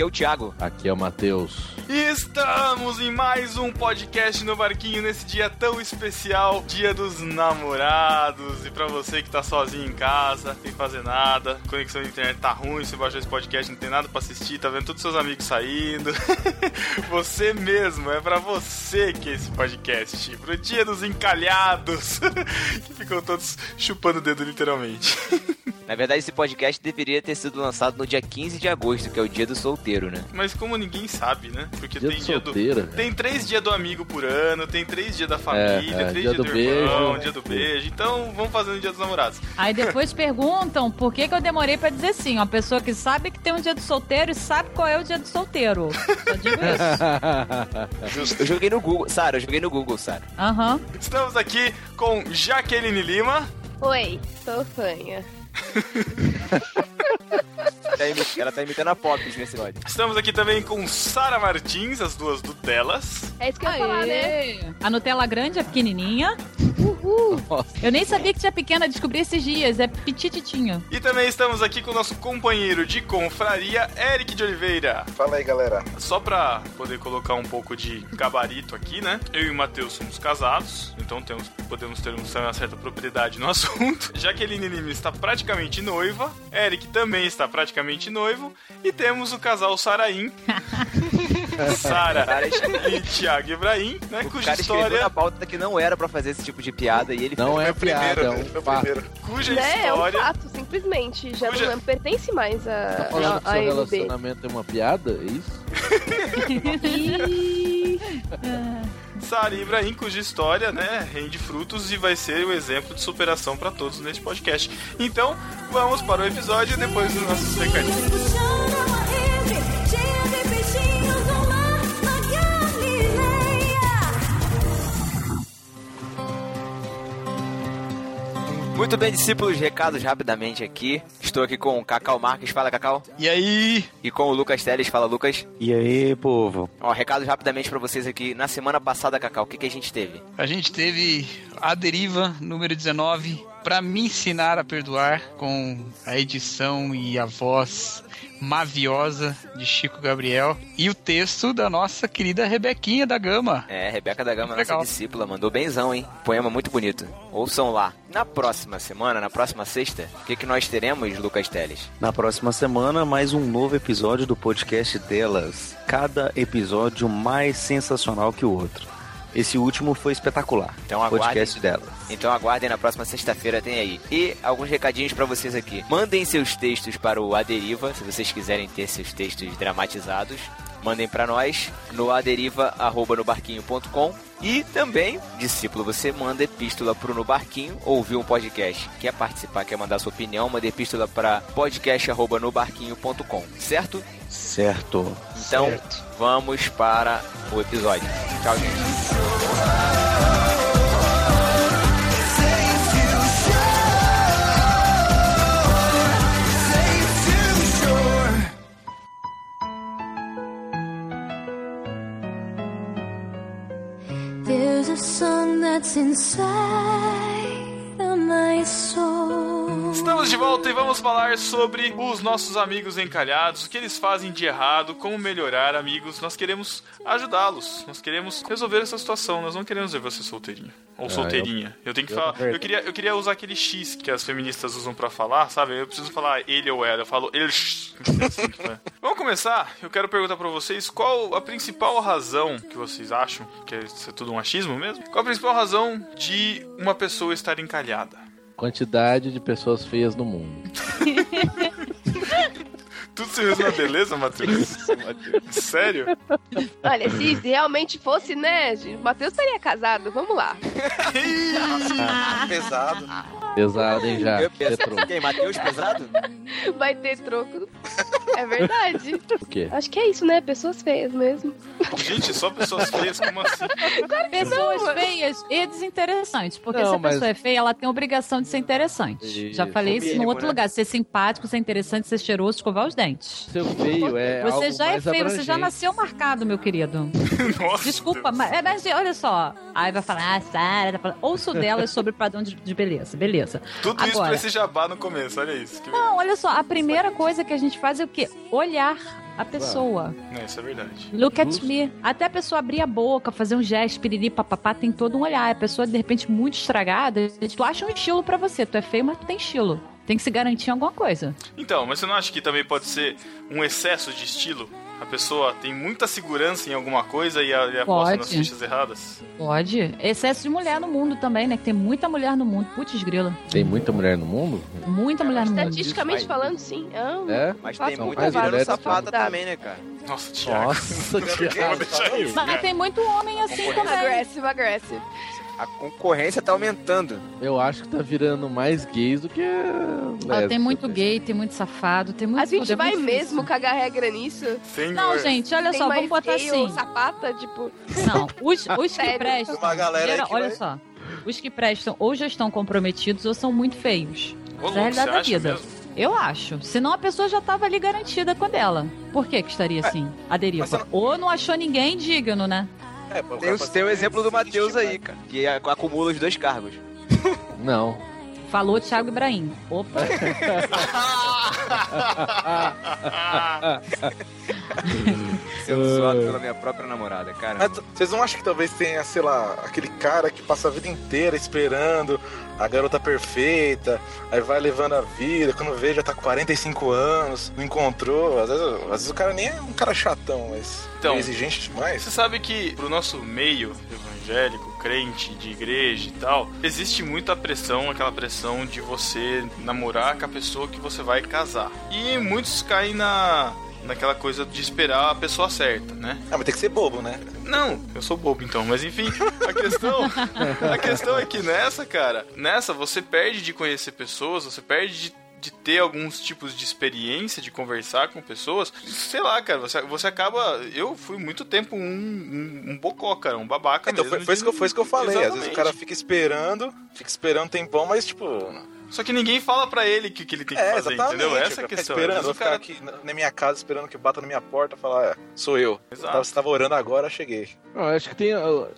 Aqui é o Thiago. Aqui é o Matheus. Estamos em mais um podcast no Barquinho nesse dia tão especial, Dia dos Namorados. E pra você que tá sozinho em casa, sem fazer nada, conexão de internet tá ruim, você baixou esse podcast, não tem nada pra assistir, tá vendo todos seus amigos saindo. você mesmo, é pra você que é esse podcast. Pro Dia dos Encalhados, que ficam todos chupando o dedo literalmente. Na verdade, esse podcast deveria ter sido lançado no dia 15 de agosto, que é o dia do solteiro, né? Mas como ninguém sabe, né? Porque Dia tem do dia solteiro, do. Tem três dias do amigo por ano, tem três dias da família, é, três dia dias do, do irmão, beijo. dia do beijo. Então vamos fazer no dia dos namorados. Aí depois perguntam por que, que eu demorei pra dizer sim. Uma pessoa que sabe que tem um dia do solteiro e sabe qual é o dia do solteiro. Só digo isso. Eu joguei no Google. Sara, eu joguei no Google, Sara. Aham. Estamos aqui com Jaqueline Lima. Oi, sou fanha. Tá Ela tá imitando a Pop nesse episódio. Estamos aqui também com Sara Martins, as duas do Delas. É isso que eu ia falar, né? A Nutella grande é pequenininha. Uhul. Eu nem sabia que tinha pequena, descobri esses dias. É petititinho. E também estamos aqui com o nosso companheiro de confraria, Eric de Oliveira. Fala aí, galera. Só pra poder colocar um pouco de gabarito aqui, né? Eu e o Matheus somos casados, então temos, podemos ter uma certa propriedade no assunto. Jaqueline Lima está praticamente noiva, Eric também está praticamente noivo, e temos o casal Saraim, Sara e Thiago Ibrahim, né? O Cuja cara escreveu história, na pauta que não era pra fazer esse tipo de piada e ele Não fez. é piada, é Primeiro, um meu fato. primeiro. cuja Né? É um história fato, simplesmente. Já Cuja- não pertence mais a, Tá falando que a, seu a MB. relacionamento é uma piada? É isso? Sara e Ibrahim, cuja história, né, rende frutos e vai ser o exemplo de superação para todos neste podcast. Então, vamos para o episódio depois dos nossos recadinhos. Muito bem, discípulos, recados rapidamente aqui. Estou aqui com o Cacau Marques, fala Cacau. E aí? E com o Lucas Teles, fala Lucas. E aí, povo? Ó, recados rapidamente pra vocês aqui. Na semana passada, Cacau, o que, que a gente teve? A gente teve a deriva número 19 para me ensinar a perdoar com a edição e a voz maviosa de Chico Gabriel e o texto da nossa querida Rebequinha da Gama. É, Rebeca da Gama, nossa Legal. discípula, mandou benzão, hein? Poema muito bonito. Ouçam lá. Na próxima semana, na próxima sexta, o que, que nós teremos, Lucas Teles? Na próxima semana, mais um novo episódio do podcast delas. Cada episódio mais sensacional que o outro. Esse último foi espetacular. Então aguardem. podcast delas. Então aguardem na próxima sexta-feira, tem aí. E alguns recadinhos pra vocês aqui. Mandem seus textos para o Aderiva, se vocês quiserem ter seus textos dramatizados. Mandem pra nós no aderiva@nobarquinho.com e também, discípulo, você manda epístola pro No Barquinho, ouvir um podcast, quer participar, quer mandar sua opinião, manda epístola para podcast@nobarquinho.com, certo? Certo. Então, Certo. vamos para o episódio. Tchau, gente. That's inside of my soul. Estamos de volta e vamos falar sobre os nossos amigos encalhados, o que eles fazem de errado, como melhorar amigos. Nós queremos ajudá-los, nós queremos resolver essa situação, nós não queremos ver você solteirinho ou solteirinha. Eu, tenho que eu falar, eu queria, eu queria usar aquele X que as feministas usam pra falar, sabe? Eu preciso falar ele ou ela, eu falo eles. Vamos começar? Eu quero perguntar pra vocês qual a principal razão que vocês acham que isso é tudo um achismo mesmo? Qual a principal razão de uma pessoa estar encalhada? Quantidade de pessoas feias no mundo. Tudo se resume a beleza, Matheus? Sério? Olha, se realmente fosse, né, o Matheus estaria casado. Vamos lá. Pesado. Pesado, hein, já. Eu penso, quem? Matheus Pesado? Vai ter troco. É verdade. O quê? Acho que é isso, né? Pessoas feias mesmo. Gente, só pessoas feias, como assim? Pessoas Não, feias e desinteressantes. Porque Não, se a mas- pessoa é feia, ela tem a obrigação de ser interessante. Isso. Já falei isso no outro né? lugar. Ser simpático, ser interessante, ser cheiroso, escovar os dentes. Seu feio é Você algo já é mais feio, você já abrangente. nasceu marcado, meu querido. Nossa. Desculpa, mas, é, mas olha só, Aí vai falar, ah, Sara, tá falando. Ouço delas sobre padrão de, de beleza. Beleza. Tudo isso pra Agora- esse jabá no começo, olha isso. Que Não, olha só, a primeira coisa que a gente faz é o quê? Olhar a pessoa. Não, isso é verdade. Look at me. Até a pessoa abrir a boca, fazer um gesto, piriri, papapá, tem todo um olhar. A pessoa, de repente, muito estragada, tu acha um estilo pra você. Tu é feio, mas tu tem estilo. Tem que se garantir em alguma coisa. Então, mas você não acha que também pode ser um excesso de estilo? A pessoa tem muita segurança em alguma coisa e, a- e aposta nas fichas erradas? Pode. Excesso de mulher no mundo também, né? Que tem muita mulher no mundo. Putz, grila. Tem muita mulher no mundo? Muita mulher no mundo. Estatisticamente falando, sim. Ah, É? Mas tem muita mulher safada também, né, cara? Nossa, Thiago. Nossa, Thiago. Mas tem muito homem assim também. Aggressive, aggressive. A concorrência tá aumentando. Eu acho que tá virando mais gays do que. Lésbicas, tem muito né? gay, tem muito safado, tem muito A gente é vai mesmo cagar regra nisso? Senhor. Não, gente, olha Tem só, mais vamos botar gay ou assim. sapata, tipo... Não, os, os que prestam. Uma galera geral- que olha vai- só. Os que prestam ou já estão comprometidos ou são muito feios. Ô, Essa é a realidade da vida. mesmo? Eu acho. Senão a pessoa já tava ali garantida com a dela. Por que que estaria assim? A deriva. não- Ou não achou ninguém digno, né? É, pô, Tem, o- tem o exemplo do Matheus aí, cara. Que acumula os dois cargos. Não. Falou Thiago Ibrahim. Opa. Sendo zoado pela minha própria namorada, cara. Vocês não acham que talvez tenha, sei lá, aquele cara que passa a vida inteira esperando a garota perfeita, aí vai levando a vida, quando vê já tá com 45 anos, não encontrou, às vezes, às vezes o cara nem é um cara chatão, mas Então, é exigente demais. Você sabe que pro nosso meio evangélico, crente, de igreja e tal, existe muita pressão, aquela pressão de você namorar com a pessoa que você vai casar. E muitos caem na naquela coisa de esperar a pessoa certa, né? Ah, mas tem que ser bobo, né? Não, eu sou bobo então, mas enfim, a questão, a questão é que nessa, cara, nessa você perde de conhecer pessoas, você perde de, de ter alguns tipos de experiência, de conversar com pessoas. Sei lá, cara, você, você acaba. Eu fui muito tempo um, um, um bocó, cara, um babaca Então, mesmo. foi, foi isso que eu, foi isso que eu falei. Às vezes o Exatamente. cara fica esperando, fica esperando um tempão, mas tipo. Só que ninguém fala pra ele o que, que ele tem que É, fazer, exatamente. entendeu? Essa é a questão. Esperando, vou o ficar cara- aqui na- minha casa esperando que bata na minha porta e falar, é, sou eu. Exato. Tava- Você tava orando agora, cheguei. Eu acho que tem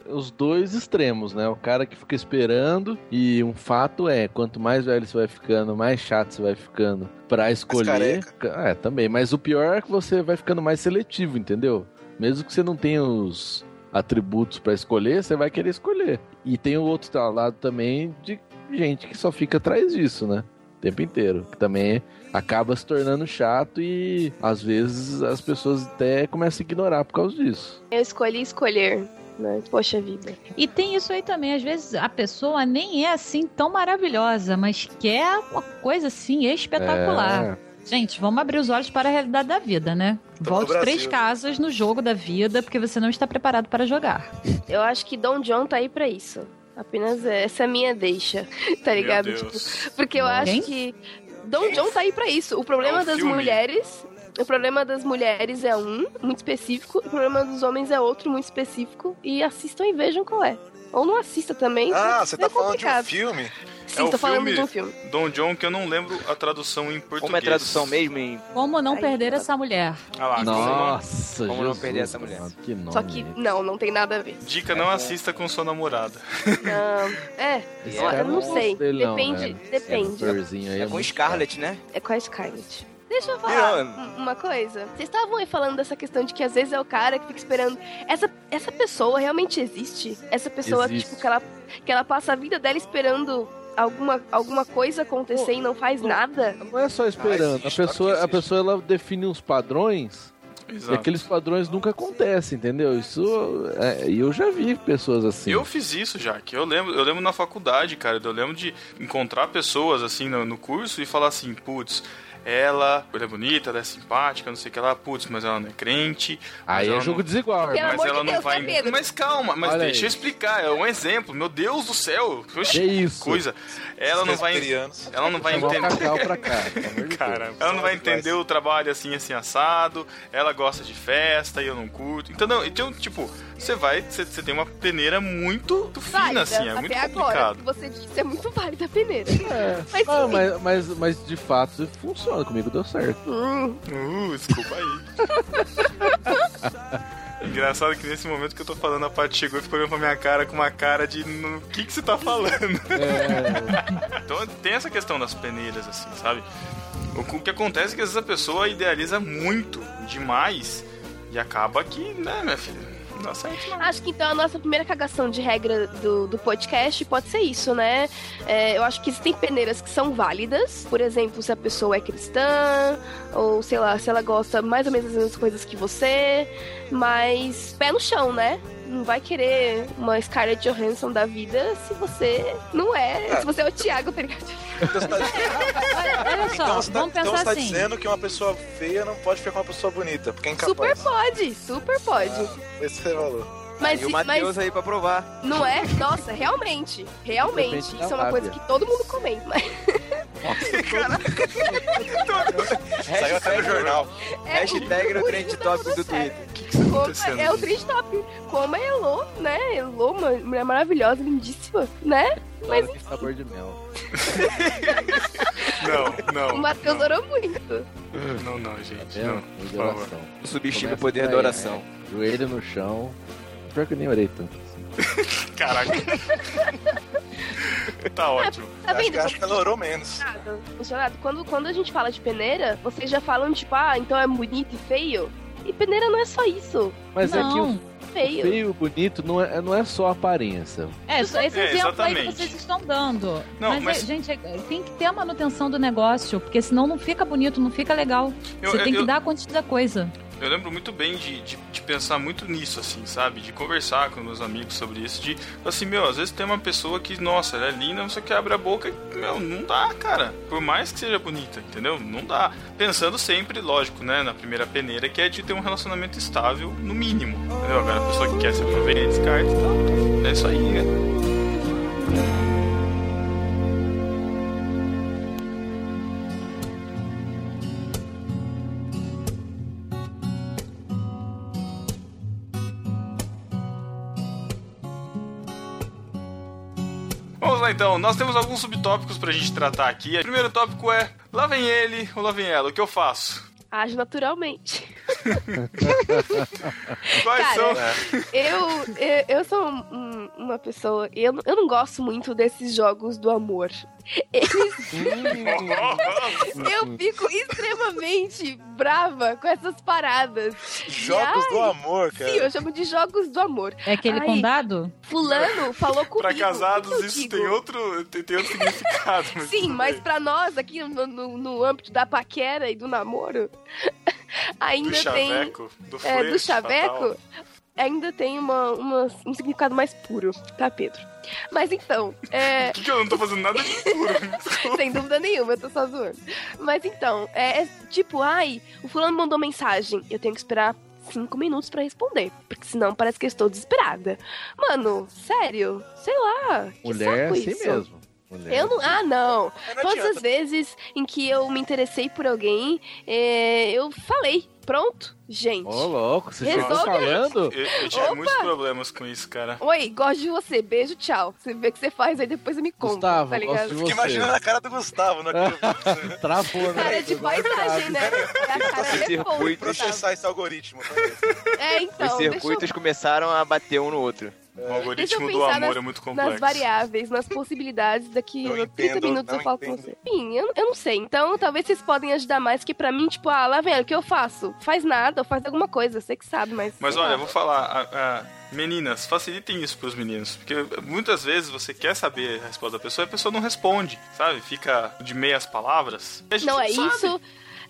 os dois extremos, né? O cara que fica esperando e um fato é, quanto mais velho você vai ficando, mais chato você vai ficando pra escolher. É, também. Mas o pior é que você vai ficando mais seletivo, entendeu? Mesmo que você não tenha os atributos pra escolher, você vai querer escolher. E tem o outro lado também de gente que só fica atrás disso, né? O tempo inteiro. Que também acaba se tornando chato e às vezes as pessoas até começam a ignorar por causa disso. Eu escolhi escolher, né? Poxa vida. E tem isso aí também. Às vezes a pessoa nem é assim tão maravilhosa, mas quer uma coisa assim espetacular. É. Gente, vamos abrir os olhos para a realidade da vida, né? Estamos Volte três casas no jogo da vida porque você não está preparado para jogar. Eu acho que Dom John tá aí pra isso. Apenas essa é a minha deixa, tá ligado? Tipo, porque eu Quem? acho que Dom John tá aí pra isso. O problema É um das filme. mulheres. O problema das mulheres é um, muito específico. O problema dos homens é outro, muito específico. E assistam e vejam qual é. Ou não assista também. Ah, porque você é tá falando de um complicado. filme? Sim, É o tô falando filme- de um filme. Dom John, que eu não lembro a tradução em português. Como é tradução mesmo em. Como não Aí, perder tá. essa mulher? Ah lá, Nossa, Como não Jesus, perder essa mulher? Que nome. Só que não, não tem nada a ver. Dica, não assista com sua namorada. Não, é, eu, eu não sei. não, Depende, velho. depende. Aí É com Scarlett, né? É com a Scarlett. Deixa eu falar Não. um- uma coisa. Vocês estavam aí falando dessa questão de que às vezes é o cara que fica esperando. Essa, essa pessoa realmente existe? Essa pessoa, Existe. tipo, que ela, que ela passa a vida dela esperando alguma, alguma coisa acontecer e não faz nada? Não é só esperando. Ah, existe, a pessoa, claro a pessoa ela define uns padrões e Exato. aqueles padrões nunca acontecem, entendeu? Isso é, e eu já vi pessoas assim. Eu fiz isso já, que eu lembro, eu lembro na faculdade, cara, eu lembro de encontrar pessoas assim no, no curso e falar assim, putz, ela, ela é bonita, ela é simpática, não sei o que lá, putz, mas ela não é crente. Aí é não- jogo desigual, Pelo irmão. Mas amor ela de não Deus, vai. né? Mas calma, mas Olha deixa aí. eu explicar. É um exemplo. Meu Deus do céu. Oxi, Que isso? coisa. Ela não vai. Ela não vai entender. Pra cá. ela não vai entender o trabalho assim, assim, assado. Ela gosta de festa e eu não curto. Então, não, então tipo, você vai, você, você tem uma peneira muito fina, Válida, assim, é muito agora. complicado. que Você disse é muito válida a peneira. É. Mas, Ah, mas, mas, mas de fato funciona, comigo deu certo. Hum, Uh, desculpa aí. Engraçado que nesse momento que eu tô falando, a Paty chegou e ficou olhando pra minha cara com uma cara de. "No- O que que você tá falando? É, Então tem essa questão das peneiras, assim, sabe? O que- o que acontece é que às vezes a pessoa idealiza muito, demais, e acaba que, né, minha filha, não. Acho que então a nossa primeira cagação de regra do, do podcast pode ser isso, né? É, eu acho que existem peneiras que são válidas. Por exemplo, se a pessoa é cristã, ou sei lá, se ela gosta mais ou menos das mesmas coisas que você. Mas pé no chão, né? Não vai querer uma Scarlett Johansson da vida se você não é. Se você é o Thiago, tá ligado? Então você tá, Olha, olha só, então você tá- vamos então pensar você tá assim. dizendo que uma pessoa feia não pode ficar com uma pessoa bonita, porque é Super incapaz. pode, super pode. Esse você falou. Mas, e o se- Matheus aí pra provar. não é? Nossa, realmente. Realmente. Isso é uma coisa que todo mundo comenta. Mas Saiu até no jornal. é Hashtag no trend tá top do. Twitter. Como acontecendo, é o trend top. Como a Elo, né? Uma mulher maravilhosa, lindíssima, né? Mas Mas... sabor de mel. Não, o não. Matheus orou muito. Não, não, gente. É, Não, por favor. Subestima o poder da aí, oração. né? Joelho no chão. Pior que eu nem orei tanto. Caraca. tá ótimo. Tá Acho que, acho que ela orou menos. Funcionado. Quando, quando a gente fala de peneira, vocês já falam, tipo, ah, então é bonito e feio. E peneira não é só isso. Mas é que Não. o Feio. feio e bonito não é, não é só aparência. É, só esse É, exemplo aí que vocês estão dando. Não, mas, mas- é, gente, é- tem que ter a manutenção do negócio, porque senão não fica bonito, não fica legal. Eu- Você tem eu- que dar a quantidade da coisa. Eu lembro muito bem de, de, de pensar muito nisso, assim, sabe? De conversar com meus amigos sobre isso. De, assim, meu, às vezes tem uma pessoa que, nossa, ela é linda, você que abre a boca e, meu, não dá, cara. Por mais que seja bonita, entendeu? Não dá. Pensando sempre, lógico, né, na primeira peneira, que é de ter um relacionamento estável, no mínimo. Entendeu? Agora, a pessoa que quer se aproveitar descarta, então, é isso aí, né? Lá então, nós temos alguns subtópicos pra gente tratar aqui. O primeiro tópico é: lá vem ele ou lá vem ela, o que eu faço? Age naturalmente. Quais Cara, são. Eu, eu, eu sou um- um- uma pessoa. Eu, eu não gosto muito desses jogos do amor. Eles, eu fico extremamente brava com essas paradas. Jogos ai, do amor, cara. Sim, eu chamo de jogos do amor. É aquele Ai, condado? Fulano falou comigo. Pra casados, o que que isso digo? tem outro, tem, tem outro significado. mas Sim, mas bem. pra nós aqui no, no, no âmbito da paquera e do namoro, ainda Do tem. chaveco, do É, do chaveco, fatal. ainda tem uma, uma- um significado mais puro, tá, Pedro? Mas então, é, O que, que eu não tô fazendo nada de puro? sem dúvida nenhuma, eu tô só zoando. Mas então, é, é tipo, ai, o fulano mandou mensagem, eu tenho que esperar cinco minutos pra responder, porque senão parece que eu estou desesperada. Mano, sério, sei lá, que Mulher é assim isso. mesmo. Mulher. Eu não. Ah, não. Não Todas adianta. as vezes em que eu me interessei por alguém, é, eu falei. Pronto, gente. Ô, louco, você Resolve chegou falando? Eu, eu tive Opa! muitos problemas com isso, cara. Oi, gosto de você. Beijo, tchau. Você vê o que você faz aí, depois você me conta. Gustavo, tá ligado? gosto você. imaginando a cara do Gustavo naquele Travou, né? Cara de paisagem, né? É a cara Esse depois, circuito. processar esse algoritmo. É, então. Os deixa eu- circuitos começaram a bater um no outro. O Deixa eu algoritmo do pensar amor nas, é muito nas complexo. variáveis, nas possibilidades. Daqui Não a 30 entendo, minutos eu falo com entendo. você. Enfim, eu, eu não sei. Então, talvez vocês podem ajudar mais, que pra mim, tipo, ah, lá vem, o que eu faço? Faz nada, ou faz alguma coisa. Você que sabe, mas. Mas olha, eu vou falar, a- a- meninas, facilitem isso pros meninos, porque muitas vezes você quer saber a resposta da pessoa e a pessoa não responde, sabe? Fica de meias palavras. E a gente Não, é sabe. isso.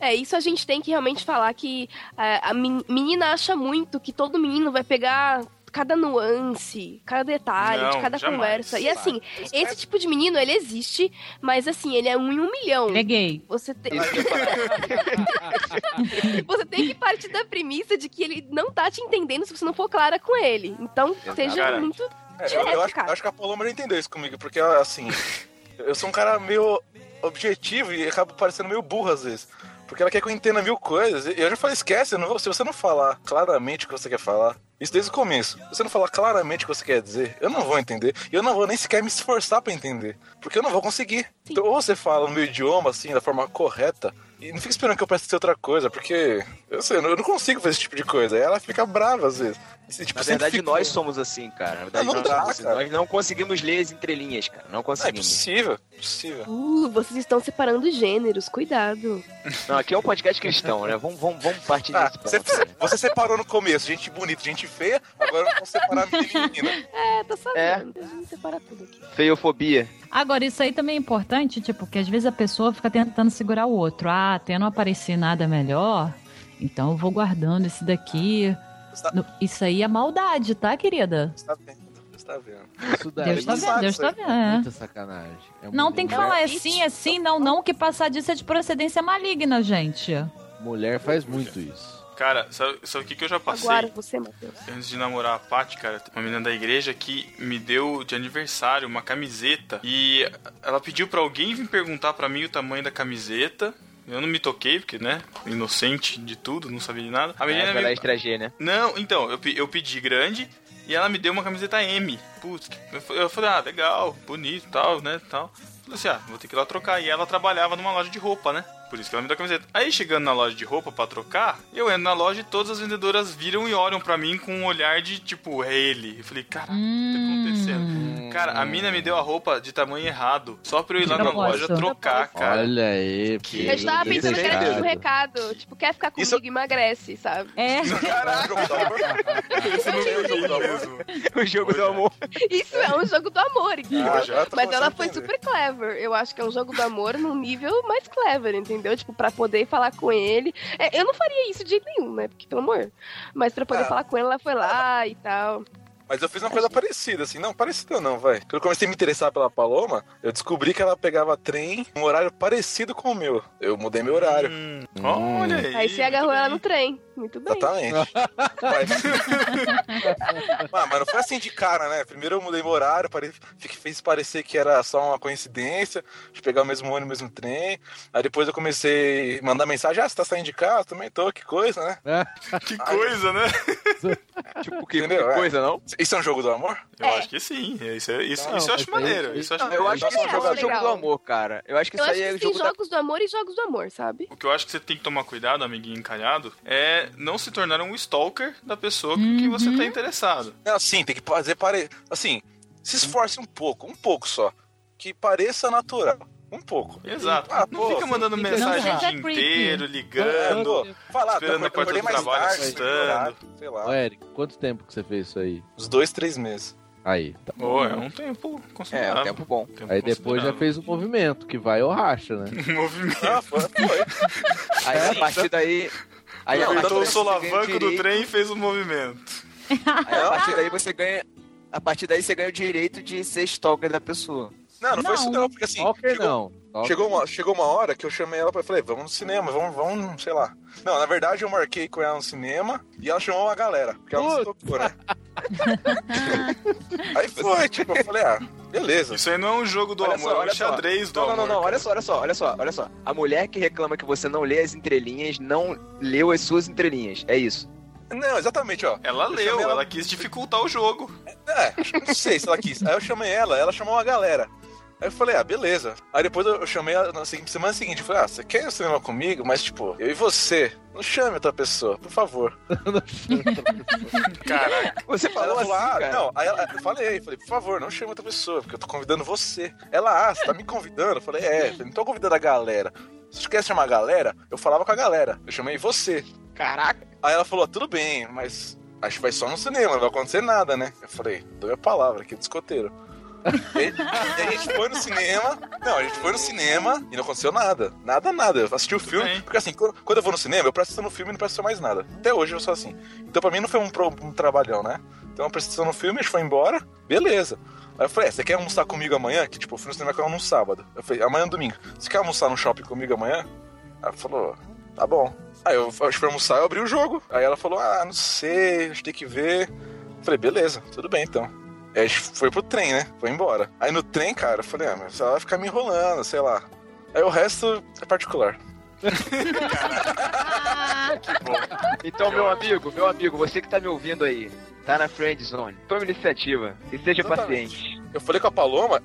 É isso a gente tem que realmente falar que é, a men- menina acha muito que todo menino vai pegar cada nuance, cada detalhe de Não, cada jamais. conversa. E assim, esse tipo de menino, ele existe, mas assim, ele é um em um milhão. Ele é gay. Você tem... Eu você tem que partir da premissa de que ele não tá te entendendo se você não for clara com ele. Então, seja Cara, muito É, eu, direto, eu acho, cara. eu acho que a Paloma já entendeu isso comigo, porque assim, eu sou um cara meio objetivo e acabo parecendo meio burro às vezes. Porque ela quer que eu entenda mil coisas. E eu já falei, esquece, não se você não falar claramente o que você quer falar, isso desde o começo. Se você não falar claramente o que você quer dizer, eu não vou entender. E eu não vou nem sequer me esforçar pra entender. Porque eu não vou conseguir. Então, ou você fala no meu idioma, assim, da forma correta, E não fica esperando que eu preste outra coisa, porque eu sei, eu não consigo fazer esse tipo de coisa. Aí ela fica brava às vezes. E, tipo, Na verdade, fica- nós somos assim, cara. Na verdade, Não, não nós, dá, somos assim. cara. nós não conseguimos ler as entrelinhas, cara. Não Não, é conseguimos. possível, possível. Uh, vocês estão separando gêneros, cuidado. não, aqui é um podcast cristão, né? Vamos, vamos, vamos partir Ah, disso. você, você separou no começo, gente bonita, gente feia, agora vamos separar menino e menina. É, tá sabendo. Deixa eu separar tudo aqui. Feiofobia. Agora, isso aí também é importante, tipo, que às vezes a pessoa fica tentando segurar o outro. Ah, até não aparecer nada melhor, então eu vou guardando esse daqui. Tá, No- Isso aí é maldade, tá, querida? você tá vendo, você tá vendo. Isso daí Deus tá vendo, Deus tá vendo. é. muita sacanagem. É Não, tem que falar é sim, é sim, não, não, que passar disso é de procedência maligna, gente. Mulher faz muito isso. Cara, sabe, sabe o que, que eu já passei? Agora você, Matheus. Antes de namorar a Paty, cara, uma menina da igreja que me deu de aniversário uma camiseta e ela pediu pra alguém vir perguntar pra mim o tamanho da camiseta. Eu não me toquei, porque, né, inocente de tudo, não sabia de nada. A menina É, vai lá me... extra G, né? Não, então, eu, eu pedi grande e ela me deu uma camiseta M. Putz, eu falei, ah, legal, bonito tal, né, tal. Falei assim, ah, vou ter que ir lá trocar. E ela trabalhava numa loja de roupa, né? Por isso que ela me deu a camiseta. Aí chegando na loja de roupa pra trocar, eu entro na loja e todas as vendedoras viram e olham pra mim com um olhar de tipo, é ele. Eu falei, caraca, o que tá acontecendo? Cara, a mina me deu a roupa de tamanho errado, só pra eu ir lá na loja trocar, cara. Olha aí, Que- Eu estava pensando que era tipo um recado. Tipo, quer ficar comigo, Isso- emagrece, sabe? É, amor. Esse não é o jogo do amor. O jogo do amor. Isso é um jogo do amor? Ah, já tô Mas ela foi entender. super clever. Eu acho que é um jogo do amor num nível mais clever, entendeu? Tipo, pra poder falar com ele. É, eu não faria isso de jeito nenhum, né? Porque, pelo amor. Mas pra poder Ah. falar com ele, ela foi lá e tal. Mas eu fiz uma coisa parecida, assim. Não, parecida não, vai. Quando eu comecei a me interessar pela Paloma, eu descobri que ela pegava trem um horário parecido com o meu. Eu mudei meu horário. Hum, olha aí. Aí você agarrou ela no trem. Muito bem. Exatamente. mas... Ah, mas não foi assim de cara, né? Primeiro eu mudei meu horário, pare... fez parecer que era só uma coincidência de pegar o mesmo ônibus, o mesmo trem. Aí depois eu comecei a mandar mensagem: ah, você tá saindo de casa? Também tô, que coisa, né? Que coisa, né? Tipo, que, Entendeu? que É. coisa, não? Isso é um jogo do amor? Eu acho que sim. Isso, é- isso, Não, isso eu acho aí- maneiro. Isso eu acho Não, eu acho que isso é jogo o jogo do amor, cara. Eu acho que Eu isso acho aí é que o tem jogo da... jogos do amor e jogos do amor, sabe? O que eu acho que você tem que tomar cuidado, amiguinho encalhado, é não se tornar um stalker da pessoa com que você tá interessado. Não, sim, tem que fazer pare... Assim, se esforce um pouco, um pouco só. Que pareça natural. Um pouco. Exato. Ah, não pô, fica mandando fica- mensagem o dia creepy. inteiro, ligando. Falar, Esperando a porta do mais trabalho tarde, assustando. sei lá. Ô, Eric, quanto tempo que você fez isso aí? Uns dois, três meses. Aí, tá. Pô, é um tempo É, considerável. é um tempo bom. Tempo Aí depois já fez o movimento, que vai ou racha, né? movimento. Ah, foi, foi. Aí a partir daí... Aí Apertou o solavanco do trem e fez o movimento. Aí a partir daí você ganha... A partir daí você ganha o direito de ser stalker da pessoa. Não, não, foi isso Não. não, porque assim. Stalker chegou, não. Stalker- Chegou uma, chegou uma hora que eu chamei ela pra falei, vamos no cinema, vamos, vamos, sei lá. Não, na verdade eu marquei com ela no cinema e ela chamou uma galera, porque ela não se tocou, né? Aí foi, tipo, eu falei, ah, beleza. Isso aí não é um jogo do Olha amor, só, é um olha só. xadrez do Não, não, amor. não, não, olha cara. só, olha só, olha só, olha só. A mulher que reclama que você não lê as entrelinhas, não leu as suas entrelinhas. É isso. Não, exatamente, ó. Ela Eu leu, chamei ela quis dificultar o jogo. É, acho que não sei se ela quis. Aí eu chamei ela, ela chamou uma galera. Aí eu falei, ah, beleza. Aí depois eu chamei ela na semana seguinte. Eu falei, ah, você quer ir no cinema comigo? Mas, tipo, eu e você. Não chame outra pessoa, por favor. Caraca. Você falou ela assim, falou, ah, cara. não. Aí ela, eu falei, falei, por favor, não chame outra pessoa, porque eu tô convidando você. Ela, ah, você tá me convidando? Eu falei, é, eu não tô convidando a galera. Se você quer chamar a galera, eu falava com a galera. Eu chamei você. Caraca. Aí ela falou, tudo bem, mas acho que vai só no cinema, não vai acontecer nada, né? Eu falei, dou a palavra aqui do escoteiro. E, a gente foi no cinema. Não, a gente foi no cinema e não aconteceu nada. Nada, nada. Eu assisti o filme. bem. Porque assim, quando, quando eu vou no cinema, eu presto no filme e não presto mais nada. Até hoje eu sou assim. Então pra mim não foi um, um trabalhão, né? Então eu prestei atenção no filme, a gente foi embora, beleza. Aí eu falei, é, você quer almoçar comigo amanhã? Que tipo, eu fui no cinema com ela num sábado. Eu falei, amanhã é domingo. Você quer almoçar no shopping comigo amanhã? Ela falou, tá bom. Aí eu pra almoçar eu abri o jogo. Aí ela falou, ah, não sei, a gente tem que ver. Eu falei, beleza, tudo bem então. Aí a gente foi pro trem, né? Foi embora. Aí no trem, cara, eu falei, ah, mas ela vai ficar me enrolando, sei lá. Aí o resto é particular. Então, meu amigo, meu amigo, você que tá me ouvindo aí, tá na friend zone, tome iniciativa e seja Exatamente. paciente. eu falei com a Paloma,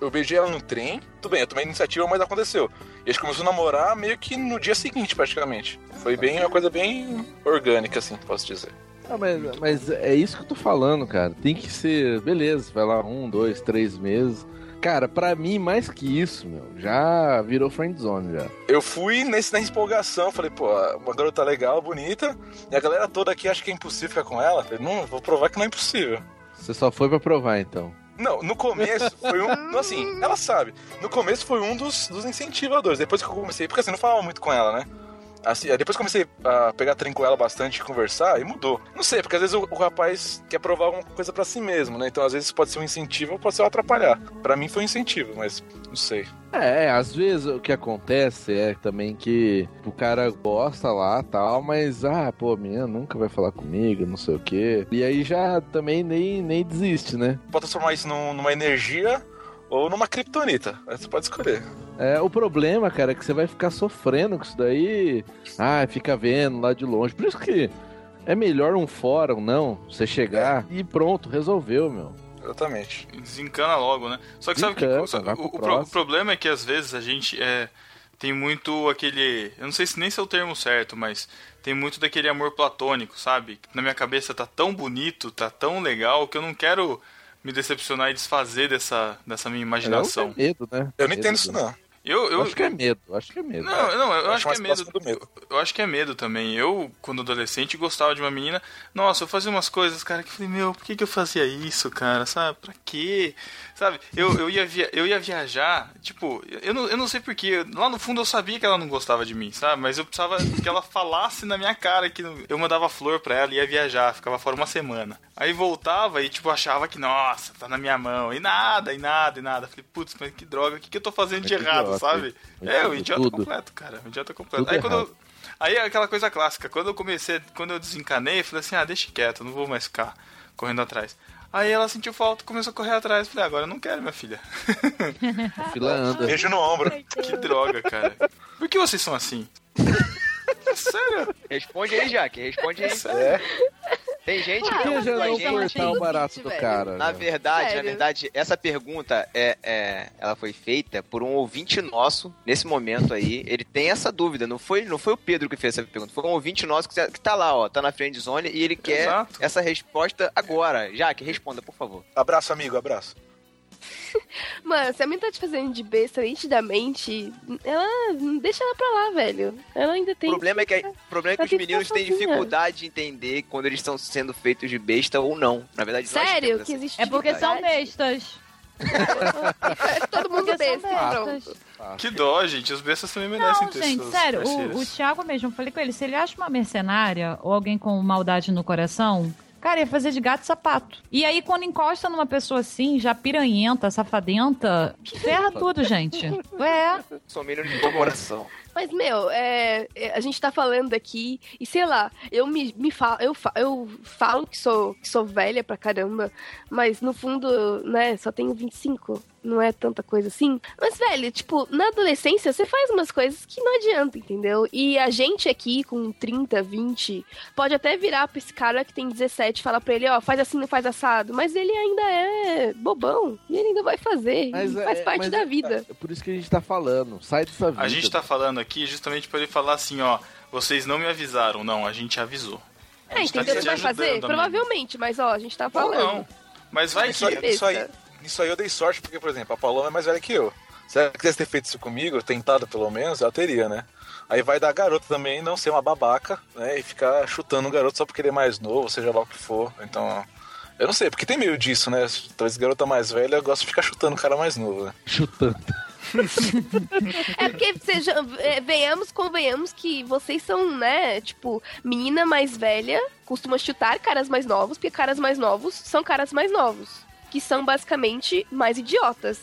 eu- beijei ela no trem, tudo bem, eu tomei iniciativa, mas aconteceu. E a gente começou a namorar meio que no dia seguinte, praticamente. Foi bem uma coisa bem orgânica, assim, posso dizer. Ah, mas, mas é isso que eu tô falando, cara. Tem que ser. Beleza, vai lá um, dois, três meses. Cara, pra mim, mais que isso, meu, já virou friendzone já. Eu fui nesse, nessa empolgação, falei, pô, uma garota legal, bonita, e a galera toda aqui acha que é impossível ficar com ela. Falei, não, vou provar que não é impossível. Você só foi pra provar, então. Não, no começo foi um. Assim, ela sabe. No começo foi um dos, dos incentivadores. Depois que eu comecei. Porque assim, não falava muito com ela, né? Assim, depois comecei a pegar trem com ela bastante e conversar, e mudou. Não sei, porque às vezes o, o rapaz quer provar alguma coisa pra si mesmo, né? Então às vezes pode ser um incentivo ou pode ser um atrapalhar. Pra mim foi um incentivo, mas não sei. É, às vezes o que acontece é também que o cara gosta lá tal, mas ah, pô, a menina nunca vai falar comigo, não sei o quê. E aí já também nem, nem desiste, né? Pode transformar isso num- numa energia ou numa kriptonita. Aí Você pode escolher. É, o problema, cara, é que você vai ficar sofrendo com isso daí. Ah, fica vendo lá de longe. Por isso que é melhor um fórum, não. Você chegar e pronto, resolveu, meu. Exatamente. Desencana logo, né? Só que sabe que Desencana, vai pro o, o o problema é que às vezes a gente é, tem muito aquele. Eu não sei se nem se é o termo certo, mas tem muito daquele amor platônico, sabe? Na minha cabeça tá tão bonito, tá tão legal, que eu não quero me decepcionar e desfazer dessa, dessa minha imaginação. É medo, né? Eu não entendo do- isso, não. Eu, eu, Acho que é medo, acho que é medo. Não, não, eu, Eu acho acho que é medo. medo. Eu acho que é medo também. Eu, quando adolescente, gostava de uma menina. Nossa, eu fazia umas coisas, cara, que eu falei, meu, por que, que eu fazia isso, cara? Sabe? Pra quê? Sabe? Eu, eu, ia, via, eu ia viajar, tipo, eu não, eu não sei porquê. Lá no fundo eu sabia que ela não gostava de mim, sabe? Mas eu precisava que ela falasse na minha cara que eu mandava flor pra ela e ia viajar, ficava fora uma semana. Aí voltava e, tipo, achava que, nossa, tá na minha mão. E nada, e nada, e nada. Falei, putz, mas que droga, o que, que eu tô fazendo de Mas que errado, sabe? É, o idiota tudo. completo, cara. O idiota completo. Tudo Aí quando errado. eu, Aí é aquela coisa clássica, quando eu comecei, quando eu desencanei, eu falei assim, ah, deixa quieto, não vou mais ficar correndo atrás. Aí ela sentiu falta, começou a correr atrás. Falei, agora eu não quero, minha filha. Fila anda. Beijo no ombro. Que droga, cara. Por que vocês são assim? Sério? Responde aí, Jaque, responde aí. É. Tem gente Por que que já não gente. cortar o barato do velho. cara? Na verdade, na Sério? verdade, essa pergunta é, é, ela foi feita por um ouvinte nosso nesse momento aí. Ele tem essa dúvida. Não foi, não foi o Pedro que fez essa pergunta. Foi um ouvinte nosso que, que tá lá, ó, tá na friend zone e ele quer Exato. essa resposta agora. Jaque, responda, por favor. Abraço, amigo, abraço. Mano, se a menina tá te fazendo de besta nitidamente, ela. Deixa ela pra lá, velho. Ela ainda O tem. problema é que, o problema é que Ela os tem que meninos têm dificuldade de entender quando eles estão sendo feitos de besta ou não. Na verdade, Sério? Que essa- existe É porque são bestas. É todo mundo Porque são besta, bestas. pronto. Que dó, gente. Os bestas também merecem Não, ter gente, seus sério, o, parceiros. o Thiago mesmo, eu falei com ele, se ele acha uma mercenária ou alguém com maldade no coração, cara, ia fazer de gato e sapato. E aí, quando encosta numa pessoa assim, já piranhenta, safadenta, ferra tudo, gente. É, Sou menino de coração. Mas, meu, é, é, a gente tá falando aqui, e sei lá, eu me, me falo, eu, eu falo que sou, que sou velha pra caramba, mas no fundo, né, só tenho 25. Não é tanta coisa assim. Mas, velho, tipo, na adolescência você faz umas coisas que não adianta, entendeu? E a gente aqui com 30, 20, pode até virar pra esse cara que tem 17 e falar pra ele, ó, faz assim, não faz assado. Mas ele ainda é bobão. E ele ainda vai fazer. Mas e é- faz parte mas da é- vida. É por isso que a gente tá falando. Sai dessa vida. A gente tá falando aqui justamente pra ele falar assim, ó, vocês não me avisaram. Não, a gente avisou. A É, tá entendeu? te Você vai ajudando, fazer? amigo. Provavelmente, mas ó, a gente tá Ou falando. não. Mas vai Isso que... aí, isso, aí, isso aí eu dei sorte, porque, por exemplo, a Paloma é mais velha que eu. Se ela quisesse ter feito isso comigo, tentado pelo menos, ela teria, né? Aí vai da garota também não ser uma babaca, né? E ficar chutando o garoto só porque ele é mais novo, seja lá o que for. Então, eu não sei, porque tem meio disso, né? Talvez garota mais velha gosta de ficar chutando o cara mais novo, né? Chutando. É porque seja, é, venhamos, convenhamos que vocês são, né, tipo, menina mais velha costuma chutar caras mais novos, porque caras mais novos são caras mais novos. Que são basicamente mais idiotas.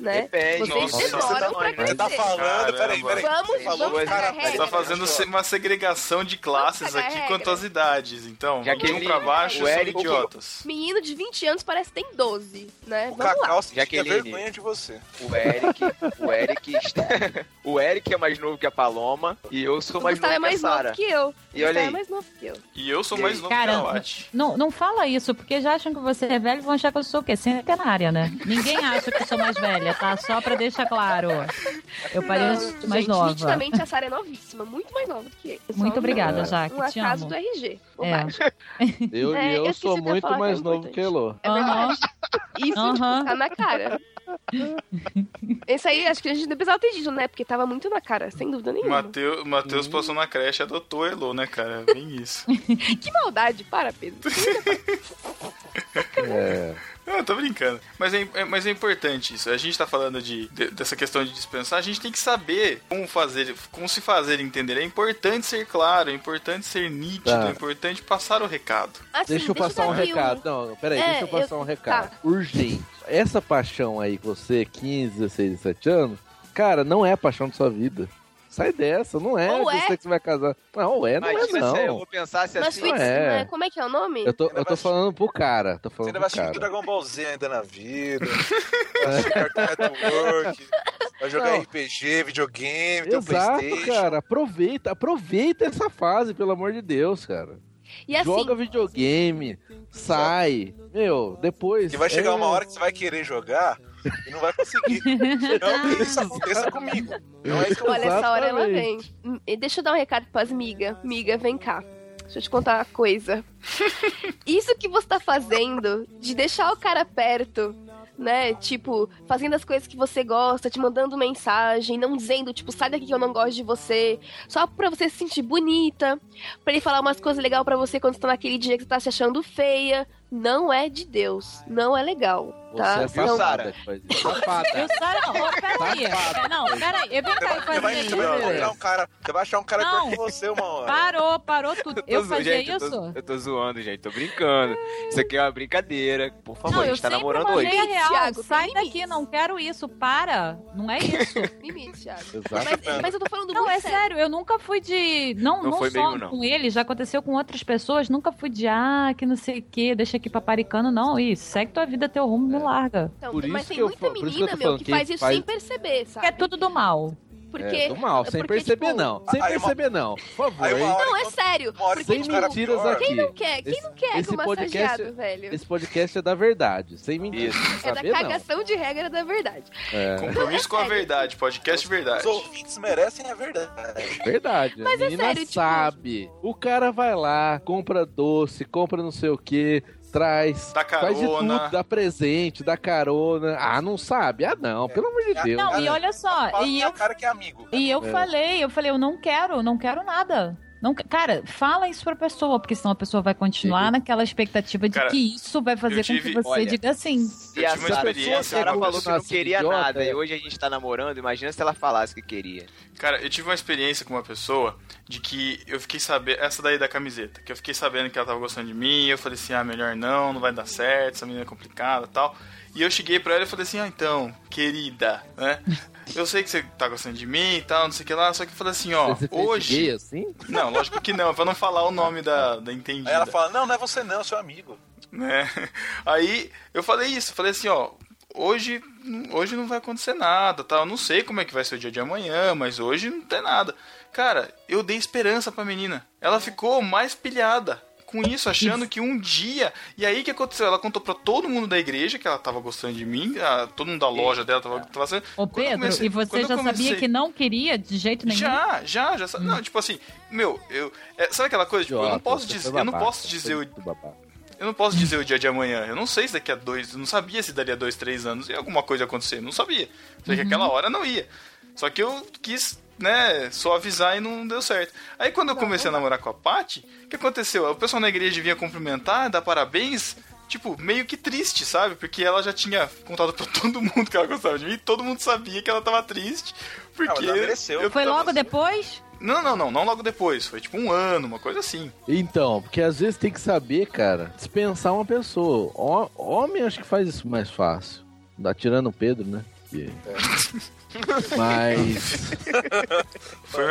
Né? Depende. Vocês Nossa, demoram você pra tá, crescer. você tá falando, peraí, peraí. Vamos- falou vamos cara- Você tá regra. fazendo uma segregação de classes aqui regra. quanto às idades. Então, Já que um pra baixo o são Eric- idiotas. Menino de 20 anos parece que tem 12, né? O Vamos lá. Cacau tinha Jaqueline. vergonha de você. O Eric, o Eric, está- o Eric é mais novo que a Paloma e eu sou O mais novo é que a mais novo Sara. que eu. E olha Gustavo aí. é mais novo que eu. E eu sou E mais novo Cara, que a Lati. Não, não fala isso, porque já acham que você é velho e vão achar que eu sou o quê? Centenária, né? Ninguém acha que eu sou mais velha, tá? Só pra deixar claro. Eu pareço Não, mais gente, nova. nitidamente a Sara é novíssima, muito mais nova do que ele. Muito obrigada, um- Jaque, Um acaso do RG. É. Eu, É, e eu eu sou muito é mais novo importante. que Elo. É verdade. Isso, tipo, tá na cara. Esse aí, acho que a gente não precisava ter dito, né? Porque tava muito na cara, sem dúvida nenhuma. Mateus, Mateus passou na creche e adotou Elo, né, cara? Bem isso. Que maldade, para, Pedro. É. Não, eu tô brincando. Mas é, é- mas é importante isso. A gente tá falando de, de- dessa questão de dispensar, a gente tem que saber como fazer, como se fazer entender. É importante ser claro, é importante ser nítido, Tá. é importante passar o recado. Assim, Deixa eu passar um recado. Não, peraí, É, deixa eu passar eu- um recado. tá. Urgente. Essa paixão aí com você, 15, 16, 17 anos, cara, não é a paixão de sua vida. Sai dessa, não é Ou é. você que você vai casar. Não, ou é, não é Imagina se eu não. vou pensasse Mas assim. Fix, é. Como é que é o nome? Eu tô, Ainda eu tô vai- falando pro cara. Tô Você falando ainda pro vai assistir. Dragon Ball Z ainda na vida. vai assistir Cartoon Network. Vai jogar Não. RPG, videogame, Exato, Playstation. cara. Aproveita, aproveita essa fase, pelo amor de Deus, cara. E assim, Joga videogame, sai. Meu, depois. E vai chegar é- uma hora que você vai querer jogar e não vai conseguir. Não que isso aconteça comigo. Não é isso olha, essa hora ela vem. E Deixa eu dar um recado pras migas. Miga, vem cá. Deixa eu te contar uma coisa. Isso que você tá fazendo, de deixar o cara perto, né? Tipo, fazendo as coisas que você gosta, te mandando mensagem, não dizendo, tipo, sai daqui que eu não gosto de você. Só pra você se sentir bonita, pra ele falar umas coisas legais pra você quando você tá naquele dia que você tá se achando feia. Não é de Deus. Não é legal. Tá? Você é Não- safada isso. Safada. Eu, Sara, oh, peraí. É, Não, peraí. Eu vem cá e vai, vai isso. encontrar um cara, você vai achar um cara Não. pior que você uma hora. Parou, parou tudo. Eu zo- fazia gente, eu tô- isso? Eu tô, zoando, gente. Tô brincando. Isso aqui é uma brincadeira. Por favor, Não, a eu gente tá sempre namorando hoje. real. Thiago, Sai tem daqui, limites. não quero isso. Para. Não é isso. Limite, Thiago. Exato. Mas, mas eu tô falando Não, muito é sério, eu nunca fui de. Não, Não não, foi só mesmo, não. com ele, já aconteceu com outras pessoas. Nunca fui de, ah, que não sei o que, deixa aqui paparicando. Não, isso, segue tua vida, teu rumo, me larga. Então, Por mas isso tem que eu muita por isso que eu menina, tô meu, falando, que quem faz isso faz- sem perceber, Que sabe? é tudo do mal. Porque. É, do mal, sem porque, perceber tipo, não. Sem aí uma- perceber não. Por favor, Aí Não, é sério. Porque, Sem tipo, mentiras pior. aqui. quem não quer? Quem Esse- não quer esse com podcast- massageado, velho? Esse podcast é da verdade, sem mentiras. É da saber, não. cagação de regra da verdade. É, Compromisso com a verdade, podcast verdade. Os ouvintes merecem a verdade. verdade. Mas a é menina sério, tipo- sabe. O cara vai lá, compra doce, compra não sei o que, traz, Dá faz de carona. tudo, dá presente, dá carona. Ah, não sabe? Ah, não, pelo amor de É. Deus. Não, e olha só, e é eu, o cara que é amigo. e eu É. falei, eu falei, eu não quero, não quero nada. Não, cara, fala isso pra pessoa, porque senão a pessoa vai continuar Sim. naquela expectativa de Cara, que isso vai fazer tive- com que você olha, diga sim. Se Eu a, tive uma se a experiência pessoa Sara falou que não queria idiota, nada é. e hoje a gente tá namorando, imagina se ela falasse que queria. Cara, eu tive uma experiência com uma pessoa de que eu fiquei sabendo. Essa daí da camiseta, que eu fiquei sabendo que ela tava gostando de mim. Eu falei assim: ah, melhor não, não vai dar certo, essa menina é complicada e tal. E eu cheguei pra ela e falei assim: ah, então, querida, né? Eu sei que você tá gostando de mim e tal, não sei o que lá, só que eu falei assim: ó, Você hoje. gay assim? Não, lógico que não, pra não falar o nome da, da entendida. Aí ela fala, não, não é você não, é seu amigo. né? Aí eu falei isso, falei assim, ó, hoje, hoje não vai acontecer nada, tal. Eu não sei como é que vai ser o dia de amanhã, mas hoje não tem nada. Cara, eu dei esperança pra menina. Ela ficou mais pilhada com isso, achando que um dia. E aí o que aconteceu? Ela contou pra todo mundo da igreja que ela tava gostando de mim, a- todo mundo da loja dela tava, tava sendo. Ô, eu Pedro, comecei- e você eu já sabia comecei- que não queria de jeito nenhum? Já, já, já. sa- Não, tipo assim, meu, eu. é, sabe aquela coisa? Tipo, eu não posso você dizer. Eu não posso dizer o, eu não posso dizer o dia de amanhã. Eu não sei se daqui a dois. Eu não sabia se daria dois, três anos e alguma coisa acontecer. Não sabia. Só que aquela hora não ia. Só que eu quis, né, suavizar e não deu certo. Aí quando eu comecei a namorar com a Paty, o que aconteceu? O pessoal na igreja vinha cumprimentar, dar parabéns. Tipo, meio que triste, sabe? Porque ela já tinha contado pra todo mundo que ela gostava de mim e todo mundo sabia que ela tava triste. Porque. ela mereceu. eu Foi tava- logo depois? Não, não, não, não logo depois. Foi tipo um ano, uma coisa assim. Então, porque às vezes tem que saber, cara, dispensar uma pessoa. Ho- Homem acho que faz isso mais fácil. Dá tirando o Pedro, né? aqui. Mas.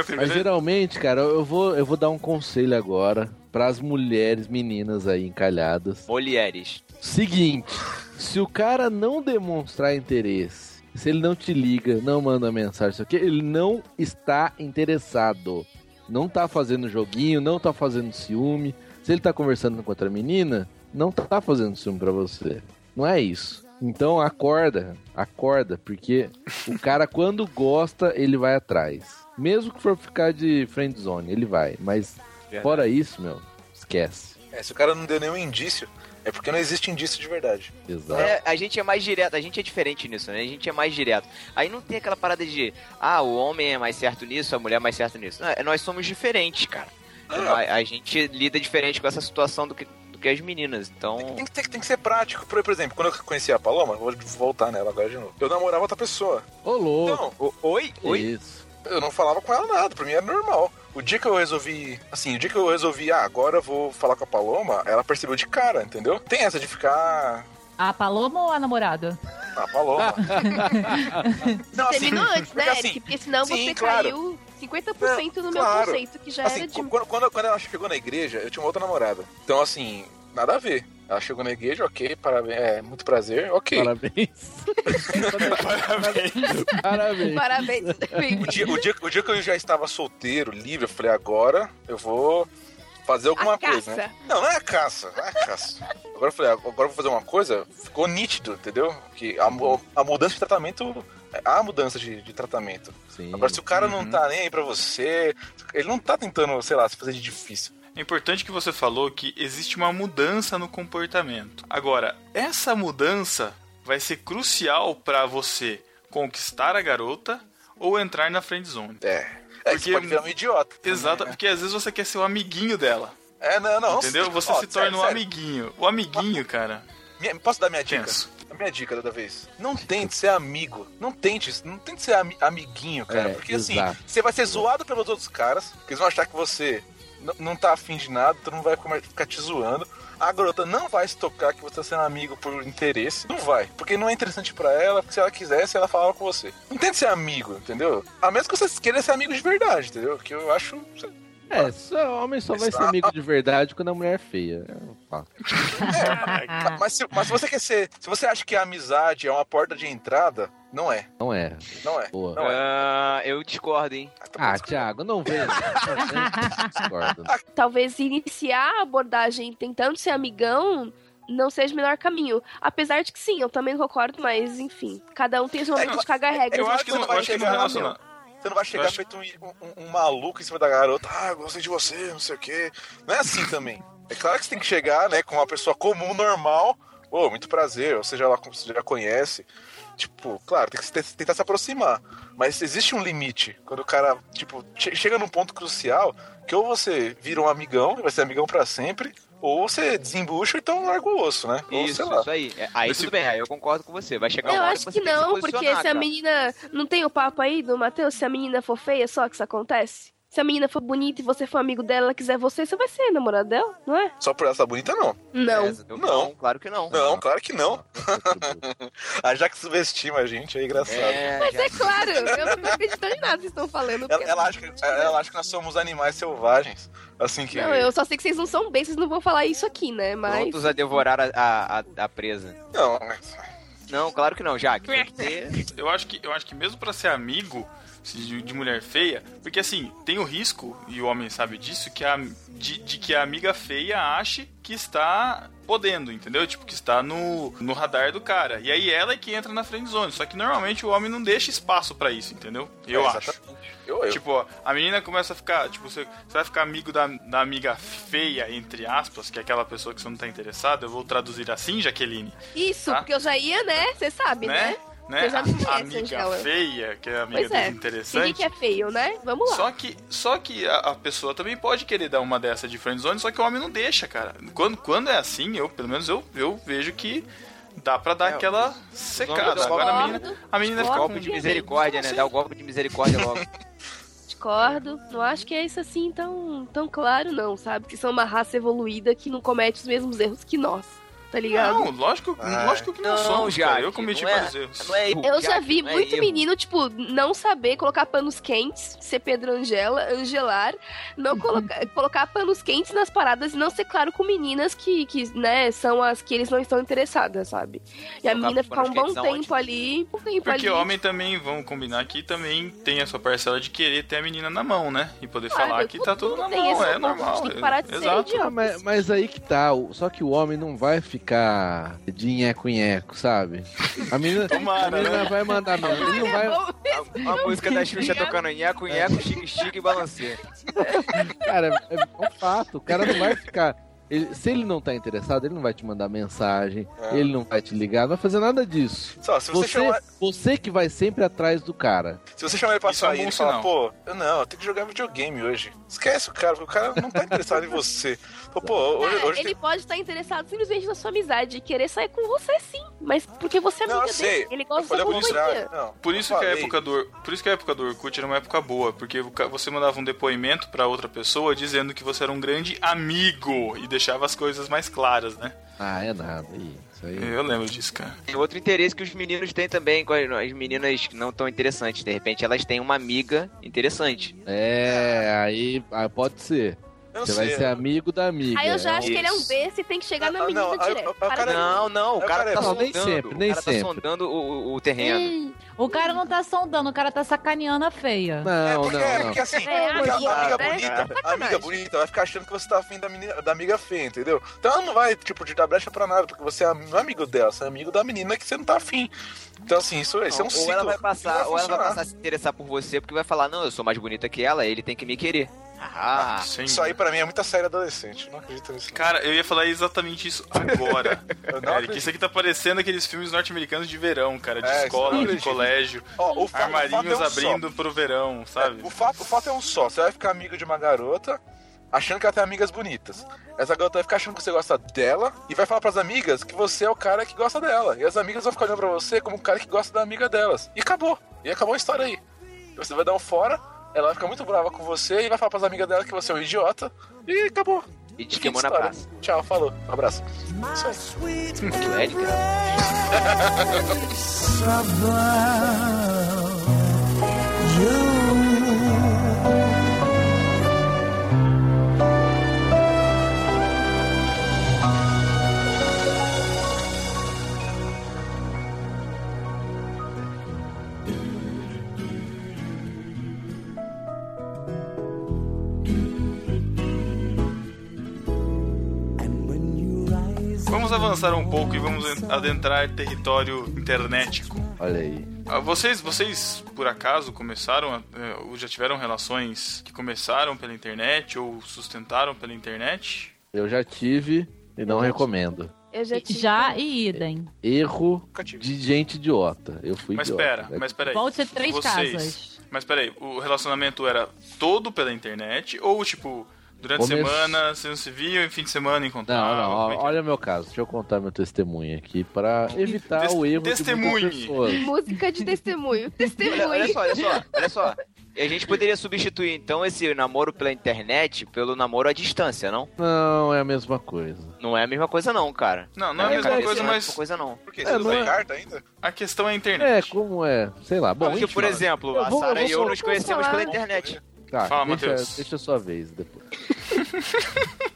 Mas geralmente, cara, eu vou, eu vou dar um conselho agora pras mulheres, meninas aí encalhadas. Mulheres. Seguinte, se o cara não demonstrar interesse, se ele não te liga, não manda mensagem, isso aqui, ele não está interessado. Não tá fazendo joguinho, não tá fazendo ciúme. Se ele tá conversando com outra menina, não tá fazendo ciúme pra você. Não é isso. Então acorda, acorda, porque o cara quando gosta, ele vai atrás. Mesmo que for ficar de friend zone, ele vai. Mas fora isso, meu, esquece. É, se o cara não deu nenhum indício, é porque não existe indício de verdade. Exato. É, a gente é mais direto, a gente é diferente nisso, né? A gente é mais direto. Aí não tem aquela parada de, ah, o homem é mais certo nisso, a mulher é mais certo nisso. Não, é- nós somos diferentes, cara. A, a gente lida diferente com essa situação do que, que as meninas. Então. Tem, que- tem que- tem que ser prático. Por, por exemplo, quando eu conheci a Paloma, vou voltar nela agora de novo. Eu namorava outra pessoa. Ô, louco. Então, O- oi? Oi? isso? eu não falava com ela nada, pra mim era normal. O dia que eu resolvi, assim, o dia que eu resolvi, ah, agora eu vou falar com a Paloma, ela percebeu de cara, entendeu? Tem essa de ficar. A Paloma ou a namorada? Ah, Paloma. não, assim, Terminou antes, né, porque, assim, Eric? Porque senão sim, você claro. caiu 50% no meu claro. conceito, que já assim, era de. quando, quando, quando ela chegou na igreja, eu tinha uma outra namorada. Então, assim, nada a ver. Ela chegou na igreja, ok, parabéns, é, muito prazer, ok. Parabéns. Parabéns. Parabéns. O dia, o, dia, o dia que eu já estava solteiro, livre, eu falei, agora eu vou fazer alguma A coisa, né? Não, não é a caça, não é a caça. Agora eu falei, agora eu vou fazer uma coisa, ficou nítido, entendeu? Que a, a mudança de tratamento, há mudança de, de tratamento. Sim. Agora, se o cara não Uhum. tá nem aí pra você, ele não tá tentando, sei lá, se fazer de difícil. É importante que você falou que existe uma mudança no comportamento. Agora, essa mudança vai ser crucial pra você conquistar a garota ou entrar na friend zone. É. É, Porque- você pode virar um idiota. também, Exato, né? porque às vezes você quer ser o amiguinho dela, É, não, não. entendeu? Você Ó, se torna sério, um sério. amiguinho. O amiguinho, cara, posso dar minha dica? tenso. A minha dica toda vez. Não tente ser amigo. Não tente, não tente ser ami- amiguinho, cara. É, porque assim, exato. você vai ser zoado pelos outros caras, que eles vão achar que você não tá afim de nada, tu não vai ficar te zoando. A garota não vai se tocar que você tá sendo amigo por interesse. Não vai. Porque não é interessante pra ela, porque se ela quisesse, ela falava com você. Não tente ser amigo, entendeu? A menos que você queira ser amigo de verdade, entendeu? Que eu acho. É, só, homem só vai ser amigo de verdade quando a mulher é feia. É um fato. Ma- Mas se, mas se você quer ser. Se você acha que a amizade é uma porta de entrada, não é. Não é. Não é. Boa. Não é. Ah, eu discordo, hein? Ah, Thiago, não vem. Não vem, discordo. Talvez iniciar a abordagem tentando ser amigão não seja o melhor caminho. Apesar de que sim, eu também concordo, mas enfim. Cada um tem seu momento de cagar regras. Eu acho que não, vai eu acho que não chegar, relaciona. Você não vai chegar acho- feito um, um- um maluco em cima da garota. Ah, gostei de você, não sei o quê. Não é assim também. É claro que você tem que chegar, né, com uma pessoa comum, normal. Ô, muito prazer, ou seja lá como você já conhece. Tipo, claro, tem que tentar se aproximar. Mas existe um limite. Quando o cara, tipo, che- chega num ponto crucial que ou você vira um amigão, vai ser amigão pra sempre, ou você desembucha ou então larga o osso, né? Ou Isso, sei lá. isso aí. É, Aí Esse- tudo bem, aí eu concordo com você. Vai chegar Eu uma hora acho que se não, porque se a menina. Não tem o papo aí do Matheus? Se a menina for feia, só que isso acontece? Se a menina for bonita e você for amigo dela, ela quiser você, você vai ser namorado dela, não é? Só por ela estar bonita, não. Não. É, eu- Não. claro que não. Não, claro que não. A Jaque subestima a gente, é engraçado. É, Mas já- é claro, eu não tô acreditando em nada que vocês estão falando. Ela, ela acha que, ela acha que nós somos animais selvagens. Assim que. Não, eu só sei que vocês não são bem, vocês não vão falar isso aqui, né? Mas. prontos a devorar a, a, a- a presa. Não, mas- Não, claro que não, Jaque. Tem que ter... Eu acho que, eu acho que mesmo pra ser amigo de, de mulher feia, porque assim, tem o risco, e o homem sabe disso, que a, de, de que a amiga feia ache que está podendo, entendeu? Tipo, que está no, no radar do cara. E aí ela é que entra na friend zone. Só que normalmente o homem não deixa espaço pra isso, entendeu? Eu é, acho. exatamente. Eu, eu. Tipo, ó, a menina começa a ficar, tipo, você, você vai ficar amigo da, da amiga feia, entre aspas, que é aquela pessoa que você não tá interessado. Eu vou traduzir assim, Jaqueline. Isso, Tá. porque eu já ia, né? Você sabe, né? né? Né? Já me A conhece, amiga Angela. feia, que é a amiga Pois é. desinteressante. Ninguém que é feio, né? Vamos lá. Só que, só que a, a pessoa também pode querer dar uma dessa de friendzone, só que o homem não deixa, cara. Quando, quando é assim, eu, pelo menos eu, eu vejo que dá pra dar É, aquela secada. Agora a menina, a menina fica. Golpe de misericórdia, né? Dá o golpe de misericórdia logo. Discordo. Não acho que é isso assim tão, tão claro, não, sabe? Que são uma raça evoluída que não comete os mesmos erros que nós. Tá ligado? Não, lógico, Ah, lógico que não, Não, somos, Jaque, cara. Eu cometi não é- vários erros. É erro, Eu já Jaque, vi é muito erro. menino, tipo, não saber colocar panos quentes, ser Pedro Angela, angelar, não colocar, colocar panos quentes nas paradas e não ser claro com meninas que, que, né, são as que eles não estão interessadas, sabe? E a Colocar menina ficar um bom tempo ali, um tempo Porque ali. homem também, vamos combinar aqui, também tem a sua parcela de querer ter a menina na mão, né? E poder Claro, falar que tá tudo na mão, é a normal. tem que parar de ser Exato. Ah, mas, mas aí que tá, só que o homem não vai ficar de nheco-nheco, sabe? A menina, Tomara, a menina né? vai mandar mesmo. Ele não vai. A, a música da Xuxa tocando nheco, nheco, chique, chique e balanceia. Cara, é, é um fato. O cara não vai ficar. Ele- se ele não tá interessado, ele não vai te mandar mensagem, É. ele não vai te ligar, não vai fazer nada disso. Só, se você, Você, chamar, você que vai sempre atrás do cara. se você chamar ele pra Isso é sair e ele sinal. pô, eu não, eu tenho que jogar videogame hoje. Esquece o cara, porque o cara não tá interessado em você. Pô, pô hoje, Ah, hoje ele pode estar interessado simplesmente na sua amizade e querer sair com você sim, mas porque você é Não, amiga dele, ele gosta da companhia. Não, Por isso, que a época do, por isso que a época do Orkut era uma época boa, porque você mandava um depoimento pra outra pessoa dizendo que você era um grande amigo e deixava as coisas mais claras, né? Ah, é nada. Isso aí. Eu lembro disso, cara. Tem outro interesse que os meninos têm também, com as as meninas que não tão interessantes. De repente elas têm uma amiga interessante. É, aí, aí pode ser. Eu não Você sei. vai ser amigo da amiga. Aí eu já É acho que ele é um besta e tem que chegar Ah, na não, menina aí- direto. cara- Não, não, o É, cara cara, tá não, nem sondando. sempre, nem o cara sempre. tá sondando o, o- o terreno. Ei, O cara não tá sondando, o cara tá sacaneando a feia. É Não, porque, não, é porque assim, É, porque a amiga, amiga né? bonita, a amiga bonita vai ficar achando que você tá afim da, menina, da amiga feia, entendeu? Então ela não vai, tipo, te dar brecha pra nada, porque você é não é amigo dela, você é amigo da menina que você não tá afim. Então, assim, isso, isso é um ou ciclo. ela vai passar, ou ela vai passar a se interessar por você porque vai falar, não, eu sou mais bonita que ela, ele tem que me querer. Ah, Isso aí pra mim é muita série adolescente, não acredito nisso. Cara, eu ia falar exatamente isso agora. Eric, isso aqui tá parecendo aqueles filmes norte-americanos de verão, cara, de É, escola, de colégio, Ó, fato- armarinhos é um só. abrindo pro verão, sabe? É, o, fato, o fato é um só, você vai ficar amigo de uma garota achando que ela tem amigas bonitas. Essa garota vai ficar achando que você gosta dela e vai falar pras amigas que você é o cara que gosta dela. E as amigas vão ficar olhando pra você como o cara que gosta da amiga delas. E acabou. E acabou a história aí. Você vai dar um fora, ela vai ficar muito brava com você e vai falar pras amigas dela que você é um idiota. E acabou. e te queimou na praça. Tchau, falou. Um abraço. Aí. Vamos avançar um pouco e vamos en- adentrar território internetico. Olha aí. Ah, Vocês, vocês por acaso começaram, a- eh, ou já tiveram relações que começaram pela internet ou sustentaram pela internet? Eu já tive e não recomendo. Eu já tive. Já e idem. Erro de gente idiota. Eu fui Mas idiota. pera, né? mas peraí. Volte três Vocês- casas. Mas peraí, o relacionamento era todo pela internet ou tipo durante a Come- semana vocês não se viam e fim de semana encontravam? Não, não, é olha o meu caso. Deixa eu contar meu testemunho aqui pra evitar Tes- o erro testemunhe. de muitas pessoas. Música de testemunho. Olha, Testemunho. olha só, olha só, olha só. E a gente poderia substituir então esse namoro pela internet pelo namoro à distância, não? Não, é a mesma coisa. Não é a mesma coisa não, cara. Não, não é a Na minha mesma cabeça coisa, não é a mas mesma coisa não. Por quê? É, Você não não tem é- carta ainda? a questão é a É, internet. como é? Sei lá. Bom, Porque, por exemplo, eu a Sara e eu nos conhecemos falar. pela internet. Tá, Fala, deixa, Matheus. deixa a sua vez depois.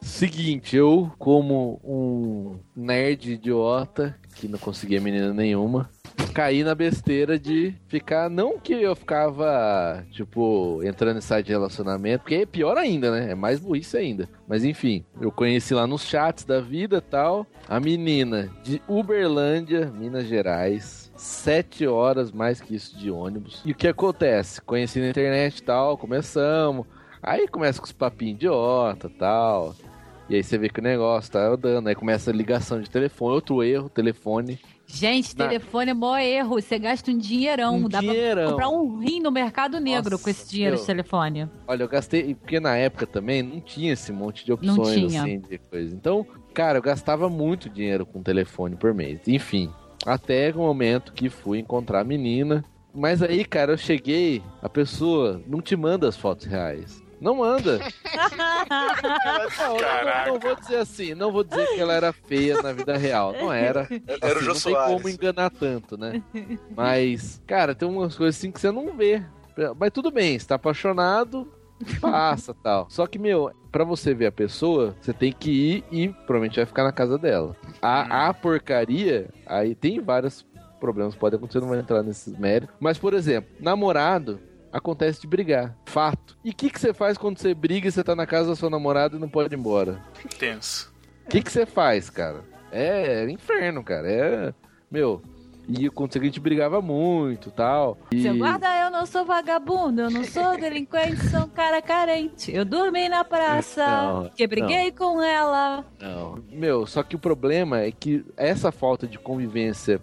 Seguinte, eu, como um nerd idiota, que não conseguia menina nenhuma, caí na besteira de ficar. Não que eu ficava, tipo, entrando em site de relacionamento, porque é pior ainda, né? É mais burrice ainda. Mas enfim, eu conheci lá nos chats da vida tal, a menina de Uberlândia, Minas Gerais. Sete horas mais que isso de ônibus. E o que acontece? Conheci na internet e tal, começamos. Aí começa com os papinhos idiota tal. E aí você vê que o negócio tá andando. Aí começa a ligação de telefone. Outro erro, telefone. Gente, Na- telefone é mó erro. Você gasta um dinheirão. Um Dá dinheirão. pra comprar um rim no mercado negro Nossa, com esse dinheiro meu. de telefone. Olha, eu gastei. Porque na época também não tinha esse monte de opções assim de coisa. Então, cara, eu gastava muito dinheiro com telefone por mês. Enfim. Até o momento que fui encontrar a menina. Mas aí, cara, eu cheguei, a pessoa não te manda as fotos reais. Não manda. Não, não, não vou dizer assim, não vou dizer que ela era feia na vida real. Não era. Era o Assim, Jô não tem como enganar tanto, né? Mas, cara, tem umas coisas assim que você não vê. Mas tudo bem, você tá apaixonado, passa tal. Só que, meu, pra você ver a pessoa, você tem que ir e provavelmente vai ficar na casa dela. A, a porcaria, aí tem vários problemas, pode acontecer, não vai entrar nesses méritos. Mas, por exemplo, namorado. Acontece de brigar. Fato. E o que, que você faz quando você briga e você tá na casa da sua namorada e não pode ir embora? Tenso. O que que você faz, cara? É, é inferno, cara. É. Meu. E quando a gente brigava muito tal. E... Seu guarda, eu não sou vagabundo, eu não sou delinquente, sou um cara carente. Eu dormi na praça, Não, que briguei com ela. Não. Meu, só que o problema é que essa falta de convivência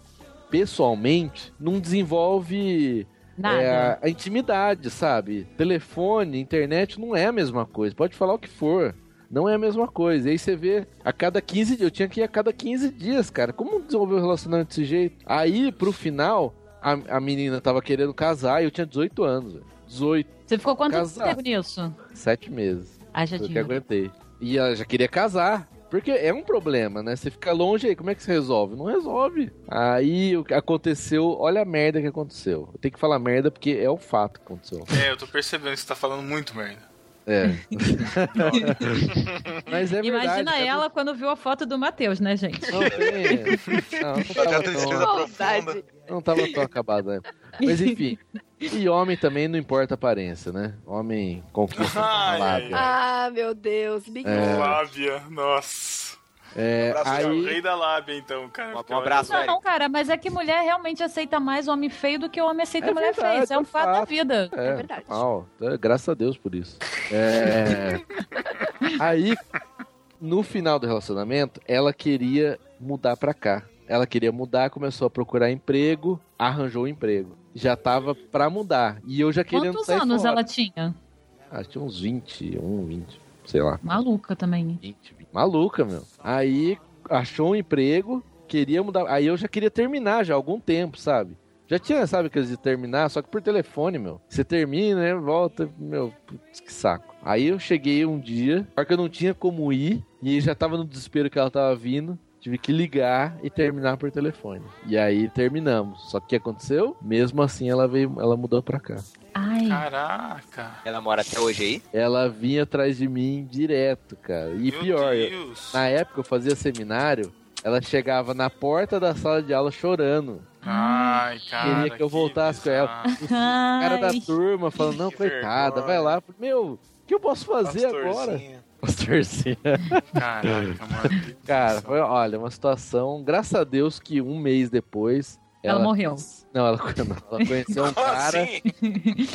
pessoalmente não desenvolve é, a intimidade, sabe? Telefone, internet não é a mesma coisa. Pode falar o que for. Não é a mesma coisa. E aí você vê, a cada 15 dias, eu tinha que ir a cada 15 dias, cara. Como desenvolver um relacionamento desse jeito? Aí, pro final, a, a menina tava querendo casar e eu tinha 18 anos, velho. 18, Você ficou quanto Casar. tempo nisso? 7 meses. Ah, já o que tinha. aguentei. E ela já queria casar. Porque é um problema, né? Você fica longe aí, como é que você resolve? Não resolve. Aí o que aconteceu, olha a merda que aconteceu. Eu tenho que falar merda porque é o fato que aconteceu. É, eu tô percebendo que você tá falando muito merda. É. Mas é verdade. Imagina cara. ela quando viu a foto do Matheus, né, gente? Não tem. Não, não tava tristeza tão, não tava tão acabado, né? Mas enfim. E homem também não importa a aparência, né? Homem conquista Ai, a ai, lábia. Ah, meu Deus. Big É. Lábia, nossa. É, Abraço, É o aí, rei da lábia, então, cara. Um- um abraço, Não, não, cara, mas é que mulher realmente aceita mais homem feio do que homem aceita É mulher verdade, feia. Isso é é um um fato da fato. vida. É, verdade. normal. Então, graças a Deus por isso. É... Aí, no final do relacionamento, ela queria mudar pra cá. Ela queria mudar, começou a procurar emprego, arranjou um emprego. Já tava pra mudar. E eu já querendo Quantos sair anos fora. ela tinha? Ah, tinha uns 21, 20, sei lá. Maluca também. 20, 20. Maluca, meu. Aí achou um emprego, queria mudar. Aí eu já queria terminar já há algum tempo, sabe? Já tinha, sabe, aqueles de terminar, só que por telefone, meu. Você termina, né? Volta, meu, putz, que saco. Aí eu cheguei um dia, só que eu não tinha como ir, e já tava no desespero que ela tava vindo. Tive que ligar e terminar por telefone. E aí terminamos. Só que o que aconteceu? Mesmo assim, ela veio, ela mudou pra cá. Ai, Caraca. Ela mora até hoje aí? Ela vinha atrás de mim direto, cara. E Meu pior, eu-. Na época eu fazia seminário, ela chegava na porta da sala de aula chorando. Ai, cara. Queria que eu voltasse com ela. Os cara da turma falando, não, Que coitada, vergonha. vai lá. Meu, o que eu posso fazer agora? Pastorzinho. Caraca, mano. Cara, foi, olha, uma situação, graças a Deus que um mês depois... Ela morreu. Não, ela, não, ela conheceu um cara, assim?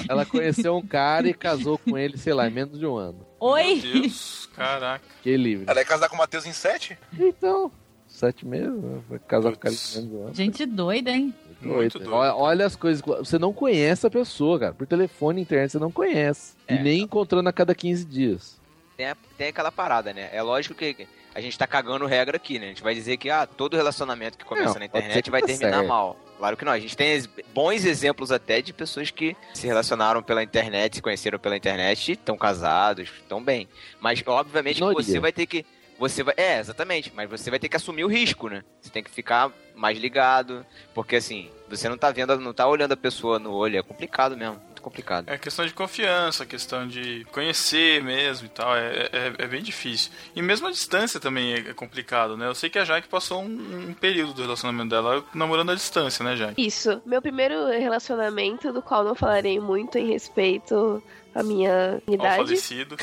ela conheceu um cara e casou com ele, sei lá, em menos de um ano. Meu Oi! Deus, caraca. Fiquei livre. Ela ia casar com o Matheus em sete? Então, sete meses, né? Vai casar com o cara em menos de um ano. Gente doida, hein? Muito Doido. Olha, olha as coisas. Você não conhece a pessoa, cara. Por telefone internet você não conhece. É. E nem encontrando a cada 15 dias. Tem, a- tem aquela parada, né? É lógico que a gente tá cagando regra aqui, né? A gente vai dizer que ah, todo relacionamento que começa Não, na internet que vai tá terminar certo. mal. Claro que não. A gente tem bons exemplos até de pessoas que se relacionaram pela internet, se conheceram pela internet, estão casados, estão bem. Mas obviamente você vai ter que. Você vai. É, exatamente. Mas você vai ter que assumir o risco, né? Você tem que ficar mais ligado. Porque assim, você não tá vendo, não tá olhando a pessoa no olho. É complicado mesmo. Muito complicado. É questão de confiança, questão de conhecer mesmo e tal. É, é, é bem difícil. E mesmo a distância também é complicado, né? Eu sei que a Jaque passou um, um período do relacionamento dela namorando à distância, né, Jaque? Isso. Meu primeiro relacionamento, do qual não falarei muito em respeito à minha Ó, idade, falecido.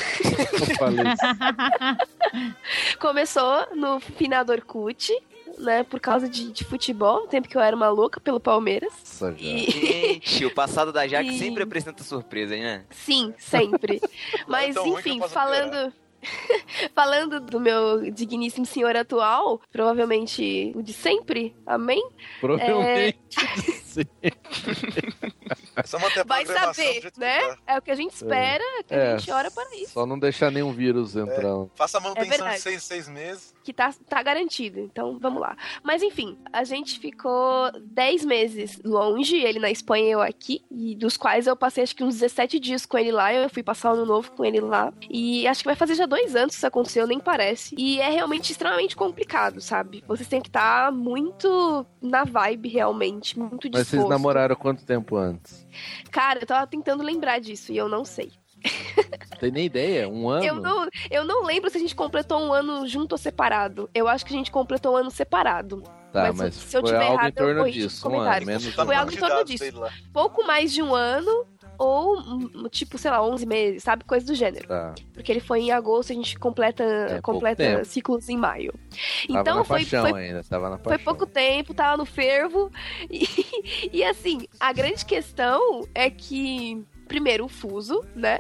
Começou no finado Orkut, né? Por causa de, de futebol, no tempo que eu era uma louca pelo Palmeiras. Nossa. E. Gente, o passado da Jaque E- sempre apresenta surpresas, né? Sim, sempre. Mas, que enfim, eu posso falando. falando do meu digníssimo senhor atual, provavelmente o de sempre, amém? Provavelmente. sim. É só manter a Vai saber, né? tá. É o que a gente espera, é que a É, gente ora para isso. Só não deixar nenhum vírus É. entrar. Faça a manutenção de seis, seis meses. que tá, tá garantido. Então, vamos lá. Mas enfim, a gente ficou 10 meses longe, ele na Espanha e eu aqui, e dos quais eu passei acho que uns 17 dias com ele lá, eu fui passar o ano novo com ele lá. E acho que vai fazer já dois anos que isso aconteceu, nem parece. E é realmente extremamente complicado, sabe? Vocês têm que estar muito na vibe, realmente, muito Mas disposto. vocês namoraram quanto tempo antes? Cara, eu tava tentando lembrar disso e eu não sei. Não tem nem ideia? Um ano? Eu não, eu não lembro se a gente completou um ano junto ou separado. Eu acho que a gente completou um ano separado. Tá, mas mas, se eu foi tiver algo errado, em eu corrijo disso. Um ano, menos Foi algo em torno disso. Pouco mais de um ano ou, hum, tipo, sei lá, 11 meses, sabe? Coisa do gênero. Tá. Porque ele foi em agosto, a gente completa, É, completa ciclos em maio. Tava Então foi, foi ainda, tava na foi pouco tempo, tava no fervo. E, e assim, a grande questão é que, primeiro, o fuso, né?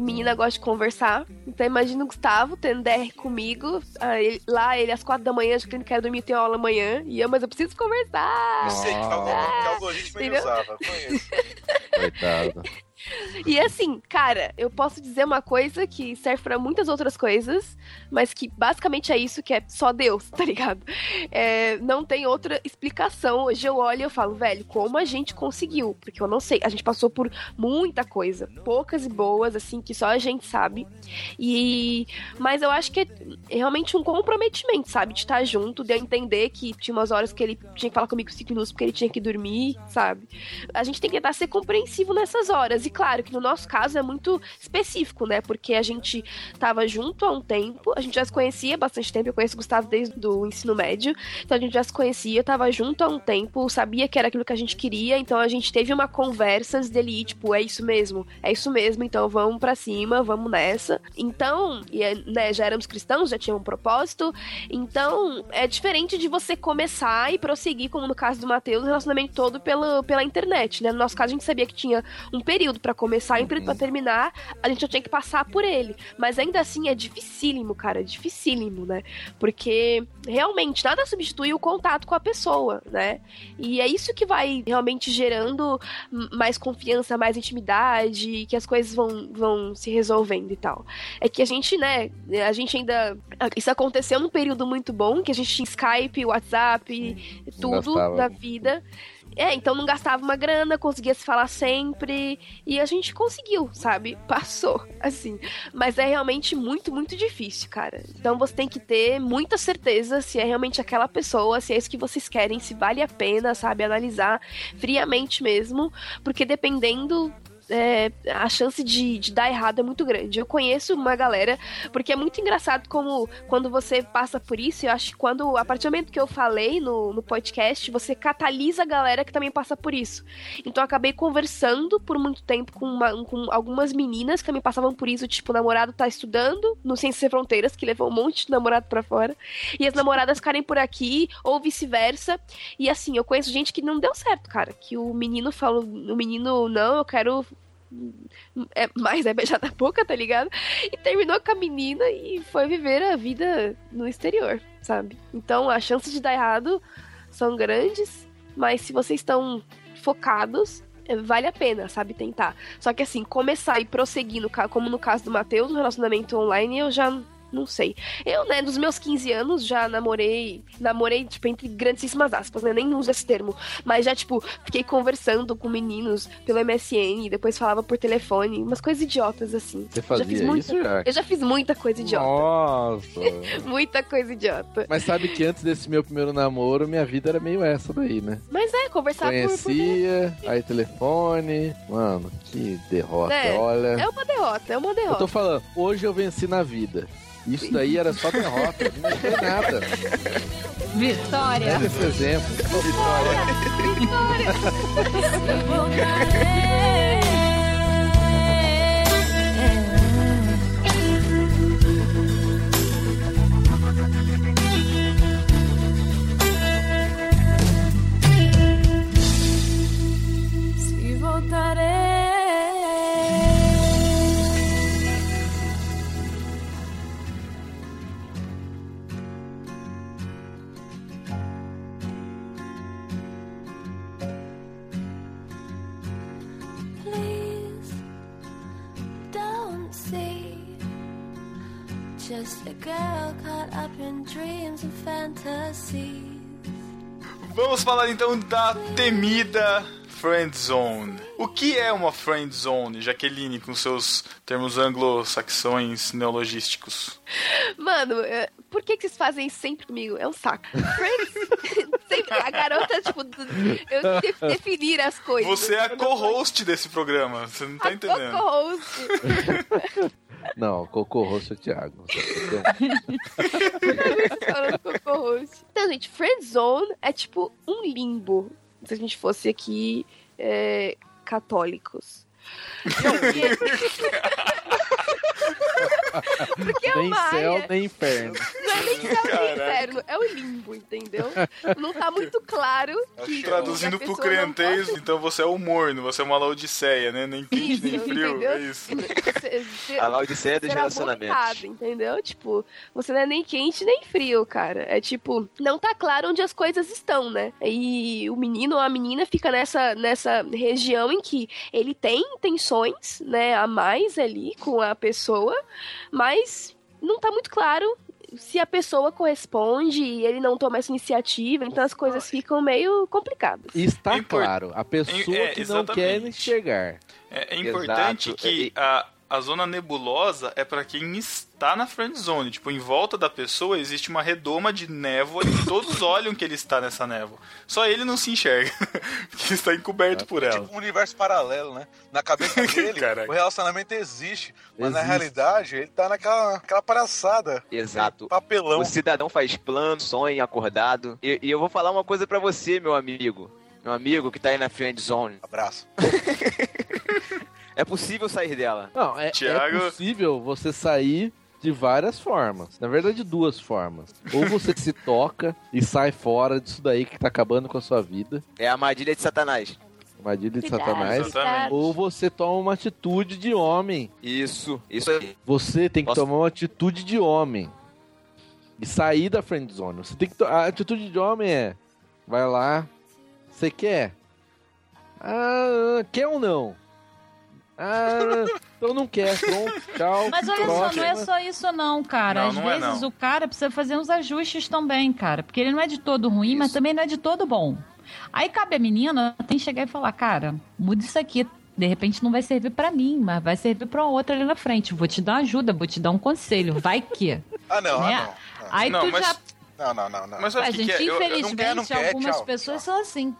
Menina gosta de conversar. Então imagina o Gustavo tendo DR comigo. ah, ele- lá, ele às quatro da manhã, acho que ele não quer dormir, tem aula amanhã. E eu, mas eu preciso conversar. Eu sei que que algoritmo ele usava. Conheço. Coitado. E assim, cara, eu posso dizer uma coisa que serve pra muitas outras coisas, mas que basicamente é isso que é só Deus, tá ligado? É, não tem outra explicação. Hoje eu olho e eu falo, velho, como a gente conseguiu? Porque eu não sei. A gente passou por muita coisa, poucas e boas, assim, que só a gente sabe. E mas eu acho que é realmente um comprometimento, sabe, de estar junto, de eu entender que tinha umas horas que ele tinha que falar comigo cinco minutos porque ele tinha que dormir, sabe? a gente tem que tentar ser compreensivo nessas horas. E claro que no nosso caso é muito específico, né? Porque a gente tava junto há um tempo, a gente já se conhecia há bastante tempo, eu conheço o Gustavo desde o ensino médio, então a gente já se conhecia, tava junto há um tempo, sabia que era aquilo que a gente queria, então a gente teve uma conversa dele tipo, é isso mesmo, é isso mesmo, então vamos pra cima, vamos nessa. Então, e, né, já éramos cristãos, já tinha um propósito, então é diferente de você começar e prosseguir, como no caso do Matheus, o relacionamento todo pela, pela internet, né? No nosso caso, a gente sabia que tinha um período pra começar e um período pra terminar, a gente já tinha que passar por ele. Mas ainda assim é dificílimo, cara, dificílimo, né? Porque realmente nada substitui o contato com a pessoa, né? E é isso que vai realmente gerando mais confiança, mais intimidade, que as coisas vão, vão se resolvendo e tal. É que a gente, né, a gente ainda. Isso aconteceu num período muito bom, que a gente tinha Skype, WhatsApp, tudo gastava. na vida. É, então não gastava uma grana, conseguia se falar sempre. E a gente conseguiu, sabe? Passou, assim. Mas é realmente muito, muito difícil, cara. Então você tem que ter muita certeza se é realmente aquela pessoa, se é isso que vocês querem, se vale a pena, sabe? Analisar friamente mesmo. Porque dependendo. É, a chance de, de dar errado é muito grande. Eu conheço uma galera, porque é muito engraçado como quando você passa por isso, eu acho que quando, a partir do momento que eu falei no, no podcast, você catalisa a galera que também passa por isso. Então eu acabei conversando por muito tempo com, uma- com algumas meninas que também passavam por isso, tipo, o namorado tá estudando no Ciências Sem Fronteiras, que levou um monte de namorado pra fora, e as namoradas ficarem por aqui, ou vice-versa. E assim, eu conheço gente que não deu certo, cara, que o menino falou, o menino, não, eu quero é, mais é beijar na boca, tá ligado? E terminou com a menina e foi viver a vida no exterior, sabe? Então as chances de dar errado são grandes, mas se vocês estão focados, é, vale a pena, sabe? Tentar. Só que assim, começar e prosseguir, no, como no caso do Matheus, no relacionamento online, eu já não sei. Eu, né, dos meus 15 anos já namorei, namorei, tipo, entre grandíssimas aspas, né? Nem uso esse termo. Mas já, tipo, fiquei conversando com meninos pelo MSN, e depois falava por telefone, umas coisas idiotas, assim. Você já fazia fiz muita, isso já? Eu já fiz muita coisa idiota. Nossa. Muita coisa idiota. Mas sabe que antes desse meu primeiro namoro, minha vida era meio essa daí, né? Mas é, conversar por, por Conhecia, aí telefone. Mano, que derrota. É, Olha. É uma derrota, é uma Eu derrota. tô falando, hoje eu venci na vida. Isso daí era só derrota, não foi nada. Vitória! Olha esse exemplo. Vitória. Se voltarei. Just a girl caught up in dreams and fantasies. Vamos falar então da temida Friend Zone. O que é uma Friend Zone, Jaqueline, com seus termos anglo-saxões neologísticos? Mano, é, por que, que vocês fazem isso sempre comigo? É um saco. Friends, sempre a garota, tipo, eu de- definir as coisas. Você é a co-host desse programa, você não sou tá A entendendo. co-host. Não, Cocorroço é o Thiago. Falando com co-host. Então, gente, friend zone é tipo um limbo. Se a gente fosse aqui é, católicos. Porque é nem uma céu, nem inferno. Não é nem céu nem inferno, é o limbo, entendeu? Não tá muito claro que. Traduzindo que pro crentez, pode- então você é o morno, você é uma laodiceia, né? Nem quente, nem Isso, frio, entendeu? é isso. Você- você- A Laodiceia dos ser relacionamentos. abortado, entendeu? Tipo, você não é nem quente nem frio, cara. É tipo, não tá claro onde as coisas estão, né? E o menino ou a menina fica nessa, nessa região em que ele tem intenções, né, a mais ali com a pessoa, mas não tá muito claro se a pessoa corresponde e ele não toma essa iniciativa, então as coisas ficam meio complicadas. Está claro, a pessoa É, que não quer enxergar. É, é importante Exato. que a, a zona nebulosa é pra quem está na friend zone. Tipo, em volta da pessoa existe uma redoma de névoa e todos olham que ele está nessa névoa. Só ele não se enxerga, porque está encoberto por É ela. tipo um universo paralelo, né? Na cabeça dele, Caraca. o relacionamento existe. Mas na Existe. realidade, ele tá naquela aquela palhaçada. Exato. Papelão. O cidadão faz plano, sonha acordado. E, e eu vou falar uma coisa pra você, meu amigo. Meu amigo que tá aí na friend zone. Abraço. É possível sair dela. Não, é, é Thiago- possível você sair de várias formas. Na verdade, duas formas. Ou você se toca e sai fora disso daí que tá acabando com a sua vida. É a armadilha de Satanás. Armadilha de Cuidado, Satanás. Exatamente. Ou você toma uma atitude de homem. Isso, isso aí. Você tem que Posso- tomar uma atitude de homem. E sair da friend zone. Você tem que to- a atitude de homem é vai lá, você quer? Ah, quer ou não? Ah, então não quer. Pronto, tchau. Mas olha só, não é só isso não, cara. Não, Às não é, vezes não. o cara precisa fazer uns ajustes também, cara. Porque ele não é de todo ruim, mas também não é de todo bom. Aí cabe a menina, tem que chegar e falar, cara, muda isso aqui. De repente não vai servir pra mim, mas vai servir pra outra ali na frente. Vou te dar ajuda, vou te dar um conselho. Vai que. Ah, não, Né? ah, não. Aí Não, tu mas- já. Não, não, não, não. Mas sabe A o que, que gente, é? Eu, eu, infelizmente, não quer, não quer, algumas tchau, pessoas tchau. são assim.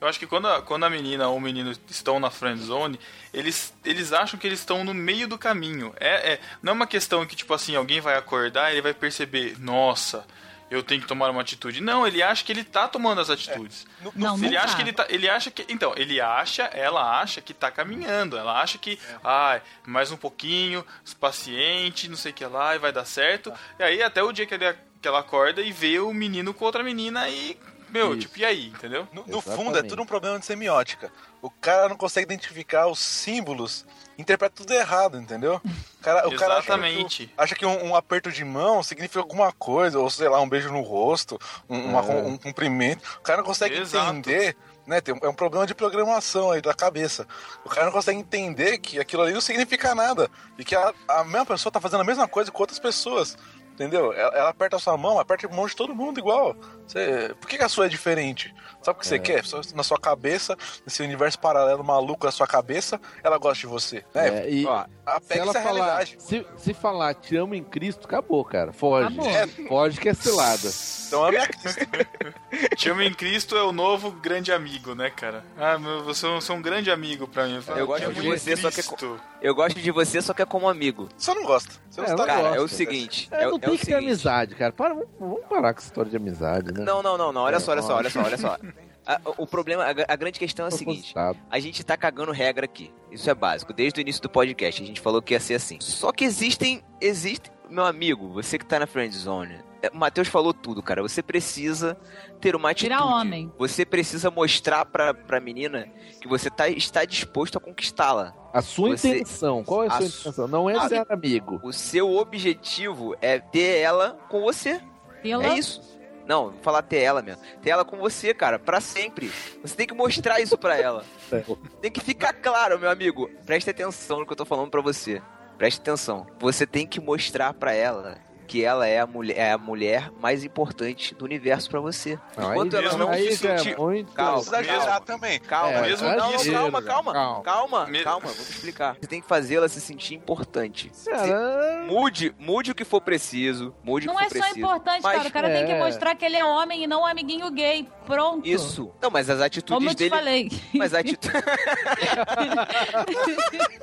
Eu acho que quando a, quando a menina ou o menino estão na friend zone, eles, eles acham que eles estão no meio do caminho. É, é, não é uma questão que, tipo assim, alguém vai acordar e ele vai perceber, nossa, eu tenho que tomar uma atitude. Não, ele acha que ele tá tomando as atitudes. No- Não, ele não acha tá. que ele tá. Ele acha que. Então, ele acha, ela acha que tá caminhando. Ela acha que, ai, mais um pouquinho, paciente, não sei o que lá, e vai dar certo. E aí até o dia que, ele, que ela acorda e vê o menino com outra menina e. Meu, Isso. tipo, e aí, entendeu? No, no fundo, é tudo um problema de semiótica. O cara não consegue identificar os símbolos, interpreta tudo errado, entendeu? O cara, o cara acha que, Exatamente. o- acha que um, um aperto de mão significa alguma coisa, ou sei lá, um beijo no rosto, um, uma- É. um cumprimento. O cara não consegue Exato. entender. Né, tem um- é um problema de programação aí da cabeça. O cara não consegue entender que aquilo ali não significa nada. E que a, a mesma pessoa tá fazendo a mesma coisa com outras pessoas. Entendeu? Ela, ela aperta a sua mão, aperta a mão de todo mundo igual. Você- por que, que a sua é diferente? Sabe o que você quer? Só- Na sua cabeça, nesse universo paralelo maluco da sua cabeça, ela gosta de você. Né? É, e Ó, se Apega ela essa falar, realidade. se, se falar te amo em Cristo, acabou, cara. Foge. Acabou. Foge que é cilada. Então a minha Cristo. Te amo em Cristo é o novo grande amigo, né, cara? Ah, meu, você é um, você é um grande amigo pra mim. Eu gosto Te amo de você, só que- Cristo. Eu gosto de você, só que é como amigo. Você não gosta. Você não É, eu Cara, gosto, é o seguinte. É, É, não é tem o que ter seguinte. amizade, cara. Para, vamos, vamos parar com essa história de amizade, né? Não, não, não, não. Olha É, só, olha só, olha só, olha só. A- o problema, a, a grande questão é a seguinte. A gente tá cagando regra aqui. Isso é básico. Desde o início do podcast a gente falou que ia ser assim. Só que existem, existe, meu amigo, você que tá na friend zone. é, O Matheus falou tudo, cara. Você precisa ter uma atitude. Virar homem. Você precisa mostrar pra, pra menina que você tá, está disposto a conquistá-la. A sua Você- intenção, qual é a sua su- intenção? Não é a- ser amigo. O seu objetivo é ter ela com você. Pela... É isso. Não, vou falar ter ela mesmo. Ter ela com você, cara, pra sempre. Você tem que mostrar isso pra ela. Tem que ficar claro, meu amigo. Preste atenção no que eu tô falando pra você. Preste atenção. Você tem que mostrar pra ela que ela é a mulher, é a mulher mais importante do universo pra você. Não, Enquanto aí, ela não aí se é sentir... muito... Calma, Precisa calma. também. Calma, É, mesmo é não, calma, calma, Calma. calma, Me- calma, vou te explicar. Você tem que fazê-la se sentir importante. Cara, Mude, mude o que for preciso, mude Não o que é for só preciso. importante, Mas- cara. O cara tem que É. mostrar que ele é homem e não um amiguinho gay. Pronto. Isso. Não, mas as atitudes Como eu te dele. falei. Mas a atitude.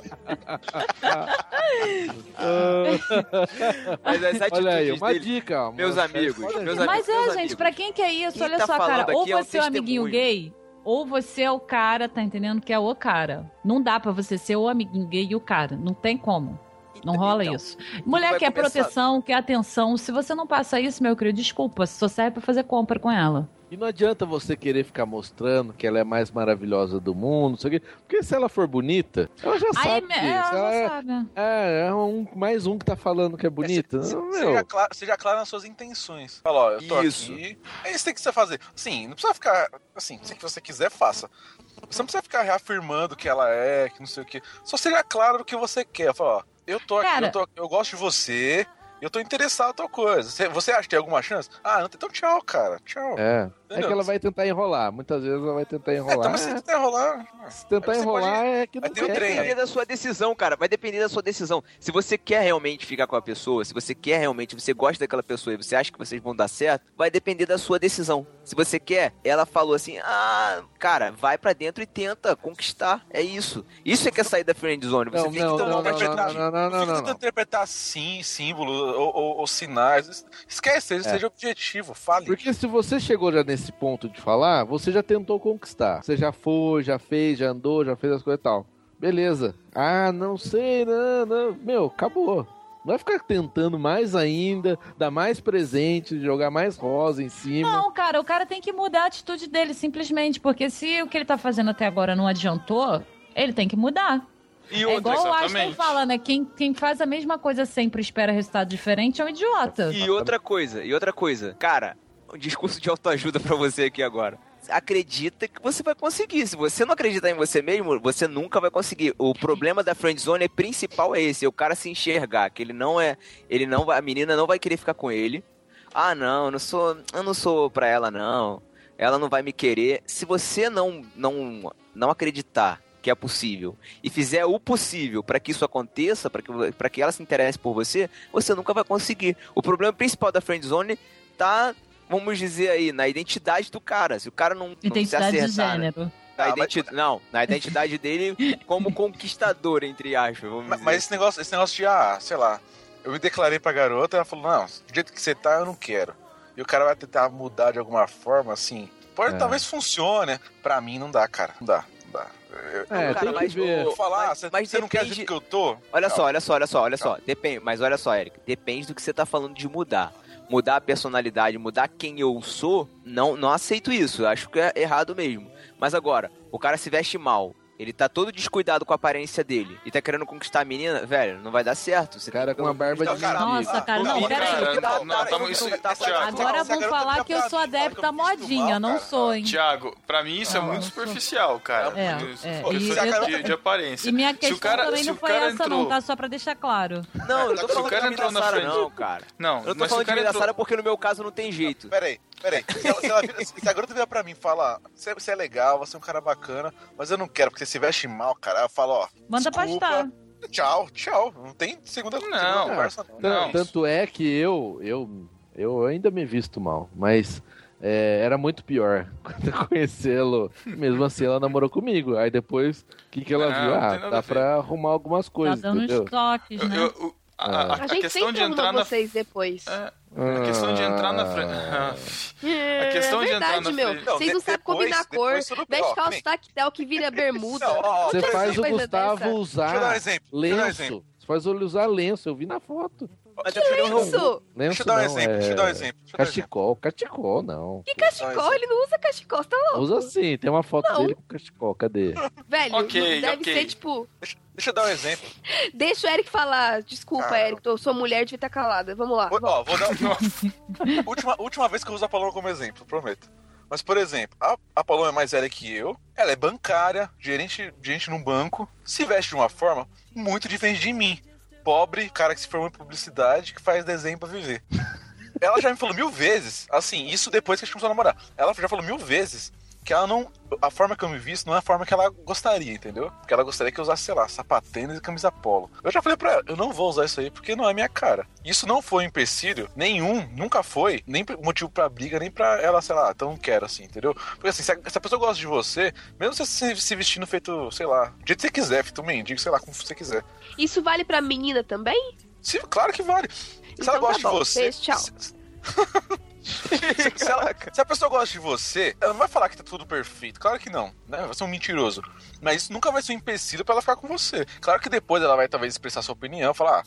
mas as atitudes olha aí, uma dele. dica. Meus amigos, meus aí. Mas meus é, amigos. gente, pra quem que é isso? Quem Olha tá só, cara. Ou é um você é o amiguinho gay, ou você é o cara, tá entendendo? Que é o cara. Não dá pra você ser o amiguinho gay e o cara. Não tem como. Não rola Então, isso. Mulher vai quer começar- proteção, quer atenção. Se você não passa isso, meu querido, desculpa. Só serve pra fazer compra com ela. E não adianta você querer ficar mostrando que ela é mais maravilhosa do mundo, não sei o quê. Porque se ela for bonita, ela já Aí, sabe disso. é, ela Ela já é, sabe. é, é um, mais um que tá falando que é bonita. Se- Não, se-. Seja claro, seja claro nas suas intenções. Fala, ó, eu tô Isso. aqui. É isso que tem que você fazer. Sim, não precisa ficar. Assim, se você quiser, faça. Você não precisa ficar reafirmando que ela é, que não sei o que. Só seja claro o que você quer. Fala, ó, eu tô aqui, Cara- eu, tô, eu gosto de você, eu tô interessado em tal coisa. Você, você acha que tem alguma chance? Ah, não tem. Então tchau, cara. Tchau. É. É Entendeu? que ela vai tentar enrolar. Muitas vezes ela vai tentar É, enrolar. então, mas se tentar enrolar. Se tentar enrolar pode- é que não ter um quer. trem Vai depender da sua decisão, cara. Vai depender da sua decisão. Se você quer realmente ficar com a pessoa, se você quer realmente, você gosta daquela pessoa e você acha que vocês vão dar certo, vai depender da sua decisão. Se você quer, ela falou assim: ah, cara, vai pra dentro e tenta conquistar. É isso. Isso é que é sair da friend zone. Você Não, tem não, que não, tomar não, uma não, não, não, não, não, interpretar sim, símbolos ou, ou- ou sinais. Esquece, seja, É. seja objetivo, fale. Porque se você chegou já nesse ponto de falar, você já tentou conquistar. Você já foi, já fez, já andou, já fez as coisas e tal. Beleza. Ah, não sei, não, não. Meu, acabou. Não vai ficar tentando mais ainda, dar mais presente, jogar mais rosa em cima. Não, cara, o cara tem que mudar a atitude dele, simplesmente. Porque se o que ele tá fazendo até agora não adiantou, ele tem que mudar. E é outra, igual o Einstein exatamente. fala, né? Quem, quem faz a mesma coisa sempre espera resultado diferente é um idiota. E outra coisa, e outra coisa. Cara, um discurso de autoajuda pra você aqui agora. Acredita que você vai conseguir. Se você não acreditar em você mesmo, você nunca vai conseguir. O problema da friend zone é principal é esse, é o cara se enxergar que ele não é, ele não vai, a menina não vai querer ficar com ele. Ah, não, eu não sou, eu não sou pra ela não. Ela não vai me querer. Se você não não não acreditar que é possível e fizer o possível para que isso aconteça, para que para que ela se interesse por você, você nunca vai conseguir. O problema principal da friend zone tá, vamos dizer aí, na identidade do cara. Se o cara não, não se Identidade de acertar, né? gênero. Na Ah, mas- identi- Não, na identidade dele como conquistador, entre aspas, vamos Mas, dizer. mas esse negócio, esse negócio de, ah, sei lá, eu me declarei pra garota, ela falou, não, do jeito que você tá, eu não quero. E o cara vai tentar mudar de alguma forma, assim. Pode, É. talvez funcione. Pra mim, não dá, cara. Não dá, não dá. Eu, É, Cara, tem que mas ver. eu falar, mas- você, mas você não quer jeito que eu tô? Olha Não. só, olha só, olha só, olha só. Depende, mas olha só, Eric. Depende do que você tá falando de mudar. Mudar a personalidade, mudar quem eu sou, não, não aceito isso. Acho que é errado mesmo. Mas agora, o cara se veste mal. Ele tá todo descuidado com a aparência dele. E tá querendo conquistar a menina, velho, não vai dar certo. Você Cara com uma barba de cara. Nossa, cara, não, peraí. Tá- tá- tá- tá- tá- Agora vão garota falar que eu sou me visto modinha. Não sou, hein? Tiago, pra mim isso é muito superficial, cara. É, Isso- é, isso é de, aparência. E minha questão também não foi essa, não, tá? Só pra deixar claro. Não, eu não tô falando de entrou na frente- não, cara. Não, Eu tô falando de. Sara porque no meu caso não tem jeito. Peraí, peraí. Se, ela, se, ela vira- se a garota vier pra mim e fala, você, você é legal, você é um cara bacana, mas eu não quero, porque você se veste mal, cara. Eu falo, ó, Manda Desculpa. pastar. tchau, tchau. Não tem segunda, segunda Não. conversa, não. Tan- Não. Tanto é que eu, eu, eu ainda me visto mal, mas é, era muito pior quando eu conhecê-lo. Mesmo assim, ela namorou comigo. Aí depois, o que, que ela Não, viu? não Ah, dá pra arrumar algumas Tá coisas, dando entendeu? uns toques, Eu- né? eu- o- a, a- A, a gente questão sempre de entrar na vocês depois. É, a questão de entrar na frente. É, A questão de entrar verdade, na meu. frente- Não, Vocês não sabem combinar a cor. Veste que calça tactel que vira bermuda. Não, ó, Você faz o Gustavo dessa. usar Deixa eu dar um exemplo. Deixa eu dar um lenço. exemplo. Você faz ele usar lenço, eu vi na foto. Mas é é um- Isso! Lenço Deixa eu dar um não, exemplo, é deixa eu dar um exemplo. Deixa eu dar um exemplo. Cachecol, cachecol não. Que cachecol? Ele não usa cachecol, tá louco? Usa sim, tem uma foto Não. dele com cachecol, cadê? Velho, Ok, deve ok. ser tipo. Deixa eu dar um exemplo. Deixa o Eric falar. Desculpa, Cara. Eric, eu sou mulher, devia estar calada. Vamos lá. Vou- Ó, vou dar. última, última vez que eu uso a Paloma como exemplo, prometo. Mas, por exemplo, a, a Paloma é mais velha que eu, ela é bancária, gerente, gerente num banco, se veste de uma forma muito diferente de mim. pobre, cara que se formou em publicidade, que faz desenho pra viver. Ela já me falou mil vezes, assim, isso depois que a gente começou a namorar. Ela já falou mil vezes que ela não. A forma que eu me visto não é a forma que ela gostaria, entendeu? Porque ela gostaria que eu usasse, sei lá, sapatênis e camisa polo. Eu já falei pra ela, eu não vou usar isso aí porque não é minha cara. Isso não foi um empecilho nenhum, nunca foi, nem motivo pra briga, nem pra ela, sei lá, então não quero, assim, entendeu? Porque assim, se a, se a pessoa gosta de você, mesmo você se, se vestindo feito, sei lá, do jeito que você quiser, feito mendigo, sei lá, como você quiser. Isso vale pra menina também? Sim, claro que vale. Se ela Então gosta tá bom, de você. beijo, tchau. se- se, ela- se a pessoa gosta de você, ela não vai falar que tá tudo perfeito. Claro que não, né? Vai ser um mentiroso. Mas isso nunca vai ser um empecilho pra ela ficar com você. Claro que depois ela vai talvez expressar sua opinião, falar, ah,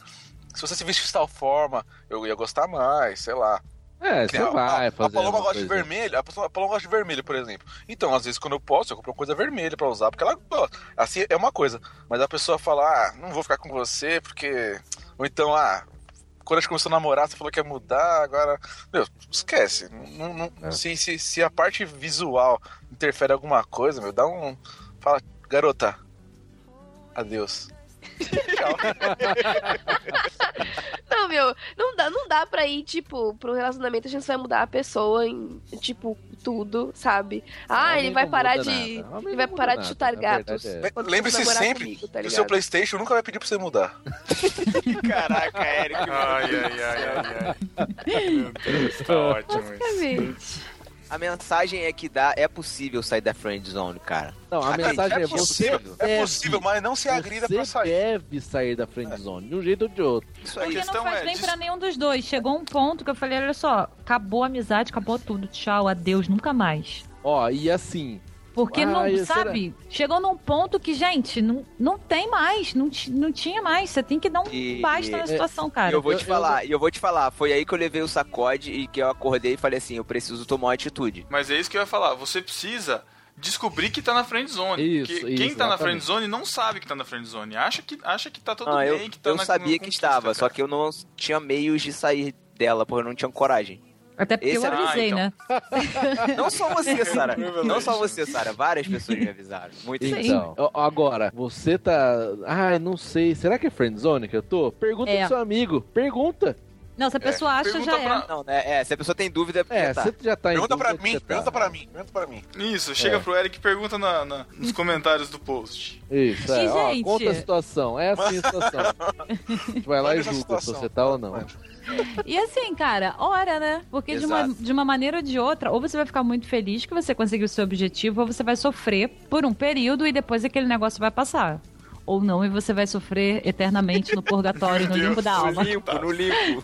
se você se vestir de tal forma, eu ia gostar mais, sei lá. É, você a- vai a, fazer. A Paloma gosta de vermelho, a pessoa- a Paloma gosta de vermelho, por exemplo. Então, às vezes, quando eu posso, eu compro uma coisa vermelha pra usar, porque ela gosta. Assim é uma coisa. Mas a pessoa fala, ah, não vou ficar com você, porque. Ou então, ah, quando a gente começou a namorar, você falou que ia mudar, agora. Meu, esquece. Não- não- É. se, se, se a parte visual interfere em alguma coisa, meu, dá um. Fala, garota. Adeus. Tchau. Não, meu, não dá, não dá pra ir, tipo, pro relacionamento a gente vai mudar a pessoa em, tipo, tudo, sabe? Ah, ele vai parar de. nada. Ele vai parar de chutar gatos. é Lembre-se sempre comigo, tá que o seu Playstation nunca vai pedir pra você mudar. Caraca, Eric. Ai, ai, ai, ai, ai. Meu Deus, tá ótimo isso. A mensagem é que dá, é possível sair da friend zone, cara. Não, a mensagem é, é você possível. É deve- possível, mas não se agrida pra Você sair. deve sair da friend zone, de um jeito ou de outro. Isso aí. Porque não faz é, bem dis- pra nenhum dos dois. Chegou um ponto que eu falei, olha só, acabou a amizade, acabou tudo. Tchau, adeus, nunca mais. Ó, e assim, Porque Ah, não, sabe, chegou num ponto que, gente, não, não tem mais, não, não tinha mais. Você tem que dar um E- basta na e- situação, cara. eu vou eu- te eu falar, e eu vou te falar, foi aí que eu levei o sacode e que eu acordei e falei assim, eu preciso tomar uma atitude. Mas é isso que eu ia falar. Você precisa descobrir que tá na friend zone. Isso, isso, quem tá na exatamente. friend zone não sabe que tá na friend zone. Acha que, acha que tá tudo Ah, eu, bem, que tá eu na sabia na que estava, só cara. que eu não tinha meios de sair dela, porque eu não tinha coragem. Até porque esse eu é- avisei, Ah, né? Não só você, Sara. Não só você, Sara. Várias pessoas me avisaram. Sim. Então, agora, você tá. Ah, não sei. Será que é friendzone que eu tô? Pergunta É. pro seu amigo. Pergunta. Não, se a pessoa acha, Pergunta já pra- é. Não, né? É, se a pessoa tem dúvida, é porque É, tá. você já tá em Pergunta pra mim, tá. pergunta pra mim, pergunta pra mim. Isso, chega É. pro Eric e pergunta na, na- nos comentários do post. Isso, é. Ó, gente? conta a situação. É assim a situação. A gente vai lá e julga se você tá ou não. E assim, cara, ora, né? Porque de uma, de uma maneira ou de outra, ou você vai ficar muito feliz que você conseguiu o seu objetivo, ou você vai sofrer por um período e depois aquele negócio vai passar. Ou não, e você vai sofrer eternamente no purgatório, no limbo da alma. no limbo, no limbo.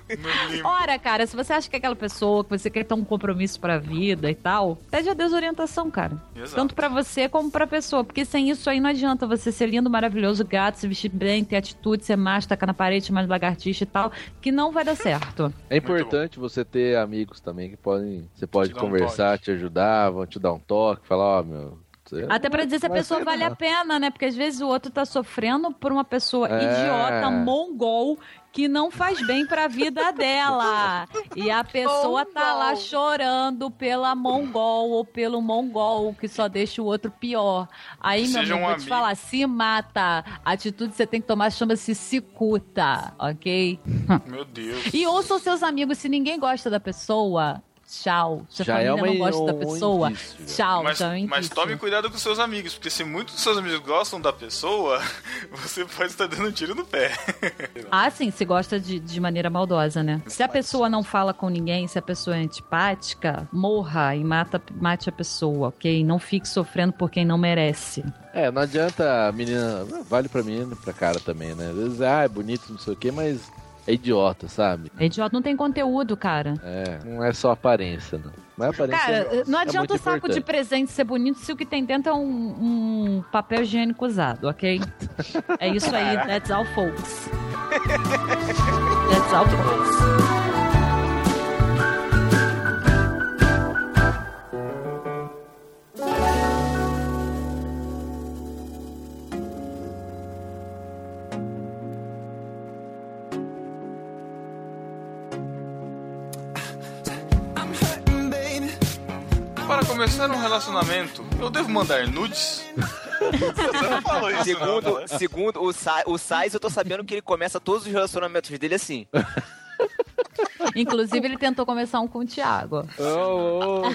Ora, cara, se você acha que é aquela pessoa que você quer ter um compromisso pra vida e tal, pede a Deus orientação, cara. Exato. Tanto pra você como pra pessoa. Porque sem isso aí não adianta você ser lindo, maravilhoso, gato, se vestir bem, ter atitude, ser macho, tacar na parede, mais lagartixa e tal, que não vai dar certo. É importante você ter amigos também que podem. Você pode Te um conversar, toque. te ajudar, vão te dar um toque, falar, ó, meu. Até pra dizer se a pessoa vale não. a pena, né? Porque às vezes o outro tá sofrendo por uma pessoa É. idiota, mongol, que não faz bem pra vida dela. E a pessoa tá lá chorando pela mongol ou pelo mongol, que só deixa o outro pior. Aí, meu Seja amigo, um vou te falar, se mata. A atitude que você tem que tomar chama-se cicuta, ok? Meu Deus. E ouçam seus amigos, se ninguém gosta da pessoa, tchau. Se a Já é família uma- não gosta da um pessoa, indício, tchau. Mas, já é um mas tome cuidado com seus amigos, porque se muitos dos seus amigos gostam da pessoa, você pode estar dando um tiro no pé. Ah, sim, se gosta de, de maneira maldosa, né? Se a pessoa não fala com ninguém, se a pessoa é antipática, morra e mata, mate a pessoa, ok? Não fique sofrendo por quem não merece. É, não adianta a menina. Vale pra menina e pra cara também, né? Às vezes, ah, é bonito, não sei o quê, mas é idiota, sabe? É idiota, não tem conteúdo, cara. É, não é só aparência, não. Mas aparência Cara, é, não é adianta muito o saco de importante. presente ser bonito se o que tem dentro é um, um papel higiênico usado, ok? É isso aí, that's all, folks. That's all, folks. Para começar um relacionamento, eu devo mandar nudes? Você não falou isso, Segundo, não, né? segundo o, Sa o Sais, eu tô sabendo que ele começa todos os relacionamentos dele assim. Inclusive, ele tentou começar um com o Thiago. Ô, ô,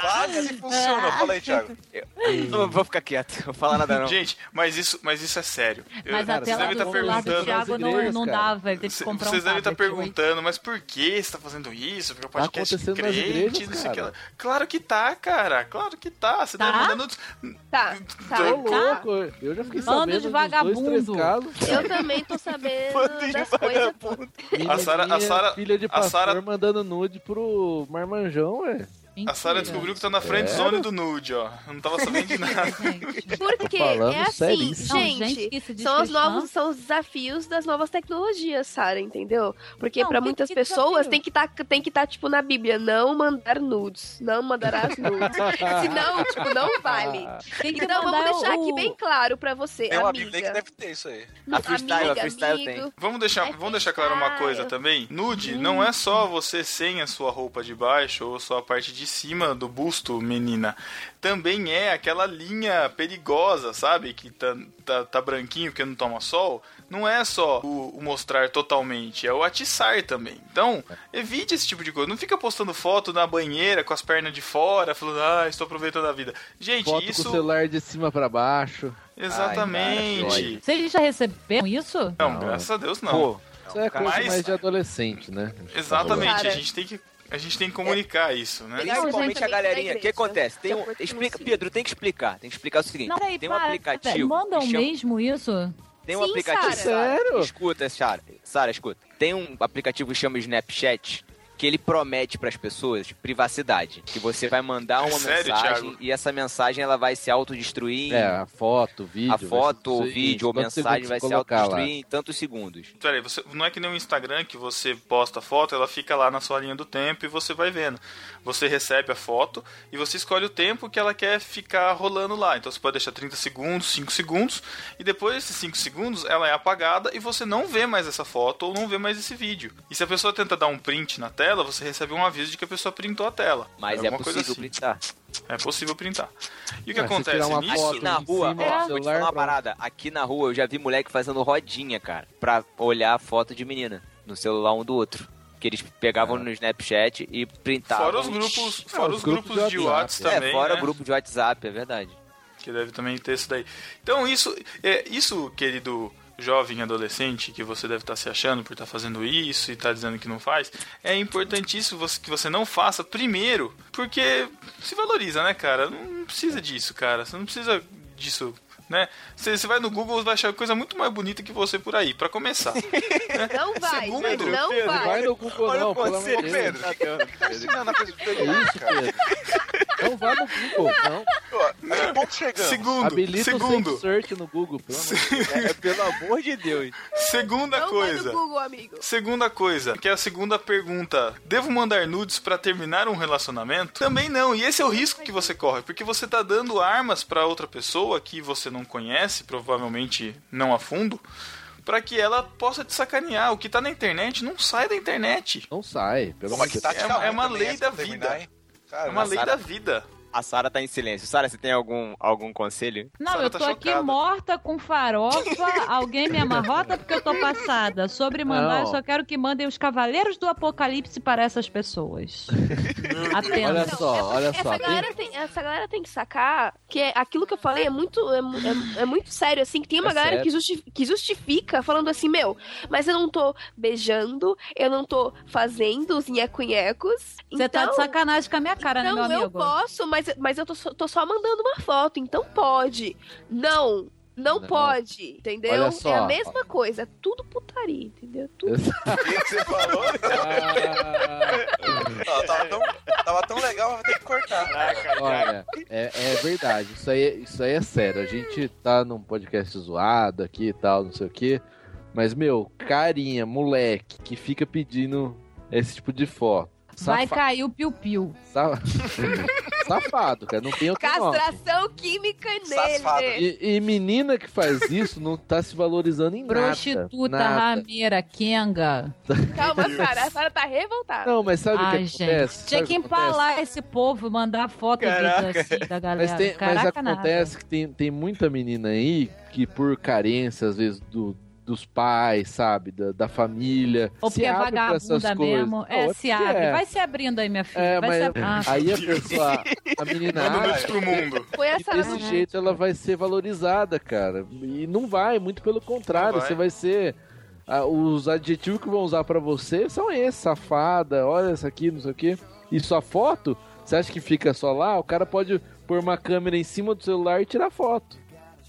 Quase funcionou. Fala aí, Thiago. Não vou ficar quieto, não vou falar nada não. Gente, mas isso, mas isso é sério. Eu- Mas a cara, vocês tela devem do estar celular do perguntando. Thiago não, igrejas, não dava. Ele teve que comprar Vocês um devem estar tablet. perguntando, mas por que você tá fazendo isso? Porque o Tá podcast acontecendo nas crente, igrejas, não sei o que cara. lá. Claro que tá, cara. Claro que tá. Você Tá? deve mandar nudes. Tá, tá. Ô, louco, eu já fiquei Bando sabendo de dois, vagabundo. casos. Eu também tô sabendo Bando de das coisas. A Sara- a Sara- filha de a pastor, Sara- mandando nude pro marmanjão, ué. A Sara Mentira. descobriu que tá na friend É. zone do nude, ó. Eu não tava sabendo de nada. Gente. Porque é assim, seríssimo. Não, gente, gente são os novos, são os desafios das novas tecnologias, Sara, entendeu? Porque Não, pra que- muitas que pessoas desafio? tem que tá, tem que estar tipo na Bíblia, não mandar nudes, não mandarás nudes. Senão, tipo, não vale. Tem Então vamos deixar o- aqui bem claro pra você, Tem uma amiga. Bíblia que deve ter isso aí. A freestyle, amiga, a freestyle amigo. Vamos deixar, É vamos deixar claro uma coisa também. Nude não é só você sem a sua roupa de baixo ou só a parte de cima do busto, menina. Também é aquela linha perigosa, sabe? Que tá, tá, tá branquinho porque não toma sol. Não é só o, o mostrar totalmente, é o atiçar também. Então, evite esse tipo de coisa. Não fica postando foto na banheira com as pernas de fora, falando, ah, estou aproveitando a vida. Gente, Foto com o isso. celular de cima pra baixo. Exatamente. Vocês já receberam isso? não, Não. graças a Deus não. Pô, Isso é coisa Mas- mais de adolescente, né? Exatamente, a gente tem que a gente tem que comunicar isso, né? Principalmente a galerinha. O que acontece? Tem um, explica. Pedro, tem que explicar. Tem que explicar o seguinte. Não, peraí, tem um para, aplicativo. Mandam chama- mesmo isso? Tem um Sim, aplicativo. Sara. Sério? Escuta, Sara. Sara, escuta. Tem um aplicativo que chama Snapchat que ele promete pras pessoas privacidade. Que você vai mandar uma É sério, mensagem Thiago? e essa mensagem ela vai se autodestruir. É, a foto, o vídeo. a foto, ser- ou vídeo, ou mensagem vai se colocar lá. autodestruir em tantos segundos. Peraí, você, não é que nem o Instagram que você posta a foto, ela fica lá na sua linha do tempo e você vai vendo. Você recebe a foto e você escolhe o tempo que ela quer ficar rolando lá. Então você pode deixar 30 segundos, 5 segundos, e depois desses 5 segundos ela é apagada e você não vê mais essa foto ou não vê mais esse vídeo. E se a pessoa tenta dar um print na tela, você recebe um aviso de que a pessoa printou a tela. Mas é coisa possível assim. printar. É possível printar. E o que se acontece uma nisso? Aqui na rua, cima ó, vou te falar uma parada. Aqui na rua eu já vi moleque fazendo rodinha, cara, pra olhar a foto de menina no celular um do outro. Que eles pegavam no Snapchat e printavam. Fora os grupos, fora os os grupos grupos de WhatsApp. WhatsApp É, também, fora né? grupo de WhatsApp, é verdade. que deve também ter isso daí. Então isso, é, isso querido jovem adolescente que você deve estar se achando por estar fazendo isso e estar dizendo que não faz, é importantíssimo você- que você não faça primeiro, porque se valoriza, né, cara? Não precisa disso, cara. Você não precisa disso. Né? Você, você vai no Google e vai achar coisa muito mais bonita que você por aí, pra começar. Não vai, Segundo, não Não vai vai. no Google, não, pelo amor de Deus. Pedro. Tá ensinando a coisa de É Pedro, isso, cara. Pedro. Não vá no Google, não. Que ponto chegamos? Segundo, Habilita o segundo, Safe Search no Google, pelo amor de Deus. É, pelo amor de Deus. segunda Não coisa. vai no Google, amigo. Segunda coisa, que é a segunda pergunta. Devo mandar nudes pra terminar um relacionamento? Também não. E esse é o risco que você corre, porque você tá dando armas pra outra pessoa que você não conhece, provavelmente não a fundo, pra que ela possa te sacanear. O que tá na internet não sai da internet. Não sai, pelo amor que Deus. É uma- é uma lei da terminar, vida. hein? Cara, É uma lei Sara- da vida. A Sara tá em silêncio. Sara, você tem algum, algum conselho? Não, Sara eu tá tô aqui chocada. morta com farofa. Alguém me amarrota porque eu tô passada. Sobre mandar, Não. eu só quero que mandem os cavaleiros do apocalipse para essas pessoas. Olha Apenas. só, essa, olha essa só. Galera tem, essa galera tem que sacar que é- aquilo que eu falei é muito, é, é- é muito sério, assim, que tem uma É galera que, justi- que justifica falando assim, meu, mas eu não tô beijando, eu não tô fazendo os nheco-nhecos. Você tá de sacanagem com a minha cara, né, Então meu eu amigo? posso, mas, mas eu tô, só- tô só mandando uma foto, então pode. Não, não, Não. pode, entendeu? Olha só. É a mesma coisa, é tudo putaria, entendeu? Tudo. O que você falou? Não, tava, tão, tava tão legal, mas vai ter que cortar. Olha, é, é verdade, isso aí, isso aí é sério. A gente tá num podcast zoado aqui e tal, não sei o quê. Mas, meu, carinha, moleque, que fica pedindo esse tipo de foto. Vai Safa- cair o piu-piu. sa- Safado, cara. Não tem outro nome. Castração química Safado. nele. E, e menina que faz isso não tá se valorizando em nada. Prostituta, nada. rameira, Kenga. Calma, Sara. A Sara tá revoltada. Não, mas sabe o Ai, que gente. acontece? Tinha Sabe que o acontece? empalar esse povo, mandar foto e vídeo assim da galera. Mas, tem, mas Caraca, acontece nada. que tem, tem muita menina aí que por carência, às vezes, do, dos pais, sabe? Da, da família. Ou se porque é abre essas vagabunda coisas. mesmo. Não, É, se porque abre. é. Vai se abrindo aí, minha filha. É, vai mas se ab- Ah, aí a pessoa, a menina pro mundo. Foi a que Sara. desse jeito ela vai ser valorizada, cara. E não vai, muito pelo contrário. Não vai. Você vai ser. ah, os adjetivos que vão usar pra você são esses: safada, olha essa aqui, não sei o quê. E sua foto, você acha que fica só lá? O cara pode pôr uma câmera em cima do celular e tirar foto.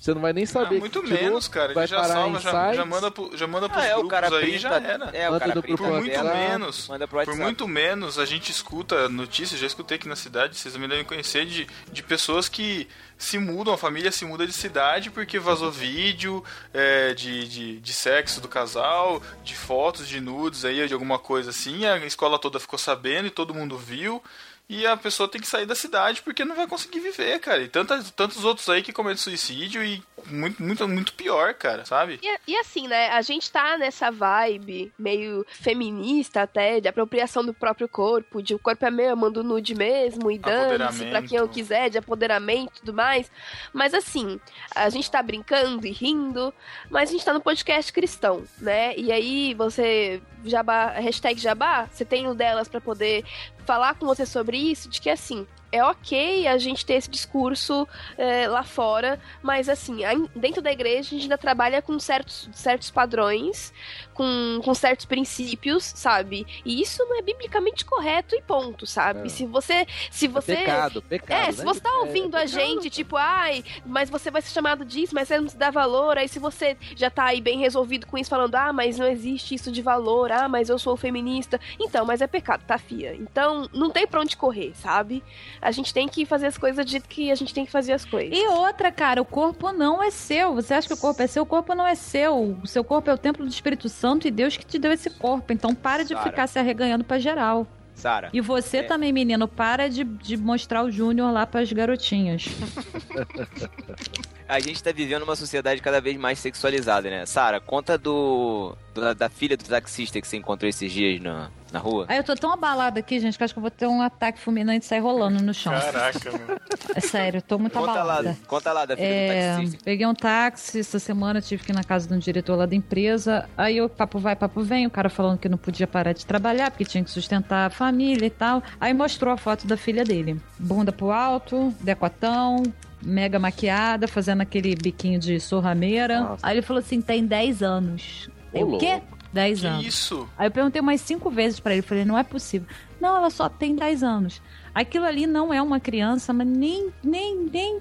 Você não vai nem Ah, saber. muito que tirou, menos, cara. Ele vai já parar salva, em já, já manda, pro, já manda pros Ah, é, o grupos cara aí, printa, já era. É, o Manda cara do printa grupo Por muito tela, menos, Manda pro por muito menos, a gente escuta notícias, já escutei aqui na cidade, vocês também devem conhecer, de, de pessoas que se mudam, a família se muda de cidade porque vazou vídeo é, de, de, de sexo do casal, de fotos, de nudes aí, de alguma coisa assim, a escola toda ficou sabendo e todo mundo viu. E a pessoa tem que sair da cidade porque não vai conseguir viver, cara. E tantas, tantos outros aí que cometem suicídio e muito, muito, muito pior, cara, sabe? E, e assim, né? A gente tá nessa vibe meio feminista até, de apropriação do próprio corpo, de o corpo é meu, eu mando nude mesmo, e dane-se pra quem eu quiser, de apoderamento e tudo mais. Mas assim, a gente tá brincando e rindo, mas a gente tá no podcast cristão, né? E aí você, jabá, hashtag jabá, você tem o delas pra poder falar com você sobre isso, de que assim, é ok a gente ter esse discurso é, lá fora, mas assim, dentro da igreja a gente ainda trabalha com certos, certos padrões, com, com certos princípios, sabe? E isso não é biblicamente correto e ponto, sabe? É. Se você. Se você. É pecado, pecado. É, né? se você tá É- ouvindo é a pecado. gente, tipo, ai, mas você vai ser chamado disso, mas você não se dá valor, aí se você já tá aí bem resolvido com isso, falando, ah, mas não existe isso de valor, ah, mas eu sou feminista. Então, mas é pecado, tá, fia? Então, não tem pra onde correr, sabe? A gente tem que fazer as coisas do jeito que a gente tem que fazer as coisas. E outra, cara, o corpo não é seu. Você acha que o corpo é seu? O corpo não é seu. O seu corpo é o templo do Espírito Santo e Deus que te deu esse corpo. Então para de ficar se arreganhando pra geral. Sara, E você É. também, menino, para de, de mostrar o Júnior lá pras garotinhas. a gente tá vivendo uma sociedade cada vez mais sexualizada, né? Sara, conta do, do- da filha do taxista que você encontrou esses dias na, na rua. Aí eu tô tão abalada aqui, gente, que acho que eu vou ter um ataque fulminante e sair rolando no chão. Caraca, meu. É sério, eu tô muito Conta lá, abalada. conta lá da filha É, do taxista. peguei um táxi essa semana, tive que ir na casa de um diretor lá da empresa. Aí o papo vai, papo vem, o cara falando que não podia parar de trabalhar porque tinha que sustentar a família e tal. Aí mostrou a foto da filha dele. Bunda pro alto, decotão, mega maquiada, fazendo aquele biquinho de sorrameira. Nossa. Aí ele falou assim: tem 10 anos. Eu, o quê? Louco. 10 Que anos. isso? Aí eu perguntei umas cinco vezes pra ele, falei, não é possível. Não, ela só tem 10 anos. Aquilo ali não é uma criança, mas nem, nem, nem,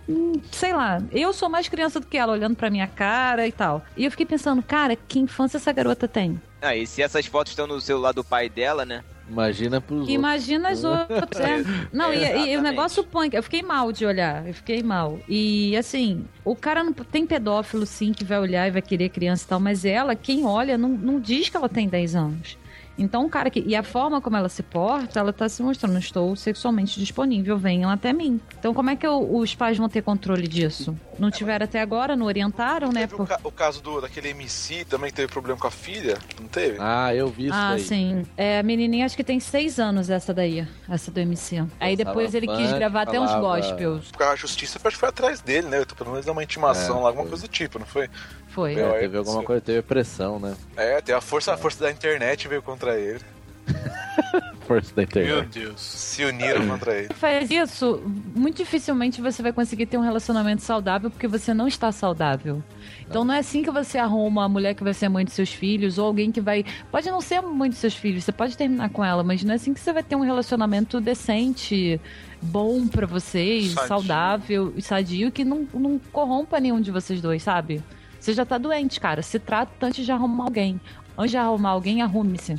sei lá. Eu sou mais criança do que ela, olhando pra minha cara e tal. E eu fiquei pensando, cara, que infância essa garota tem? Ah, e se essas fotos estão no celular do pai dela, né? Imagina pros outros. Imagina as outras. é. Não, e, e o negócio punk. Eu fiquei mal de olhar. Eu fiquei mal. E assim, o cara não. Tem pedófilo sim que vai olhar e vai querer criança e tal, mas ela, quem olha, não, não diz que ela tem 10 anos. Então, o cara que. E a forma como ela se porta, ela tá se mostrando, estou sexualmente disponível, venham até mim. Então, como é que eu- os pais vão ter controle disso? Não tiveram até agora, não orientaram, né? Teve o, Por... ca- o caso do, daquele MC também que teve problema com a filha, não teve? Ah, eu vi isso Ah, daí. sim. É, a menininha acho que tem seis anos essa daí, essa do MC. Aí depois ele quis gravar até uns falava- gospels. Porque a justiça acho que foi atrás dele, né? Pelo menos deu uma intimação É, lá, alguma foi. coisa do tipo, não foi? Foi. É, Meu, teve é, alguma coisa, teve pressão, né? É, tem a força, a força da internet veio contra ele. Força da Meu internet. Deus. Se uniram contra ele. Faz isso, muito dificilmente você vai conseguir ter um relacionamento saudável porque você não está saudável. Então não é assim que você arruma a mulher que vai ser mãe dos seus filhos ou alguém que vai. Pode não ser a mãe dos seus filhos, você pode terminar com ela, mas não é assim que você vai ter um relacionamento decente, bom pra vocês, Sadio. saudável e sadio, que não, não corrompa nenhum de vocês dois, sabe? Você já tá doente, cara. Se trata antes de arrumar alguém. Antes de arrumar alguém, arrume-se.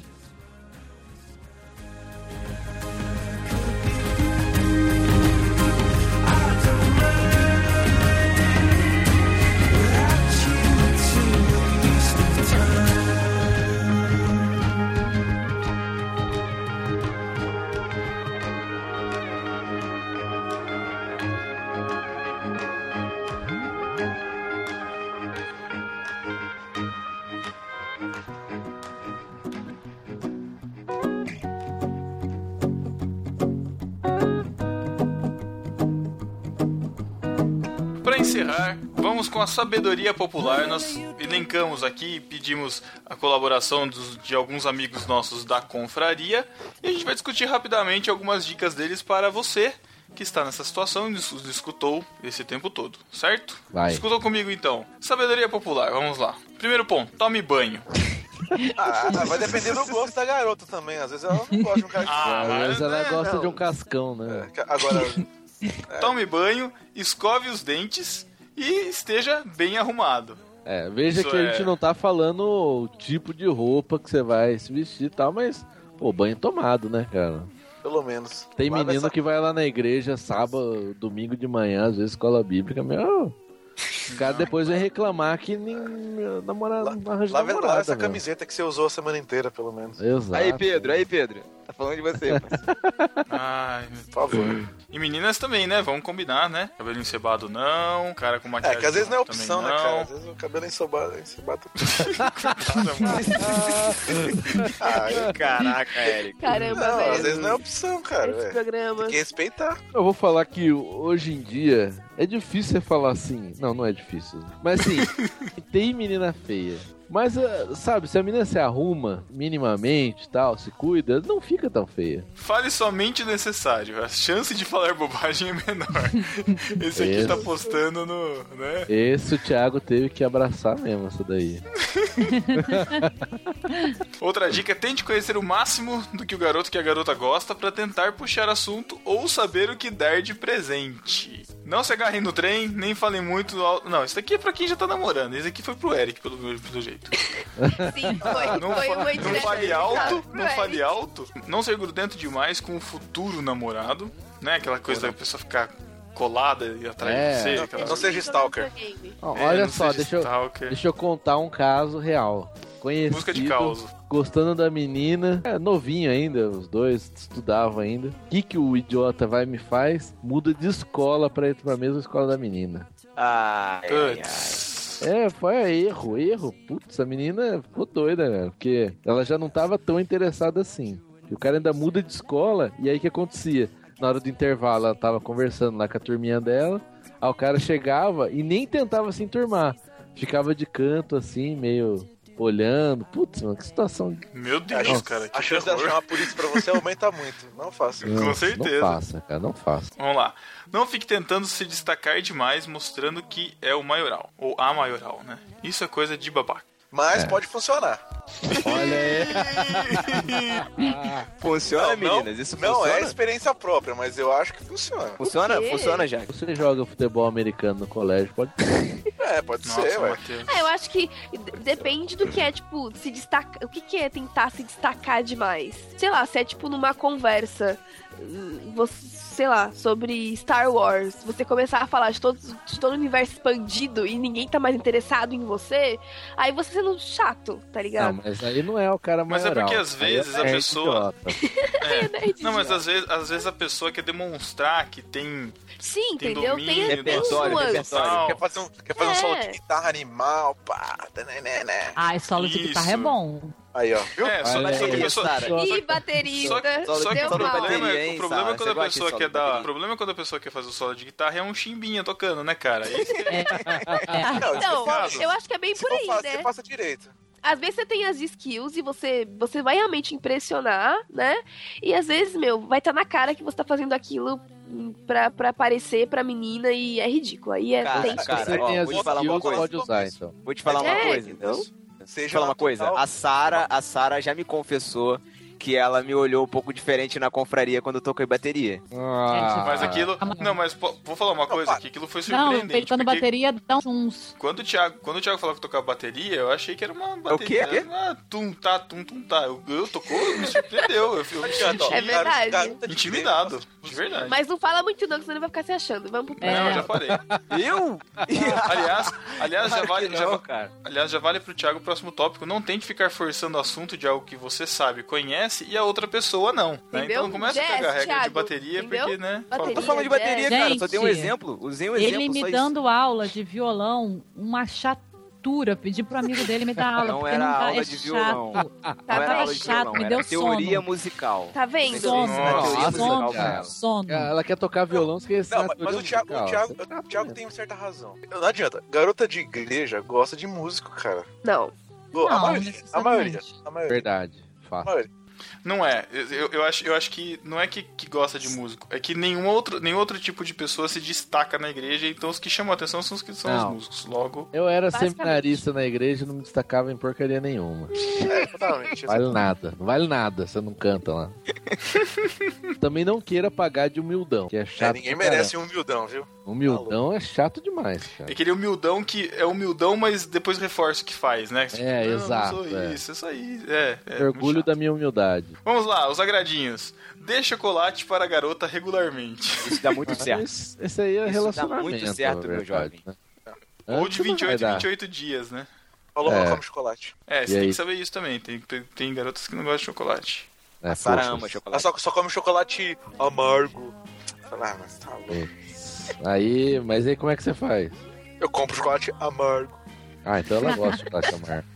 Encerrar, vamos com a sabedoria popular. Nós elencamos aqui, pedimos a colaboração dos- de alguns amigos nossos da confraria e a gente vai discutir rapidamente algumas dicas deles para você que está nessa situação e nos escutou esse tempo todo, certo? Vai. Escutou comigo então. Sabedoria popular, vamos lá. Primeiro ponto, tome banho. Ah, vai depender do gosto da garota também. Às vezes ela não gosta de um cara que Ah, Às vezes ela né? gosta não. de um cascão, né? É, Agora, Tome banho, escove os dentes e esteja bem arrumado. É, veja Isso que a é- gente não tá falando o tipo de roupa que você vai se vestir e tal, mas, pô, banho tomado, né, cara? pelo menos. Tem menino nessa- que vai lá na igreja sábado, domingo de manhã, às vezes escola bíblica, meu. O cara depois vai reclamar que nem namorado não arranja Lave lá namorada, essa velho. camiseta que você usou a semana inteira, pelo menos. Exato. Aí, Pedro, aí, Pedro. Tá falando de você, pô. Ai, meu Por favor. E meninas também, né? Vamos combinar, né? Cabelo encebado não, cara com É, maquiagem que às vezes não é opção, né, não. cara? Às vezes o cabelo encebado, encebado. ah, Caraca, Eric. Caramba, não, velho. às vezes não é opção, cara. Esse programa. Tem que respeitar. Eu vou falar que hoje em dia é difícil você falar assim. Não, não é difícil. Mas assim, tem menina feia. Mas, ah, sabe, se a menina se arruma minimamente e tal, se cuida, não fica tão feia. Fale somente o necessário. A chance de falar bobagem é menor. Esse aqui Isso. tá postando no. né? Esse o Thiago teve que abraçar mesmo, essa daí. Outra dica: tente conhecer o máximo do que o garoto que a garota gosta pra tentar puxar assunto ou saber o que dar de presente. Não se agarrem no trem, nem falem muito alto. Não, isso daqui é pra quem já tá namorando. Esse aqui foi pro Eric, pelo, pelo jeito. Sim, foi. Não, foi fa- não fale alto, não Eric. fale alto. Não ser grudento demais com o futuro namorado, né? Aquela coisa da pessoa ficar colada e atrás É. de você. Não, aquela- não seja stalker. É, olha não só, deixa eu, deixa eu contar um caso real. Conhecido, Busca de causa. Gostando da menina, é, novinho ainda, os dois estudavam ainda. O que, que o idiota vai e me faz? Muda de escola pra ir pra mesma escola da menina. Ai, ai. Putz. É, foi erro, erro. Putz, a menina ficou doida, velho. Porque ela já não tava tão interessada assim. E o cara ainda muda de escola, e aí o que acontecia? Na hora do intervalo, ela tava conversando lá com a turminha dela, aí o cara chegava e nem tentava se enturmar. Ficava de canto, assim, meio olhando. Putz, mano, que situação. Meu Deus, Nossa, cara. Que A chance dela terror. chamar a polícia pra você aumenta muito. Não faça. Não, certeza. Não faça, cara, não faça. Vamos lá. Não fique tentando se destacar demais, mostrando que é o maioral. Ou a maioral, né? Isso é coisa de babaca. Mas É. pode funcionar. Olha aí. Funciona, Não, meninas? Isso Não funciona? é experiência própria, mas eu acho que funciona. Funciona? Funciona, já. Você joga futebol americano no colégio, pode. É, pode Nossa, ser, ué. É, eu acho que depende do que é, tipo, se destacar. O que, que é tentar se destacar demais? Sei lá, se é tipo numa conversa, você, sei lá, sobre Star Wars, você começar a falar de todo, de todo o universo expandido e ninguém tá mais interessado em você, aí você sendo chato, tá Não, ligado? mas aí não é o cara Mas é porque às é vezes a nerd pessoa- idiota. É. Não, mas às vezes, às vezes a pessoa quer demonstrar que tem. Sim, tem entendeu? domínio Tem, repertório, repertório. Não. Quer fazer um, quer fazer um É. solo de guitarra animal, pá, né, né, né. Ai, solo de guitarra é bom. Aí, ó. Viu? É, só, Olha só que a aí. pessoa. Ih, baterista. Só, que- só que deu o problema, bateria, é, hein, o problema é quando a pessoa quer dar. O problema é quando a pessoa quer fazer o solo de guitarra é um chimbinha tocando, né, cara? É- Não, Então, eu acho que é bem Se por aí, fácil, né? você passa direito. às vezes você tem as skills e você, você vai realmente impressionar, né? E às vezes, meu, vai estar na cara que você tá fazendo aquilo pra, pra aparecer pra menina e é ridículo. Aí é Cara, tem. cara, Você ó, tem as vou te falar uma skills, coisa. pode usar, então. Vou te falar uma É, coisa. entendeu? Seja falar uma coisa. A Sara, a Sara já me confessou que ela me olhou um pouco diferente na confraria quando eu toquei bateria. Ah, Mas aquilo. Não, mas pô, vou falar uma coisa aqui. Aquilo foi Não, surpreendente. peitando porque bateria dá uns. Quando o, Thiago, quando o Thiago falou que tocava bateria, eu achei que era uma bateria. quê? Ah, tum, tá, tum, tum, tá. Eu, eu tocou, me surpreendeu. Eu, senti É verdade. de intimidado. De verdade. Mas não fala muito não, que senão ele vai ficar se achando. Vamos pro É. Não, eu já falei. Eu? Aliás, aliás já vale, já, va- cara. aliás, já vale pro Thiago o próximo tópico. Não tente ficar forçando o assunto de algo que você sabe, conhece e a outra pessoa não. Né? Então não começa a pegar regra de Thiago, bateria, entendeu? porque, né? Bateria. Tô falando de bateria, cara. Só dei um Gente, exemplo. Usei um exemplo Ele só me isso. dando aula de violão, uma leitura, pedi pro amigo dele me dar aula, Não era não tá, aula é de chato. violão. Tá Não de chato, violão, me deu teoria sono. musical. Tá vendo? Sono, teoria sono, pra ela. sono. Ela quer tocar violão, você quer Não, mas, mas teoria o Thiago, o. Thiago, tá o Thiago tem certa razão. Não adianta. Garota de igreja gosta de músico, cara. Não. Pô, a Não, maioria. A maioria. A maioria. Verdade, A fato. maioria. Não é. Eu, eu, acho, eu acho que não é que, que gosta de músico. É que nenhum outro, nenhum outro tipo de pessoa se destaca na igreja. Então os que chamam a atenção são os que são Não. os músicos. Logo. Eu era seminarista na igreja e não me destacava em porcaria nenhuma. É, exatamente. Vale nada, não vale nada, você não canta lá. Também não queira pagar de humildão, que é É, chato. ninguém pra merece um humildão, viu? Humildão é chato demais, cara. É aquele humildão que é humildão, mas depois reforça o que faz, né? Você É, "Não, exato, Não sou é. isso, isso aí. É, é Orgulho da minha humildade. Vamos lá, os agradinhos. Dê chocolate para a garota regularmente. Isso dá muito certo. Mas esse aí é Isso dá relacionamento. muito certo, meu jovem. né? Ou de não vai 28 em dar. 28 dias, né? Falou, É. come chocolate. É, E você tem aí? que saber isso também. Tem, tem, tem garotas que não gostam de chocolate. É, A Sara ama Ela chocolate. só, só come chocolate amargo. Ah, mas tá louco. Aí, mas aí como é que você faz? Eu compro chocolate amargo. Ah, então ela gosta de chocolate amargo.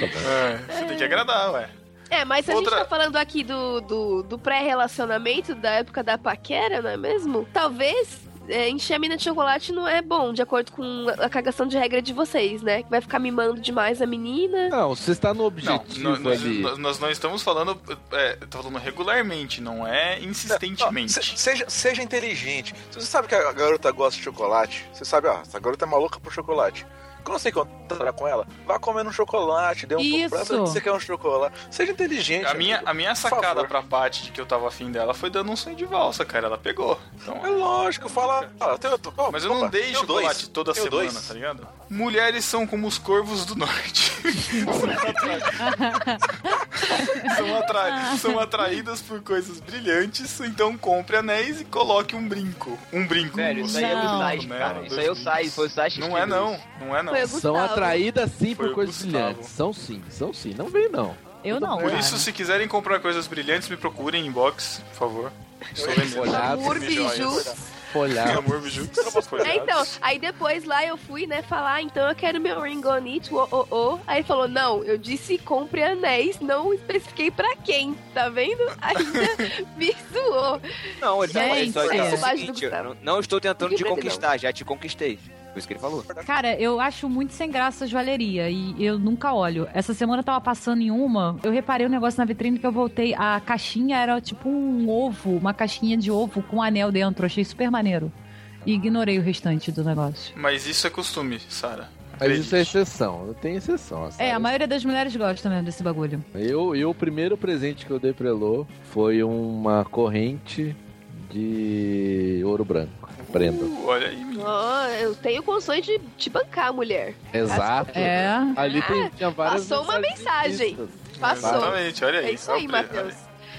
Tá. É, você tem que agradar, ué. É, mas a Outra- gente tá falando aqui do, do, do pré-relacionamento, da época da paquera, não é mesmo? Talvez é, encher a mina de chocolate não é bom, de acordo com a cagação de regra de vocês, né? Que vai ficar mimando demais a menina. Não, você está no Não, objetivo nó- nós, ali. nós- nós não estamos falando. É, falando regularmente, não é insistentemente. Não, se- seja, seja inteligente. Se você sabe que a garota gosta de chocolate, você sabe, ó, essa garota é maluca por chocolate. Quando você encontrar com ela, vá comendo um chocolate, dê um pouco pra ela, você quer um chocolate. Seja inteligente. A minha, amigo. a minha sacada pra Paty de que eu tava afim dela foi dando um sonho de valsa, cara. Ela pegou. Então, É lógico, fala. ó, tem- ó, mas eu não opa, dei tenho chocolate dois, toda semana, dois. tá ligado? Mulheres são como os corvos do norte. são, atra- são atraídas por coisas brilhantes, então compre anéis e coloque um brinco. Um brinco. Velho, isso aí é do Não. Saich, né? cara. Isso aí é o Saich, foi o que Não é não, não é não. Foi o São atraídas sim Foi por o coisas Gustavo. brilhantes. São sim, são sim. Não vem não. Eu não, Por cara. isso, se quiserem comprar coisas brilhantes, me procurem em inbox, por favor. Estou vendendo. Folhado. Amor, bijus. Bijus. É, então, aí depois lá eu fui, né, falar, então eu quero meu ring on it, oh, oh, oh. Aí ele falou, não, eu disse compre anéis, não especifiquei pra quem, tá vendo? Ainda me zoou. Não, ele tá falando Gente. só ele disse o Bobagem do seguinte, não, não estou tentando te conquistar, já te conquistei. Foi isso que ele falou. Cara, eu acho muito sem graça a joalheria e eu nunca olho. Essa semana eu tava passando em uma, eu reparei um negócio na vitrine que eu voltei. A caixinha era tipo um ovo, uma caixinha de ovo com um anel dentro. Eu achei super maneiro. E ignorei o restante do negócio. Mas isso é costume, Sara. Mas isso é exceção. Tenho exceção. É, a sabe? maioria das mulheres gosta mesmo desse bagulho. Eu, eu, o primeiro presente que eu dei pra Elô foi uma corrente de ouro branco. Prenda. Uh, olha aí, menino. Ó, eu tenho condições de te bancar, mulher. Exato. É. Ali tem, tinha várias passou uma mensagem. Passou. Exatamente, olha aí. É isso aí, Matheus.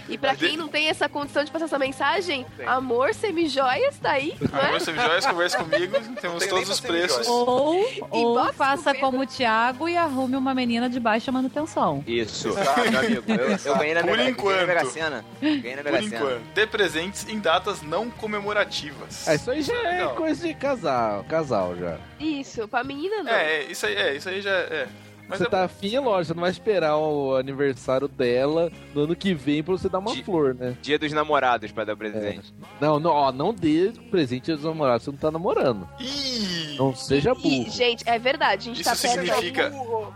E pra quem não tem essa condição de passar essa mensagem, amor, semijoias, tá aí, não Amor, é? você joias, conversa comigo, temos tem todos os preços. Ou, ou faça Pedro. como o Thiago e arrume uma menina de baixa manutenção. Isso. meu amigo, eu, eu ganhei na Por Mega, enquanto. ganhei na Mega Sena. Ganhei na Por Sena. enquanto, dê presentes em datas não comemorativas. Ah, isso aí já é Legal. coisa de casal, casal já. Isso, pra menina não. É, é, isso aí, é, isso aí já é. Mas você é tá afim, é lógico, você não vai esperar o aniversário dela no ano que vem pra você dar uma De- flor, né? Dia dos namorados pra dar presente. Não, não, ó, não dê presente aos namorados, você não tá namorando. Ih! Não seja burro. gente, é verdade, a gente Isso tá perto significa- Burro.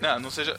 Não, não seja.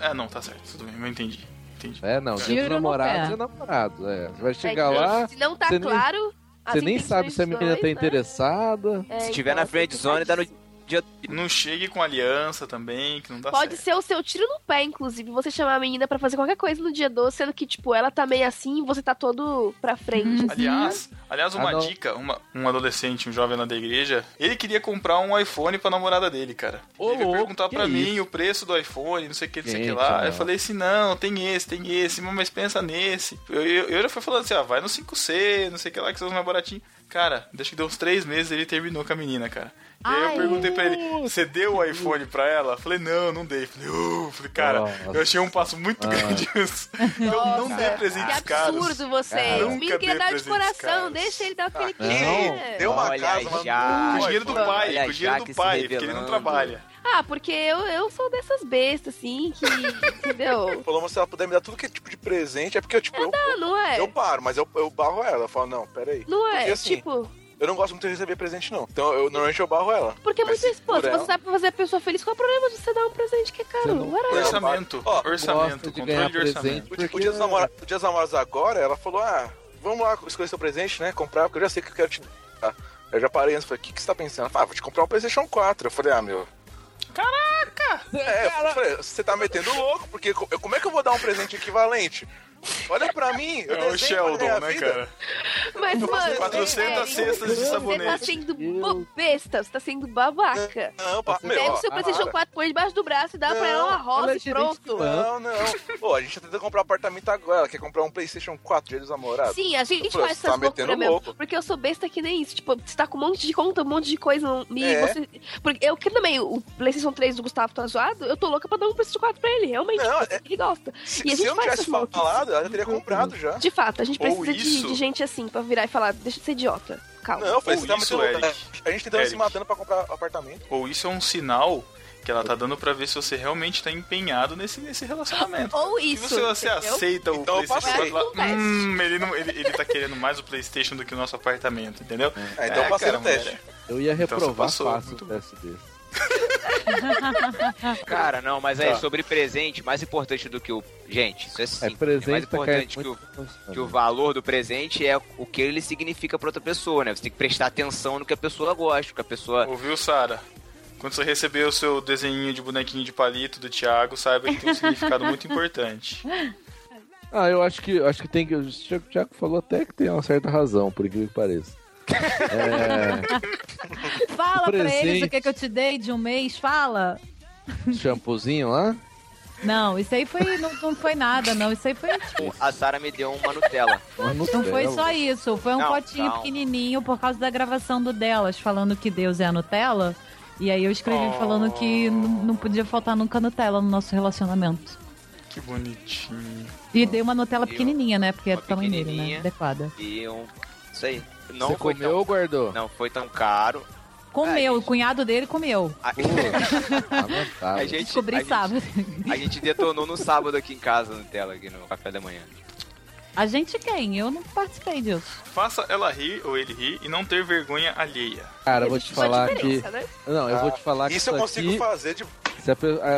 É, não, tá certo, tudo bem, eu entendi. Entendi. É, não, dia dos namorados é namorado, é. Você vai É chegar que lá, Se não tá nem- claro. as você nem sabe se a menina dois, tá né? interessada. É, Se tiver então, na friend você zone, dá no dia. Não chegue com aliança também, que não dá Pode certo. ser o seu tiro no pé, inclusive, você chamar a menina pra fazer qualquer coisa no dia doce, sendo que, tipo, ela tá meio assim e você tá todo pra frente. Uhum. Aliás, aliás, uma Ah, não. dica, uma- um adolescente, um jovem lá da igreja, ele queria comprar um iPhone pra namorada dele, cara. Ô, ele veio perguntar pra mim isso? o preço do iPhone, não sei o que, não sei o que lá. não. Eu falei assim, não, tem esse, tem esse, mas pensa nesse. Eu, eu, eu já fui falando assim, ah, vai no 5C, não sei o que lá, que são os mais baratinhos. Cara, deixa que deu uns três meses ele terminou com a menina, cara. E aí eu perguntei pra ele, você deu o iPhone pra ela? Falei, não, não dei. Eu Falei, uh, falei, cara, Nossa. eu achei um passo muito Ah. grande isso. Então não dê Que presentes caros. absurdo vocês. Cara. O menino queria Nunca dar dê de coração, caros. deixa ele dar o que ele quer. deu uma Olha casa, mas já. Com o não dinheiro do pai, com o dinheiro do pai, porque ele não trabalha. Ah, porque eu, eu sou dessas bestas, assim, que. entendeu? Falou, mas se ela puder me dar tudo que é tipo de presente, é porque eu, tipo, eu, não é? eu paro, mas eu, eu barro ela. Eu falo, não, peraí. Não é? Porque, assim, tipo, Eu não gosto muito de receber presente, não. Então, eu normalmente eu barro ela. porque for se ela- você sabe fazer a pessoa feliz, qual é o problema de você dar um presente que é caro? Não-. Orçamento. Ó, orçamento. de Controle ganhar de orçamento. presente. O, Porque- o dia dos namorados, o dia dos namorados agora, ela falou, ah, vamos lá escolher seu presente, né? Comprar, porque eu já sei que eu quero te dar. Eu já parei antes, falei, o que, que você tá pensando? Ela falou, ah, vou te comprar um Playstation 4. Eu falei, ah, meu... Caraca! É, eu falei, você tá metendo louco, porque como é que eu vou dar um presente equivalente? Olha pra mim, eu É o Sheldon, pra minha né, vida. cara? Mas, mano, 400 Eric, cestas de Você tá sabonete. sendo besta, você tá sendo babaca. Não, pá, meu, Pega o seu PlayStation para. 4, põe debaixo do braço e dá pra ela uma Não, rosa ela é e pronto. do Não, não. Pô, a gente tá tentando comprar um apartamento agora. Ela quer comprar um PlayStation 4 dia dos namorados. Sim, a gente Pô, faz você tá loucuras mesmo. louco. Porque eu sou besta que nem isso. Tipo, você tá com um monte de conta, um monte de coisa. E É. você. Porque eu que também, o PlayStation 3 do Gustavo tá zoado, eu tô louca pra dar um PlayStation 4 pra ele. Realmente, Não, tipo, é- ele gosta. Se, E a se gente eu não tivesse falado, já teria comprado já. De fato, a gente precisa de, de gente assim pra virar e falar, deixa de ser idiota. Calma. Não, você tá isso. Eric. A gente tentando se Eric. matando pra comprar apartamento. Ou isso é um sinal que ela tá dando pra ver se você realmente tá empenhado nesse, nesse relacionamento. Ou Se isso. você, você entendeu? aceita o Então PlayStation passei. 4 lá, Acontece. hum, ele, não, ele, ele tá querendo mais o PlayStation do que o nosso apartamento, entendeu? É, então eu passei no cara, teste. mulher. Eu ia Então você reprovar passou, fácil o teste desse. Cara, não, mas aí Tá. sobre presente, mais importante do que o. Gente, isso é É, simples. mais presente tá caindo importante que o, que o valor do presente é o que ele significa pra outra pessoa, né? Você tem que prestar atenção no que a pessoa gosta, que a pessoa. Ouviu, Sara? Quando você receber o seu desenhinho de bonequinho de palito do Thiago, saiba que tem um significado muito importante. Ah, eu acho que acho que tem que. O Thiago Thiago falou até que tem uma certa razão, por incrível que pareça. É, Fala pra eles o que, que eu te dei de um mês, fala. shampoozinho lá? Não, isso aí foi, não, não foi nada, não. Isso aí foi, tipo, A Sara me deu uma Nutella. Uma não foi só isso. Foi um Não, potinho calma. pequenininho por causa da gravação do delas, falando que Deus é a Nutella. E aí eu escrevi Oh. falando que não, podia faltar nunca Nutella no nosso relacionamento. Que bonitinho. E dei uma Nutella pequenininha, né? Porque é uma do tamanho dele, né? Adequada. E um. Isso aí. Não Você foi comeu tão, ou guardou? Não foi tão caro. Comeu, Ai, o cunhado dele comeu. A, Lamentável. a gente, Descobri a gente- sábado. A gente detonou no sábado aqui em casa, Nutella, aqui no café da manhã. A gente quem? Eu não participei disso. Faça ela rir ou ele rir e não ter vergonha alheia. Cara, eu vou te falar que. né? Não, eu vou te falar que Isso eu consigo aqui, fazer de. a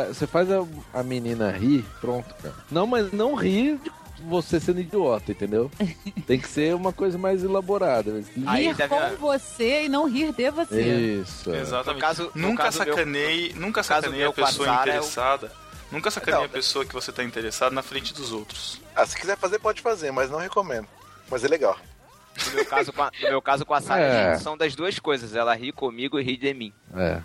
a- você faz a, a menina rir, pronto, cara. Não, mas não rir de você sendo idiota, entendeu? Tem que ser uma coisa mais elaborada. rir com você e não rir de você. Isso. é. Exatamente. No caso- no nunca caso meu- sacaneie, nunca sacaneie a meu pessoa eu- interessada. Nunca sacaneie Não, a pessoa que você tá interessado na frente dos outros. Ah, se quiser fazer, pode fazer, mas não recomendo. Mas é legal. No meu caso com a, no meu caso com a Sara, É. gente, são das duas coisas. Ela ri comigo e ri de mim. É.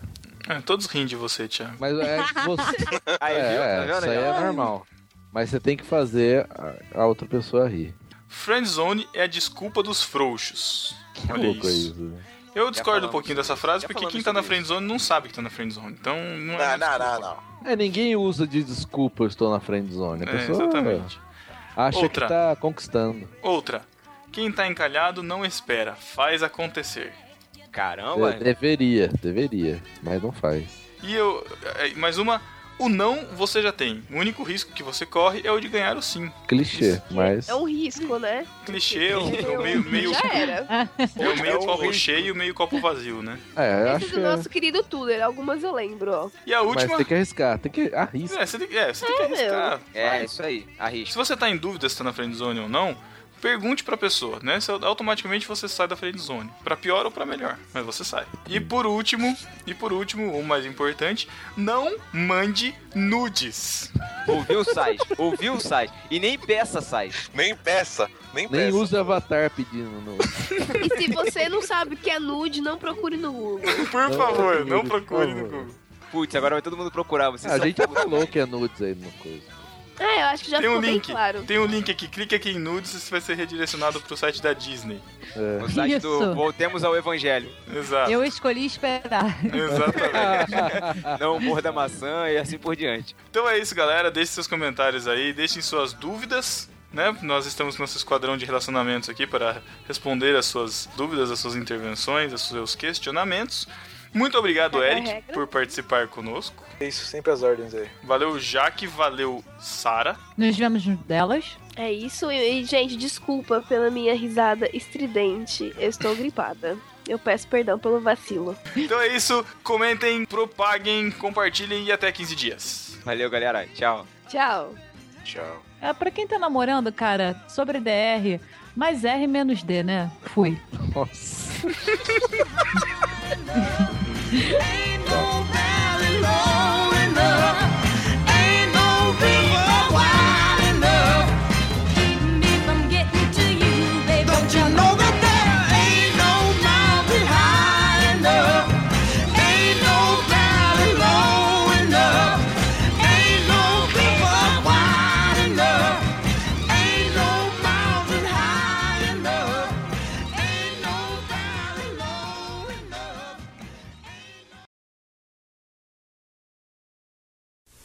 É, todos riem de você, Thiago. Mas é você. Aí, é, viu? Tá é, vendo isso aí? aí é normal. Mas você tem que fazer a, a outra pessoa rir. Friendzone é a desculpa dos frouxos. Olha Louco isso. isso. né? Eu discordo um pouquinho dessa frase, porque quem tá na friendzone não sabe que tá na friendzone. Então não Não, é. não, não, não. É, ninguém usa de desculpa eu estou na friend zone. A É, pessoa exatamente. acha Outra. que tá conquistando. Outra. Quem tá encalhado não espera, faz acontecer. Caramba, De- deveria, deveria, mas não faz. E eu. é, Mais uma. O não você já tem. O único risco que você corre é o de ganhar o sim. Clichê, mas. É um risco, né? Clichê, é o, é o meio, meio, Já era. é o meio É copo risco. cheio e meio copo vazio, né? É, eu Esse acho é do é- nosso querido Tuller, algumas eu lembro, ó. E a Mas última. tem que arriscar, tem que arriscar. É, você tem, que- é, você tem que É, arriscar. É, Faz. isso aí. Se Arrisca. você tá em dúvida se tá na friendzone ou não, pergunte pra pessoa, né? Se automaticamente você sai da friendzone. Pra pior ou pra melhor, mas você sai. E por último, e por último, o mais importante, não mande nudes. Ouviu o site? Ouviu o site? E nem peça site. Nem peça, nem, Nem peça. usa avatar pedindo no. E se você não sabe o que é nude, não procure no Google. Por Não favor, não procure, no. Google. Putz, agora vai todo mundo procurar. Você a gente já falou que é nudes aí no coisa. É, eu acho que já Tem ficou um bem link, claro. tem um link aqui, clique aqui em nudes e você vai ser redirecionado pro site da Disney. É. O site do Isso. Voltemos ao Evangelho. Exato. Eu escolhi esperar. Exatamente. Não morda maçã e assim por diante. Então é isso, galera. Deixe seus comentários aí, deixem suas dúvidas. Né? Nós estamos com nosso esquadrão de relacionamentos aqui para responder as suas dúvidas, as suas intervenções, os seus questionamentos. Muito obrigado, Eric, por participar conosco. É isso, sempre as ordens aí. Valeu, Jaque. Valeu, Sara. Nos vemos delas. É isso. E, e, gente, desculpa pela minha risada estridente. Eu estou gripada. Eu peço perdão pelo vacilo. Então é isso. Comentem, propaguem, compartilhem e até 15 dias. Valeu, galera. Tchau. Tchau. Tchau. É, pra quem tá namorando, cara, sobre DR, mais R menos D, né? Fui. Nossa.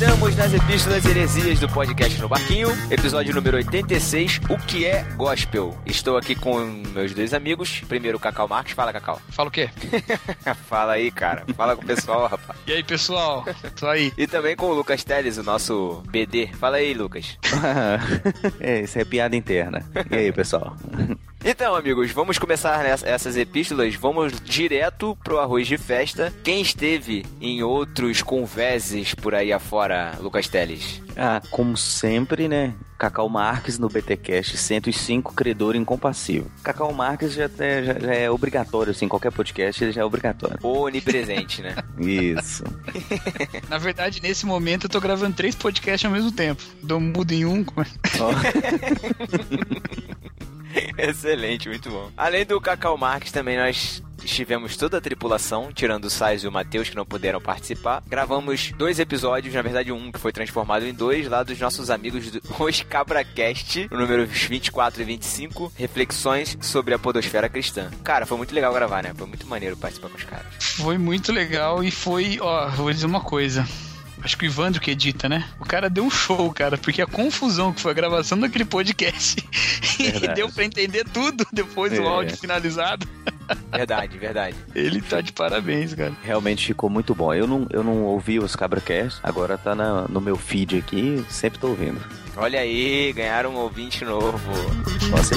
Estamos nas Epístolas Heresias do podcast no Barquinho, episódio número 86, O que é Gospel? Estou aqui com meus dois amigos. Primeiro o Cacau Marques. Fala, Cacau. Fala o quê? Fala aí, cara. Fala com o pessoal, rapaz. E aí, pessoal? Tô aí. E também com o Lucas Teles, o nosso BD. Fala aí, Lucas. é, isso é piada interna. E aí, pessoal? Então, amigos, vamos começar essas epístolas. Vamos direto pro arroz de festa. Quem esteve em outros conveses por aí afora, Lucas Teles? Ah, como sempre, né? Cacau Marques no BTcast 105, credor incompassível. Cacau Marques já, até- já- já é obrigatório, assim, qualquer podcast ele já é obrigatório. Onipresente, né? Isso. Na verdade, nesse momento eu tô gravando três podcasts ao mesmo tempo. Dou mudo em um. Excelente, muito bom. Além do Cacau Marques, também nós estivemos toda a tripulação, tirando o Sais e o Matheus, que não puderam participar. Gravamos dois episódios, na verdade um que foi transformado em dois, lá dos nossos amigos do Os CabraCast, o número 24 e 25, reflexões sobre a podosfera cristã. Cara, foi muito legal gravar, né? Foi muito maneiro participar com os caras. Foi muito legal e foi, ó, vou dizer uma coisa. Acho que o Ivandro que edita, né? O cara deu um show, cara, porque a confusão que foi a gravação daquele podcast e deu pra entender tudo depois do É. áudio finalizado. Verdade, verdade. Ele tá de parabéns, cara. Realmente ficou muito bom. Eu não, eu não ouvi os CabraCast, agora tá na- no meu feed aqui, sempre tô ouvindo. Olha aí, ganharam um ouvinte novo. Nossa,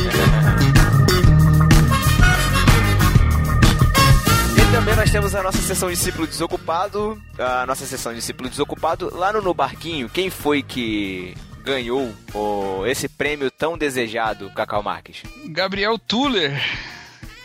também nós temos a nossa sessão discípulo desocupado. A nossa sessão discípulo desocupado lá no No Barquinho. Quem foi que ganhou o- esse prêmio tão desejado, Cacau Marques? Gabriel Tuller.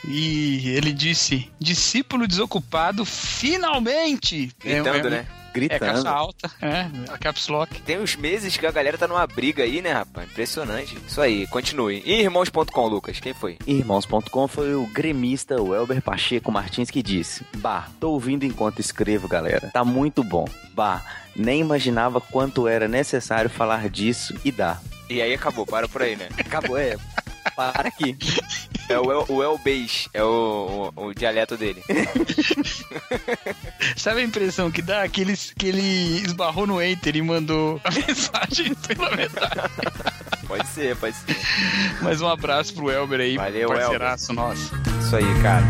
E ele disse: discípulo desocupado, finalmente! Gritando, é, né? É caixa Gritando. alta, é, a caps lock. Tem uns meses que a galera tá numa briga aí, né, rapaz? Impressionante. Isso aí, continue. E irmãos.com, Lucas, quem foi? Irmãos.com foi o gremista Welber Pacheco Martins que disse: Bah, tô ouvindo enquanto escrevo, galera. Tá muito bom. Bah, nem imaginava quanto era necessário falar disso e dá. E aí acabou, para por aí, né? Acabou, é. Para aqui. É o El, o El Beige, é o, o, o dialeto dele. Sabe a impressão que dá? Que ele, que ele esbarrou no Enter e mandou a mensagem pela metade. Pode ser, pode ser. Mas um abraço pro Elber aí, Valeu, parceiraço nosso. Isso aí, cara.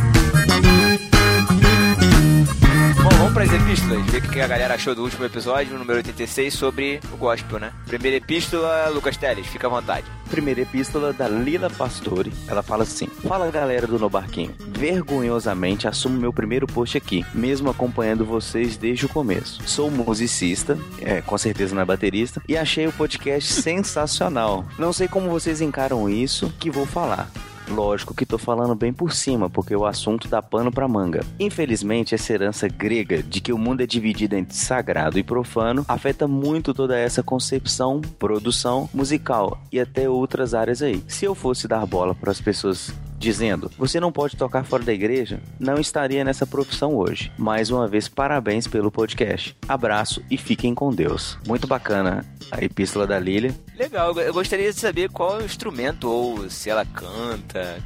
Bom, vamos para as epístolas, ver o que a galera achou do último episódio, número 86, sobre o gospel, né? Primeira epístola, Lucas Teles, fica à vontade. Primeira epístola da Lila Pastore. Ela fala assim: Fala galera do No Barquinho. Vergonhosamente assumo meu primeiro post aqui, mesmo acompanhando vocês desde o começo. Sou musicista, é, com certeza não é baterista, e achei o podcast sensacional. Não sei como vocês encaram isso que vou falar. Lógico que tô falando bem por cima, porque o assunto dá pano pra manga. Infelizmente, essa herança grega de que o mundo é dividido entre sagrado e profano afeta muito toda essa concepção, produção musical e até outras áreas aí. Se eu fosse dar bola para as pessoas dizendo: Você não pode tocar fora da igreja? Não estaria nessa profissão hoje. Mais uma vez, parabéns pelo podcast. Abraço e fiquem com Deus. Muito bacana a epístola da Lília. Legal, eu gostaria de saber qual instrumento ou se ela canta.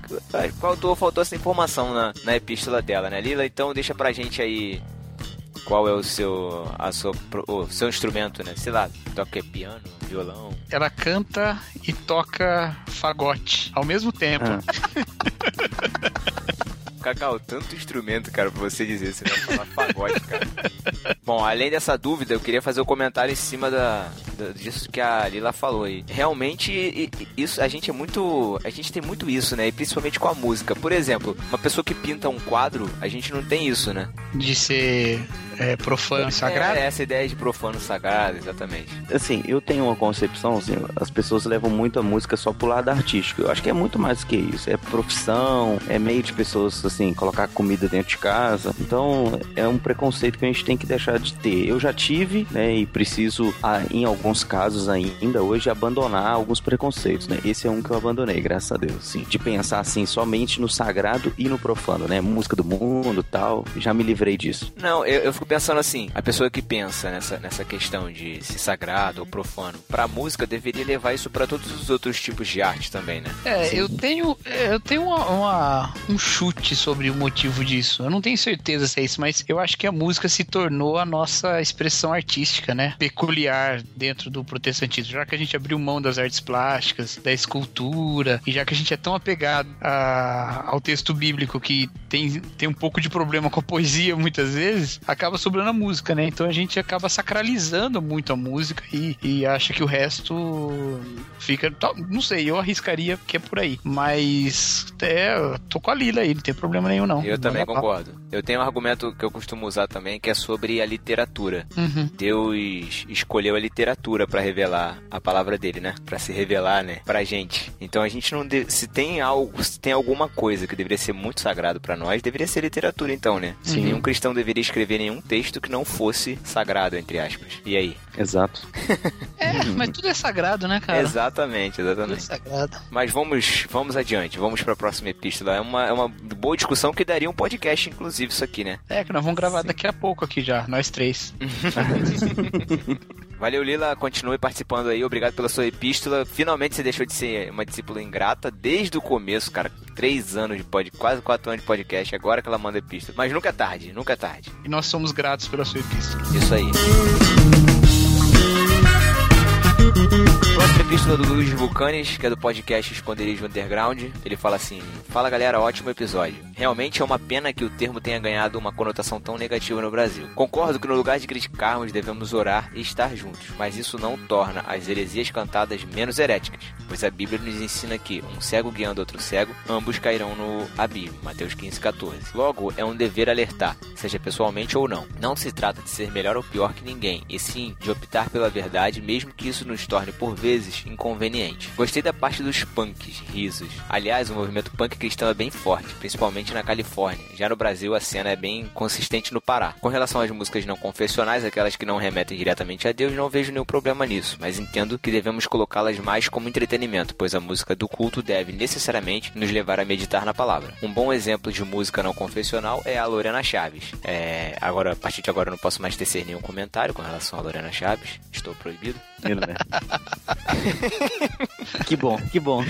Faltou, faltou essa informação na, na epístola dela, né, Lila? Então deixa pra gente aí qual é o seu, a sua, o seu instrumento, né? Sei lá, toca piano, violão. Ela canta e toca fagote ao mesmo tempo. Cacau, tanto instrumento, cara, pra você dizer, você não falar fagote, cara. Bom, além dessa dúvida, eu queria fazer um comentário em cima da, da- disso que a Lila falou aí. Realmente, isso, a gente é muito. A gente tem muito isso, né? E principalmente com a música. Por exemplo, uma pessoa que pinta um quadro, a gente não tem isso, né? De ser é, profano e sagrado. É, essa ideia de profano sagrado, exatamente. Assim, eu tenho uma concepção, assim, as pessoas levam muito a música só pro lado artístico. Eu acho que é muito mais do que isso. É profissão, é meio de pessoas, assim, colocar comida dentro de casa. Então, é um preconceito que a gente tem que deixar de ter. Eu já tive, né, e preciso, em alguns casos ainda hoje, abandonar alguns preconceitos, né. Esse é um que eu abandonei, graças a Deus, assim. De pensar, assim, somente no sagrado e no profano, né. Música do mundo tal. Já me livrei disso. Não, eu, eu fico pensando assim, a pessoa que pensa nessa, nessa questão de se sagrado ou profano, pra música deveria levar isso pra todos os outros tipos de arte também, né? É, eu tenho, eu tenho uma, uma- um chute sobre o motivo disso. Eu não tenho certeza se é isso, mas eu acho que a música se tornou a nossa expressão artística, né? Peculiar dentro do protestantismo. Já que a gente abriu mão das artes plásticas, da escultura, e já que a gente é tão apegado a- ao texto bíblico que tem, tem um pouco de problema com a poesia muitas vezes, acaba sobrando a música, né? Então a gente acaba sacralizando muito a música e, e acha que o resto fica. Não sei, eu arriscaria que é por aí. Mas é, tô com a Lila aí, não tem problema nenhum, não. Eu também concordo. Eu tenho um argumento que eu costumo usar também, que é sobre a literatura. Uhum. Deus escolheu a literatura pra revelar a palavra dele, né? Pra se revelar, né? Pra gente. Então a gente não se tem algo, se tem alguma coisa que deveria ser muito sagrado pra nós, deveria ser literatura então, né? Sim. Nenhum cristão deveria escrever nenhum texto que não fosse sagrado entre aspas. E aí? Exato. É, mas tudo é sagrado, né, cara? Exatamente, Tudo é exatamente. sagrado. Mas vamos, vamos adiante, vamos pra próxima epístola. É uma, é uma boa discussão que daria um podcast, inclusive, isso aqui, né? É, que nós vamos gravar daqui a pouco aqui já, nós três. Valeu, Lila. Continue participando aí. Obrigado pela sua epístola. Finalmente você deixou de ser uma discípula ingrata desde o começo, cara. Três anos de podcast, quase quatro anos de podcast. Agora que ela manda epístola. Mas nunca é tarde, nunca é tarde. E nós somos gratos pela sua epístola. Isso aí. Próxima epístola do Luiz Vulcanes, que é do podcast Esconderijo Underground. Ele fala assim: Fala galera, ótimo episódio. Realmente é uma pena que o termo tenha ganhado uma conotação tão negativa no Brasil. Concordo que no lugar de criticarmos devemos orar e estar juntos, mas isso não torna as heresias cantadas menos heréticas, pois a Bíblia nos ensina que um cego guiando outro cego, ambos cairão no abismo. Mateus 15, 14. Logo, é um dever alertar, seja pessoalmente ou não. Não se trata de ser melhor ou pior que ninguém, e sim de optar pela verdade, mesmo que isso nos torne por vezes inconveniente. Gostei da parte dos punks, risos. Aliás, o movimento punk cristão é bem forte, principalmente na Califórnia. Já no Brasil, a cena é bem consistente no Pará. Com relação às músicas não confessionais, aquelas que não remetem diretamente a Deus, não vejo nenhum problema nisso, mas entendo que devemos colocá-las mais como entretenimento, pois a música do culto deve necessariamente nos levar a meditar na palavra. Um bom exemplo de música não confessional é a Lorena Chaves. É, agora, a partir de agora, eu não posso mais tecer nenhum comentário com relação a Lorena Chaves. Estou proibido. que bom, que bom.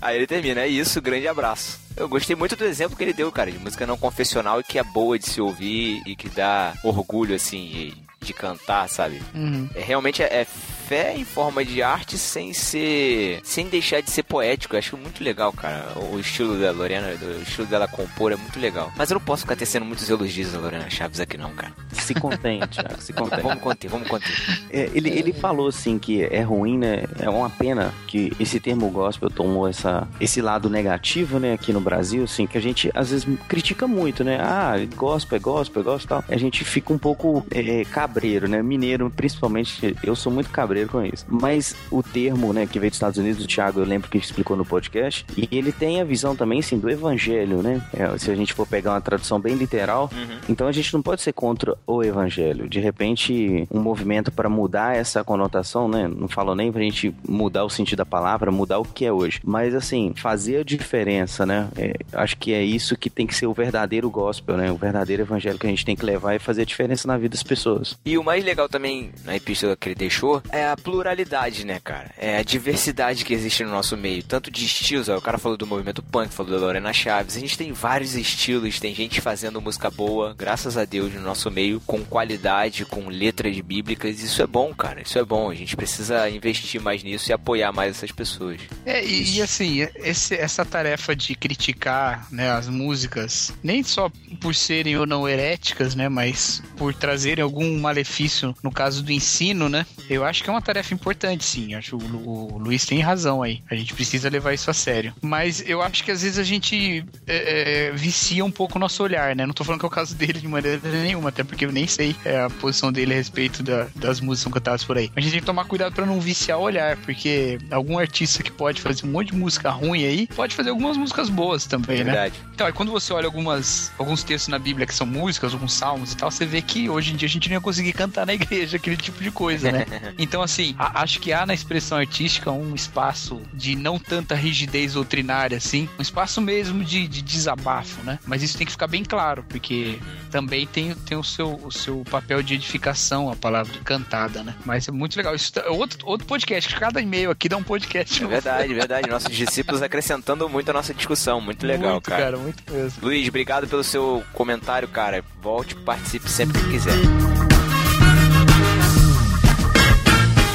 Aí ele termina, é isso, grande abraço. Eu gostei muito do exemplo que ele deu, cara, de música não confessional e que é boa de se ouvir e que dá orgulho, assim, de cantar, sabe? Uhum. É, realmente é, é fé em forma de arte sem ser. sem deixar de ser poético. Eu acho muito legal, cara. O estilo da Lorena, o estilo dela compor é muito legal. Mas eu não posso ficar tecendo muitos elogios da Lorena Chaves aqui, não, cara. Se Thiago, se contém. Vamos conter, vamos conter. É, ele, ele falou assim que é ruim, né? É uma pena que esse termo gospel tomou essa, esse lado negativo, né, aqui no Brasil, assim, que a gente às vezes critica muito, né? Ah, gospel é gospel, é gospel e tal. A gente fica um pouco é, cabreiro, né? Mineiro, principalmente, eu sou muito cabreiro com isso. Mas o termo, né, que veio dos Estados Unidos, o Thiago, eu lembro que explicou no podcast, e ele tem a visão também, sim, do evangelho, né? É, se a gente for pegar uma tradução bem literal, então a gente não pode ser contra o evangelho. De repente, um movimento para mudar essa conotação, né? Não falo nem pra gente mudar o sentido da palavra, mudar o que é hoje. Mas, assim, fazer a diferença, né? É, acho que é isso que tem que ser o verdadeiro gospel, né? O verdadeiro evangelho que a gente tem que levar e fazer a diferença na vida das pessoas. E o mais legal também na epístola que ele deixou é a pluralidade, né, cara? É a diversidade que existe no nosso meio. Tanto de estilos, ó, o cara falou do movimento punk, falou da Lorena Chaves. A gente tem vários estilos, tem gente fazendo música boa, graças a Deus, no nosso meio, com qualidade, com letras bíblicas. Isso é bom, cara. Isso é bom. A gente precisa investir mais nisso e apoiar mais essas pessoas. É, e, e assim, esse- essa tarefa de criticar né, as músicas, nem só por serem ou não heréticas, né, mas por trazerem algum malefício no caso do ensino, né, eu acho que é uma tarefa importante, sim. Acho que o, o Luiz tem razão aí. A gente precisa levar isso a sério. Mas eu acho que às vezes a gente é, é, vicia um pouco o nosso olhar, né? Não tô falando que é o caso dele de maneira nenhuma, até porque eu nem sei é, a posição dele a respeito da- das músicas que são cantadas por aí. A gente tem que tomar cuidado pra não viciar o olhar, porque algum artista que pode fazer um monte de música ruim aí, pode fazer algumas músicas boas também, né? Verdade. Então, aí quando você olha algumas, alguns textos na Bíblia que são músicas, alguns salmos e tal, você vê que hoje em dia a gente não ia conseguir cantar na igreja aquele tipo de coisa, né? Então, assim, a- acho que há na expressão artística um espaço de não tanta rigidez doutrinária, assim, um espaço mesmo de, de desabafo, né? Mas isso tem que ficar bem claro, porque também tem, tem o, seu, o seu papel de edificação, a palavra cantada, né? Mas é muito legal. Isso é outro, outro podcast, que cada e-mail aqui dá um podcast. É verdade, verdade. Nossos discípulos acrescentando muito a nossa discussão. Muito legal, Muito, cara. cara, muito mesmo. Luiz, obrigado pelo seu comentário, cara. Volte, participe sempre que quiser.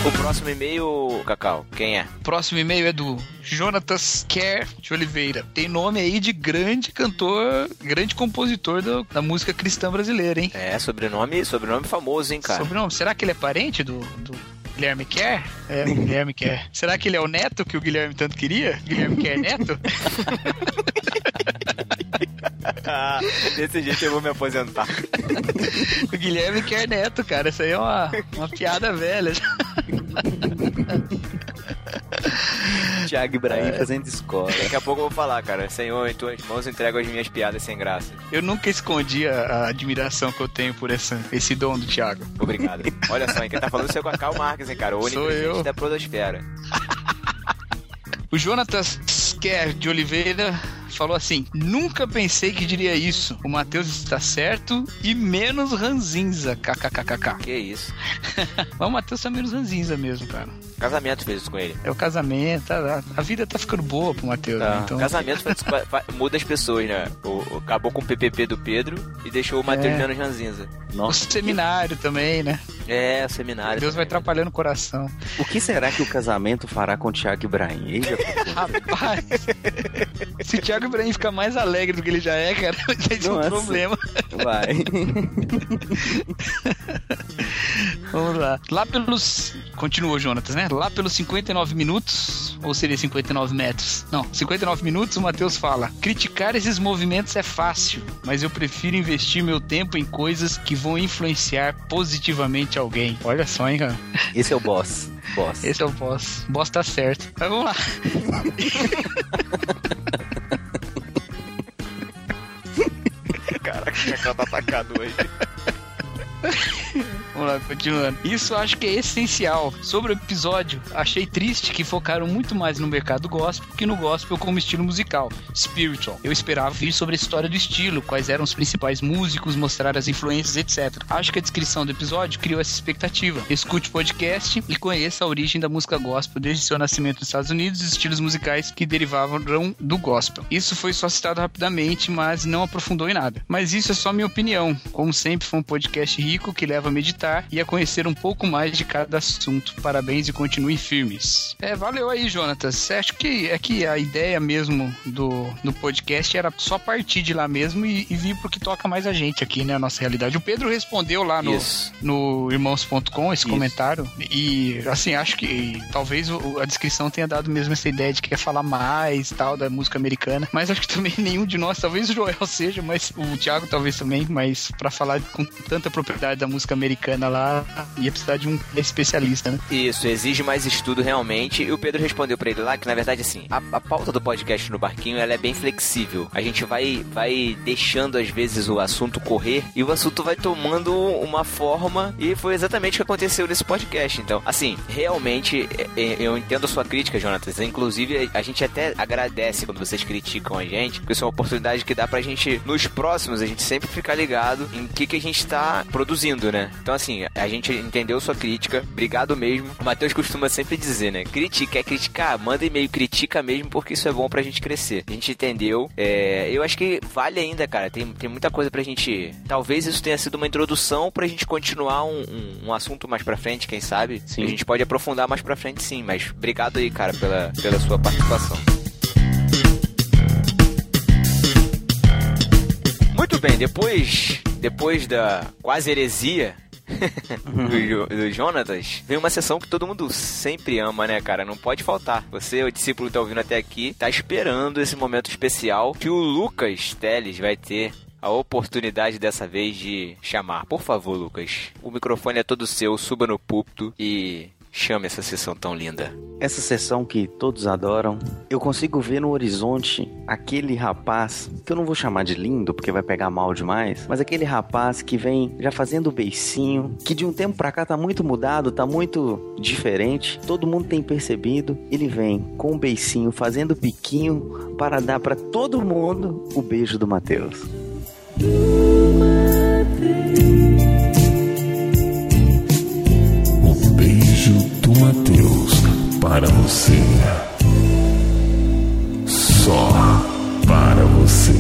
O próximo e-mail, Cacau, quem é? Próximo e-mail é do Jonatas Kerr de Oliveira. Tem nome aí de grande cantor, grande compositor do- da música cristã brasileira, hein? É, sobrenome, sobrenome famoso, hein, cara? Sobrenome. Será que ele é parente do, do Guilherme Kerr? É, o Guilherme Kerr. Será que ele é o neto que o Guilherme tanto queria? Guilherme Kerr neto? Desse jeito eu vou me aposentar. o Guilherme Kerr neto, cara. Isso aí é uma, uma piada velha. Thiago Ibrahim fazendo escola. Daqui a pouco eu vou falar, cara. Senhor, em tuas mãos entrego as minhas piadas sem graça. Eu nunca escondi a, a admiração que eu tenho por essa, esse dom do Thiago. Obrigado. Olha só, hein, quem tá falando é o seu Cacau Marques, hein, cara? O eu. da Podosfera. O Jonatas Kerr de Oliveira falou assim: Nunca pensei que diria isso. O Matheus está certo e menos ranzinza. KKKKK. Que isso? Mas o Matheus tá menos ranzinza mesmo, cara. Casamento fez isso com ele. É o casamento, a, a vida tá ficando boa pro Matheus. Tá. né? Então, Casamento muda as pessoas, né? O, o- acabou com o PPP do Pedro e deixou o Matheus É. menos ranzinza. o seminário também, né? É, o seminário. Deus vai atrapalhando o coração. O que será que o casamento fará com o Thiago Ibrahim? Ele já Rapaz, se o Ibrahim ficar mais alegre do que ele já é, cara, vai ser um Nossa. problema. vai. Vamos lá. Lá pelos. Continuou, Jonatas, né? Lá pelos 59 minutos, ou seria 59 metros? Não, 59 minutos, o Matheus fala: criticar esses movimentos é fácil, mas eu prefiro investir meu tempo em coisas que vão influenciar positivamente alguém. Olha só, hein, cara. Esse é o boss. Boss. Esse é o boss. Boss tá certo. Mas vamos lá. Cacau tá atacado hoje. Vamos lá, continuando. Isso acho que é essencial. Sobre o episódio, achei triste que focaram muito mais no mercado gospel que no gospel como estilo musical, spiritual. Eu esperava vir sobre a história do estilo, quais eram os principais músicos, mostrar as influências, etc. Acho que a descrição do episódio criou essa expectativa. Escute o podcast e conheça a origem da música gospel desde seu nascimento nos Estados Unidos e os estilos musicais que derivavam do gospel. Isso foi só citado rapidamente, mas não aprofundou em nada. Mas isso é só minha opinião. Como sempre, foi um podcast rico que leva a meditar e a conhecer um pouco mais de cada assunto. Parabéns e continuem firmes. É, valeu aí, Jonatas. Você acha que é que a ideia mesmo do, do podcast era só partir de lá mesmo e, e vir pro que toca mais a gente aqui, né? A nossa realidade. O Pedro respondeu lá no, Isso. no irmãos.com esse Isso. comentário. E, assim, acho que talvez a descrição tenha dado mesmo essa ideia de que quer falar mais tal da música americana. Mas acho que também nenhum de nós, talvez o Joel seja, mas o Thiago talvez também, mas pra falar com tanta propriedade da música americana, americana lá, ia precisar de um especialista, né? Isso, exige mais estudo realmente. E o Pedro respondeu pra ele lá que, na verdade, assim, a, a pauta do podcast no barquinho ela é bem flexível. A gente vai, vai deixando, às vezes, o assunto correr e o assunto vai tomando uma forma. E foi exatamente o que aconteceu nesse podcast. Então, assim, realmente, é, é, eu entendo a sua crítica, Jonatas. Inclusive, a gente até agradece quando vocês criticam a gente, porque isso é uma oportunidade que dá pra gente, nos próximos, a gente sempre ficar ligado em que, que a gente tá produzindo, né? Então, assim, a gente entendeu sua crítica. Obrigado mesmo. O Matheus costuma sempre dizer, né? Critica, quer criticar? Manda e-mail, critica mesmo, porque isso é bom pra gente crescer. A gente entendeu. É, eu acho que vale ainda, cara. Tem, tem muita coisa pra gente. Talvez isso tenha sido uma introdução pra gente continuar um, um, um assunto mais pra frente, quem sabe? Sim. A gente pode aprofundar mais pra frente, sim. Mas obrigado aí, cara, pela, pela sua participação. Muito bem, depois, depois da quase heresia do, do Jonatas, vem uma sessão que todo mundo sempre ama, né, cara? Não pode faltar. Você, o discípulo que tá ouvindo até aqui, tá esperando esse momento especial que o Lucas Teles vai ter a oportunidade dessa vez de chamar. Por favor, Lucas, o microfone é todo seu, suba no púlpito e chame essa sessão tão linda. Essa sessão que todos adoram, eu consigo ver no horizonte aquele rapaz, que eu não vou chamar de lindo porque vai pegar mal demais, mas aquele rapaz que vem já fazendo o beicinho, que de um tempo pra cá tá muito mudado, tá muito diferente. Todo mundo tem percebido, ele vem com o beicinho, fazendo piquinho para dar pra todo mundo o beijo do Matheus. O para você. Só para você.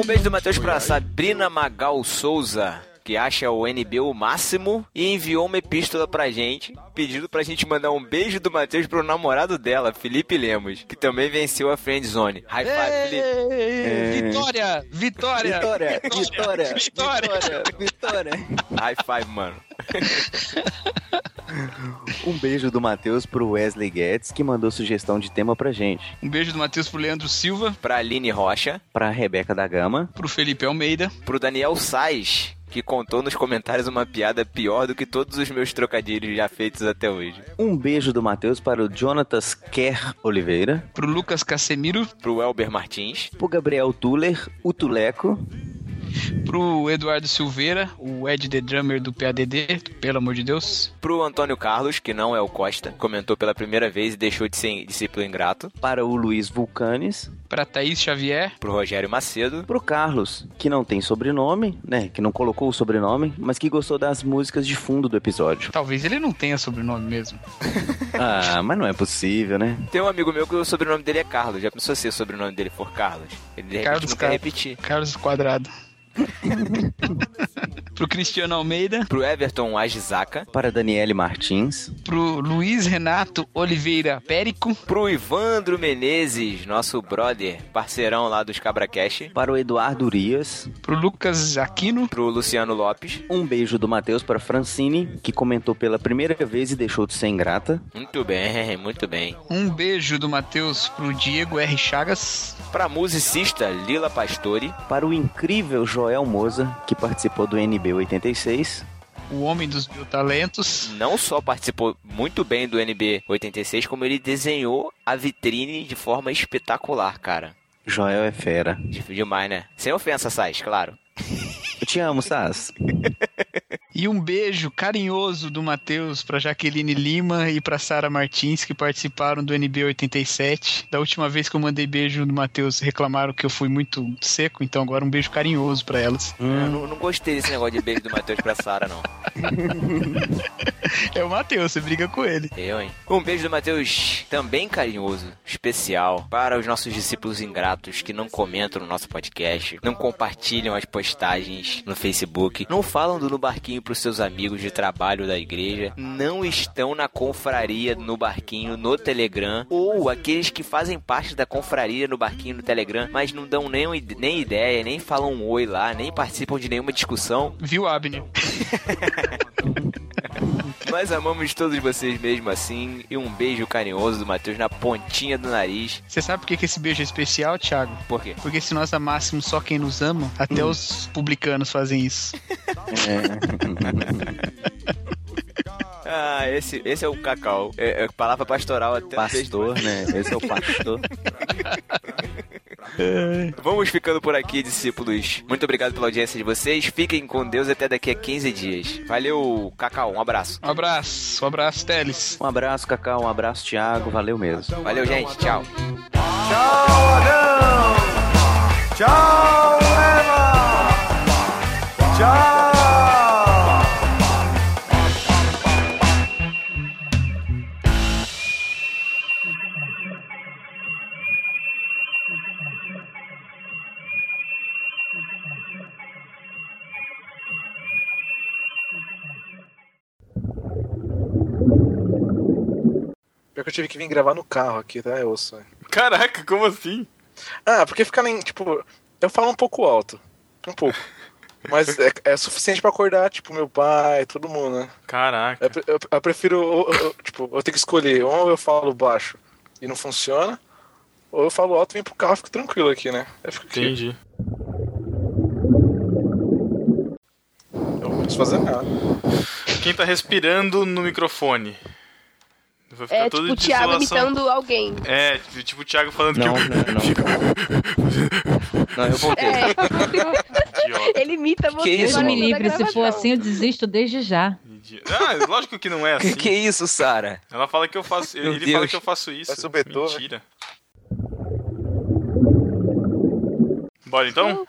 Um beijo do Matheus pra Sabrina Magal Souza, que acha o NB o máximo e enviou uma epístola pra gente, pedindo pra gente mandar um beijo do Matheus pro namorado dela, Felipe Lemos, que também venceu a Friend Zone. High five, Felipe. É. Vitória! Vitória! Vitória, vitória, Vitória! vitória. High five, mano. Um beijo do Matheus pro Wesley Guedes, que mandou sugestão de tema pra gente. Um beijo do Matheus pro Leandro Silva, Pra Aline Rocha, Pra Rebeca da Gama, pro Felipe Almeida, pro Daniel Sais, que contou nos comentários uma piada pior do que todos os meus trocadilhos já feitos até hoje. um beijo do Matheus para o Jonatas Kerr Oliveira, pro Lucas Casemiro, Pro Elber Martins, pro Gabriel Tuller, o Tuleco, pro Eduardo Silveira, o Ed The Drummer do PADD, pelo amor de Deus, pro Antônio Carlos, que não é o Costa, comentou pela primeira vez e deixou de ser discípulo ingrato, para o Luiz Vulcanes, pra Thaís Xavier, pro Rogério Macedo, pro Carlos, que não tem sobrenome, né, que não colocou o sobrenome, mas que gostou das músicas de fundo do episódio. talvez ele não tenha sobrenome mesmo. Ah, mas não é possível, né? Tem um amigo meu que o sobrenome dele é Carlos. Já pensou se o sobrenome dele for Carlos? Ele de repente Carlos não quer Car- repetir. Carlos Quadrado. pro Cristiano Almeida, Pro Everton Ajizaka, Para Daniele Martins, pro Luiz Renato Oliveira Périco, pro Ivandro Menezes, nosso brother, parceirão lá dos Cabracast, para o Eduardo Urias, pro Lucas Aquino, pro Luciano Lopes. um beijo do Matheus para Francine, que comentou pela primeira vez e deixou de ser ingrata, Muito bem, muito bem. um beijo do Matheus pro Diego R. Chagas, Pra musicista Lila Pastore, para o incrível Joel Moza, que participou do NB 86, o Homem dos Mil Talentos, não só participou muito bem do NB 86, como ele desenhou a vitrine de forma espetacular, cara. Joel é fera. Difícil demais, né? Sem ofensa, Sais, claro. Eu te amo, Sas. E um beijo carinhoso do Matheus pra Jaqueline Lima e pra Sara Martins, que participaram do NB 87. Da última vez que eu mandei beijo do Matheus, reclamaram que eu fui muito seco, então agora um beijo carinhoso pra elas. Eu não, não gostei desse negócio de beijo do Matheus pra Sara, não. É o Matheus, você briga com ele. Eu, hein? Um beijo do Matheus, também carinhoso, especial, para os nossos discípulos ingratos que não comentam no nosso podcast, não compartilham as postagens no Facebook, não falam do No Barquinho pros seus amigos de trabalho da igreja, não estão na confraria no Barquinho no Telegram, ou aqueles que fazem parte da confraria no Barquinho no Telegram, mas não dão nem, nem ideia, nem falam um oi lá, nem participam de nenhuma discussão. Viu, Abner? Nós amamos todos vocês mesmo assim. E um beijo carinhoso do Matheus na pontinha do nariz. Você sabe por que, que esse beijo é especial, Thiago? Por quê? Porque se nós amássemos só quem nos ama, até os publicanos fazem isso. Ah, esse, esse é o cacau. É, é palavra pastoral até. Pastor, né? Esse é o pastor. Vamos ficando por aqui, discípulos. Muito obrigado pela audiência de vocês. Fiquem com Deus até daqui a 15 dias. Valeu, Cacau. Um abraço. Um abraço, um abraço, Teles. Um abraço, Cacau. Um abraço, Thiago. Valeu mesmo. Valeu, gente. Tchau. Tchau, Adão! Tchau, Eva! Tchau! Pior que eu tive que vir gravar no carro aqui, tá? Eu ouço. Caraca, como assim? Ah, porque fica nem. Tipo, eu falo um pouco alto. Um pouco. Mas é, é suficiente pra acordar, tipo, meu pai, todo mundo, né? Caraca. Eu, eu- eu prefiro, eu- tipo, eu tenho que escolher, ou eu falo baixo e não funciona, ou eu falo alto e vem pro carro fico tranquilo aqui, né? Aí fico aqui. Entendi. Eu não preciso fazer nada. Quem tá respirando no microfone? Vai ficar É todo tipo o Thiago imitando alguém. É, tipo, tipo o Thiago falando Não, que não, não. Não, eu voltei. É, ele imita você. Que isso, me livre, se for assim eu desisto desde já. Ah, lógico que não é assim. Que isso, Sara? Ela fala que eu faço. Meu ele fala Deus. que eu faço isso. Parece o Beethoven. Mentira. Bora então?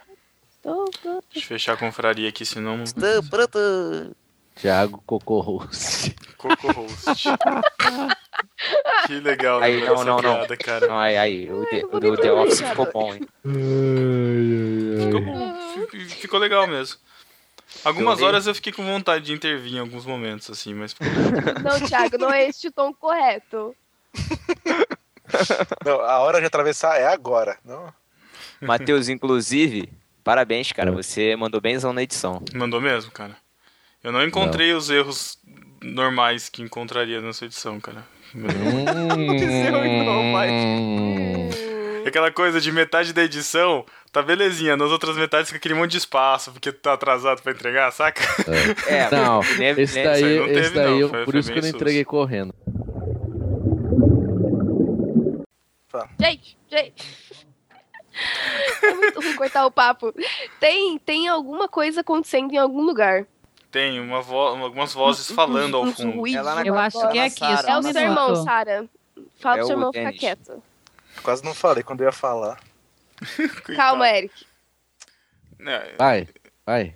Tô, tô. Deixa eu fechar a confraria aqui, senão. Tô pronto. Thiago Cocorrost. Coco Host. que legal, Aí, né, não, essa não, não. piada, cara. Não, aí, aí, o, The- Ai, o, The- o The me Office ficou bom, hein? Ficou bom. Fi- Ficou legal mesmo. Algumas Eu- horas eu fiquei com vontade de intervir em alguns momentos, assim, mas Não, Thiago, não é este o tom correto. Não, a hora de atravessar é agora. Não? Matheus, inclusive, parabéns, cara. Você mandou benzão na edição. Mandou mesmo, cara. Eu não encontrei os erros normais que encontraria nessa edição, cara. Hum. Aquela coisa de metade da edição, tá belezinha. Nas outras metades fica aquele monte de espaço, porque tá atrasado pra entregar, saca? É, Não, lembra- esse daí, aí não teve, esse daí não, foi- por foi isso que eu não entreguei correndo. Gente, gente. É muito ruim cortar o papo. Tem, tem alguma coisa acontecendo em algum lugar. Tem uma vo algumas vozes falando ao fundo. ruídos. Ela na- Eu acho que é aqui, É o seu irmão. Sara. Fala É pro seu o irmão ficar quieto. Quase não falei quando eu ia falar. Calma, Eric. Vai, vai.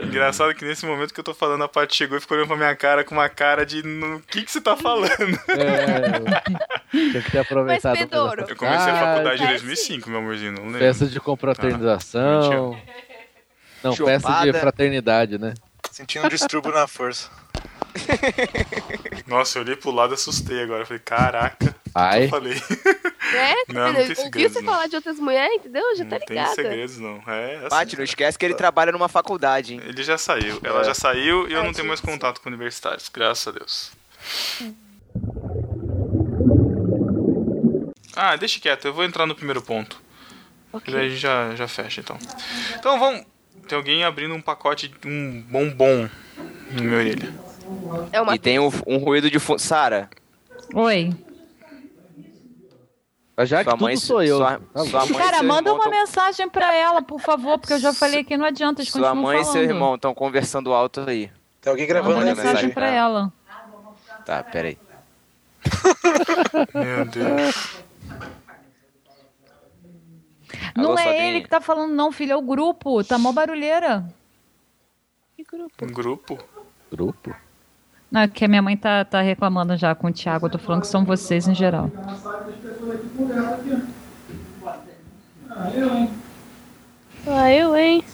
Engraçado que nesse momento que eu tô falando, a parte chegou e ficou olhando pra minha cara com uma cara de. "No- O que que você tá falando? É, tinha que ter aproveitado. Mas, Pedoro, pra Eu comecei a Ah, faculdade em é, 2005, meu amorzinho, não lembro. Festa de confraternização. Não, festa de Chopada. fraternidade, né? Sentindo um distúrbio na força. Nossa, eu olhei pro lado e assustei agora. Eu Falei, caraca, Ai, eu falei. né? Não, não tem Ouviu segredos, você não. falar de outras mulheres, entendeu? Já tá Não tem segredos, não. É assim. Paty, não esquece que ele trabalha numa faculdade, hein? Ele já saiu. Ela já saiu e eu Ai, não tenho mais contato com universitários, graças a Deus. Ah, deixa quieto, eu vou entrar no primeiro ponto. Ok. E daí a gente já, já fecha, então. Então vamos. Tem alguém abrindo um pacote, um bombom na minha orelha. É uma E tem um, um ruído de fundo. Sara, Oi. já que sua tudo mãe. sou eu. Sua, Tá sua mãe e Cara, manda uma tão- mensagem pra ela, por favor, porque eu já falei que não adianta, eles Sua mãe e falando. seu irmão estão conversando alto aí. Tem alguém gravando Manda aí, mensagem mensagem pra ela. Tá, peraí. Meu Deus. Não Alô, é sogrinha. ele que tá falando, não, filho, é o grupo. Tá mó barulheira. Um grupo? Grupo? Não, é que a minha mãe tá, tá reclamando já com o Thiago. Eu tô falando que são vocês em geral. Ah, eu, hein?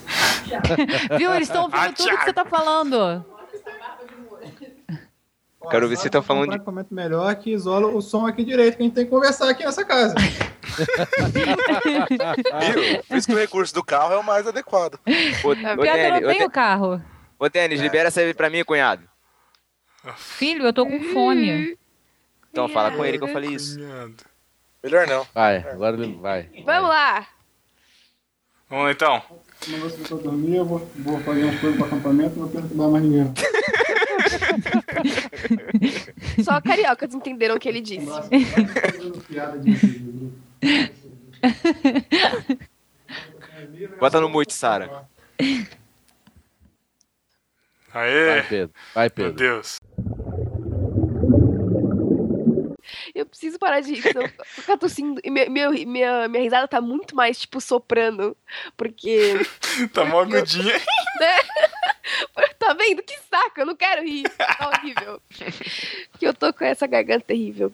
Viu? Eles estão ouvindo Ah, tudo que você tá falando. Quero ver se estão falando um de. equipamento melhor que isola o som aqui direito, que a gente tem que conversar aqui nessa casa. Viu? Por isso que o recurso do carro é o mais adequado. Eu Denis, não tenho Denis, carro. ô, Denis, libera essa aí pra mim, cunhado. Filho, eu tô com fome. Então fala com ele que eu falei isso. Melhor não. Vai, agora ele vai. Vamos lá. Vamos lá então. Você for dormir, eu vou, vou fazer umas coisas pro acampamento e não vou perturbar mais ninguém. Só cariocas entenderam o que ele disse. De Bota no mute, Sara. Aê! Vai, Pedro. Vai, Meu Pedro. Deus. Eu preciso parar de rir, senão eu vou ficar tossindo. E minha, minha, minha, minha risada tá muito mais, tipo, soprando. Porque. Tá mó agudinha. né? Tá vendo? Que saco, eu não quero rir. Tá horrível. Porque eu tô com essa garganta terrível.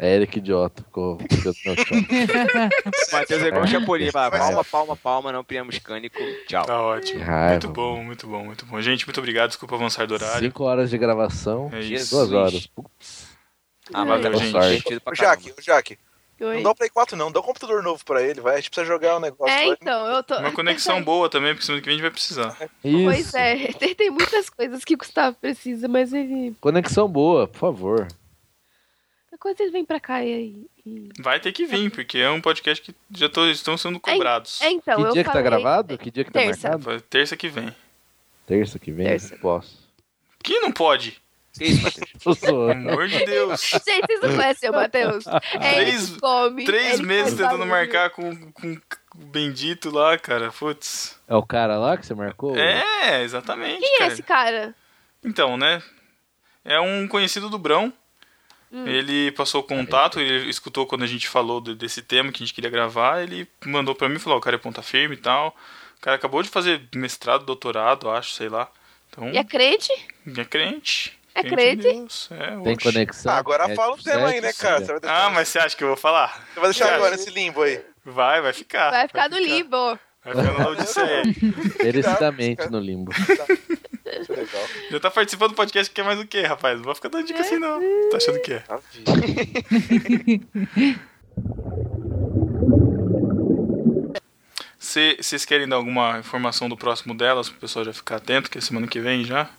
Eric idiota. Ficou. Matheus é igual o Chapolin. Fala, palma, palma, palma, não criamos cânico. Tchau. Tá ótimo. Raiva. Muito bom, muito bom, muito bom. Gente, muito obrigado. Desculpa avançar do horário. Cinco horas de gravação. É isso. Duas horas. Ah, mas Valeu, é gente. divertido pra Ô, Jaque, ô, Jaque. Oi. Não dá o Play 4 não, dá um computador novo pra ele, vai. A gente precisa jogar um negócio. É, vai. então, eu tô. Uma conexão boa também, porque semana que vem a gente vai precisar. Pois Isso. é, tem, tem muitas coisas que o Gustavo precisa, mas ele. Conexão boa, por favor. Quando ele vem pra cá e. e- Vai ter que vir, porque é um podcast que já tô, estão sendo cobrados. É, então, que eu dia que tá gravado? Que dia que tá Terça. marcado? Foi Terça que vem. Terça que vem? Terça. Posso. Que não pode? Que isso, Matheus? Tô Pelo amor de Deus. Gente, vocês não conhecem o Matheus? É Três- come. Três meses tentando barulho. marcar com, com o bendito lá, cara. Putz. É o cara lá que você marcou? É, exatamente. Quem é cara. esse cara? Então, né? É um conhecido do Brão. Hum. Ele passou o contato, ele escutou quando a gente falou de- desse tema que a gente queria gravar, ele mandou pra mim e falou, "Ó, o cara é ponta firme e tal. O cara acabou de fazer mestrado, doutorado, acho, sei lá. Então, E é crente? é crente. É crente? Deus. É, Tem oxe. conexão? Ah, agora É fala o tema aí, né, cara? vai deixar, Ah, mas você acha que eu vou falar? você vai deixar Você agora acha? nesse limbo aí. Vai, vai ficar. Vai ficar no limbo. Vai ficar no Odisseia. Merecidamente no limbo. É legal. Já tá participando do podcast, quer mais o quê, rapaz? Não vai ficar dando dica assim, não. Tá achando que é? Tá. Vocês querem dar alguma informação do próximo delas, pro pessoal já ficar atento, que é semana que vem já?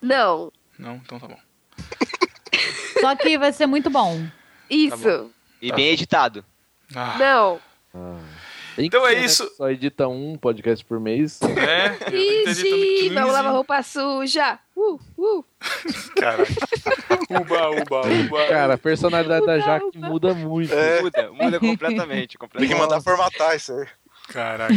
Não. Não? Então tá bom. Só que vai ser muito bom. Isso. E bem editado. Ah, Não. Tem Então que é né, isso. que Só edita um podcast por mês. é, Ixi, 15. vamos lavar roupa suja. Uh, uh. Caraca. Uba, uba, uba. Cara, a personalidade da Jaque muda muito. É. Muda, muda completamente. Tem completamente. que mandar formatar isso aí. Caraca.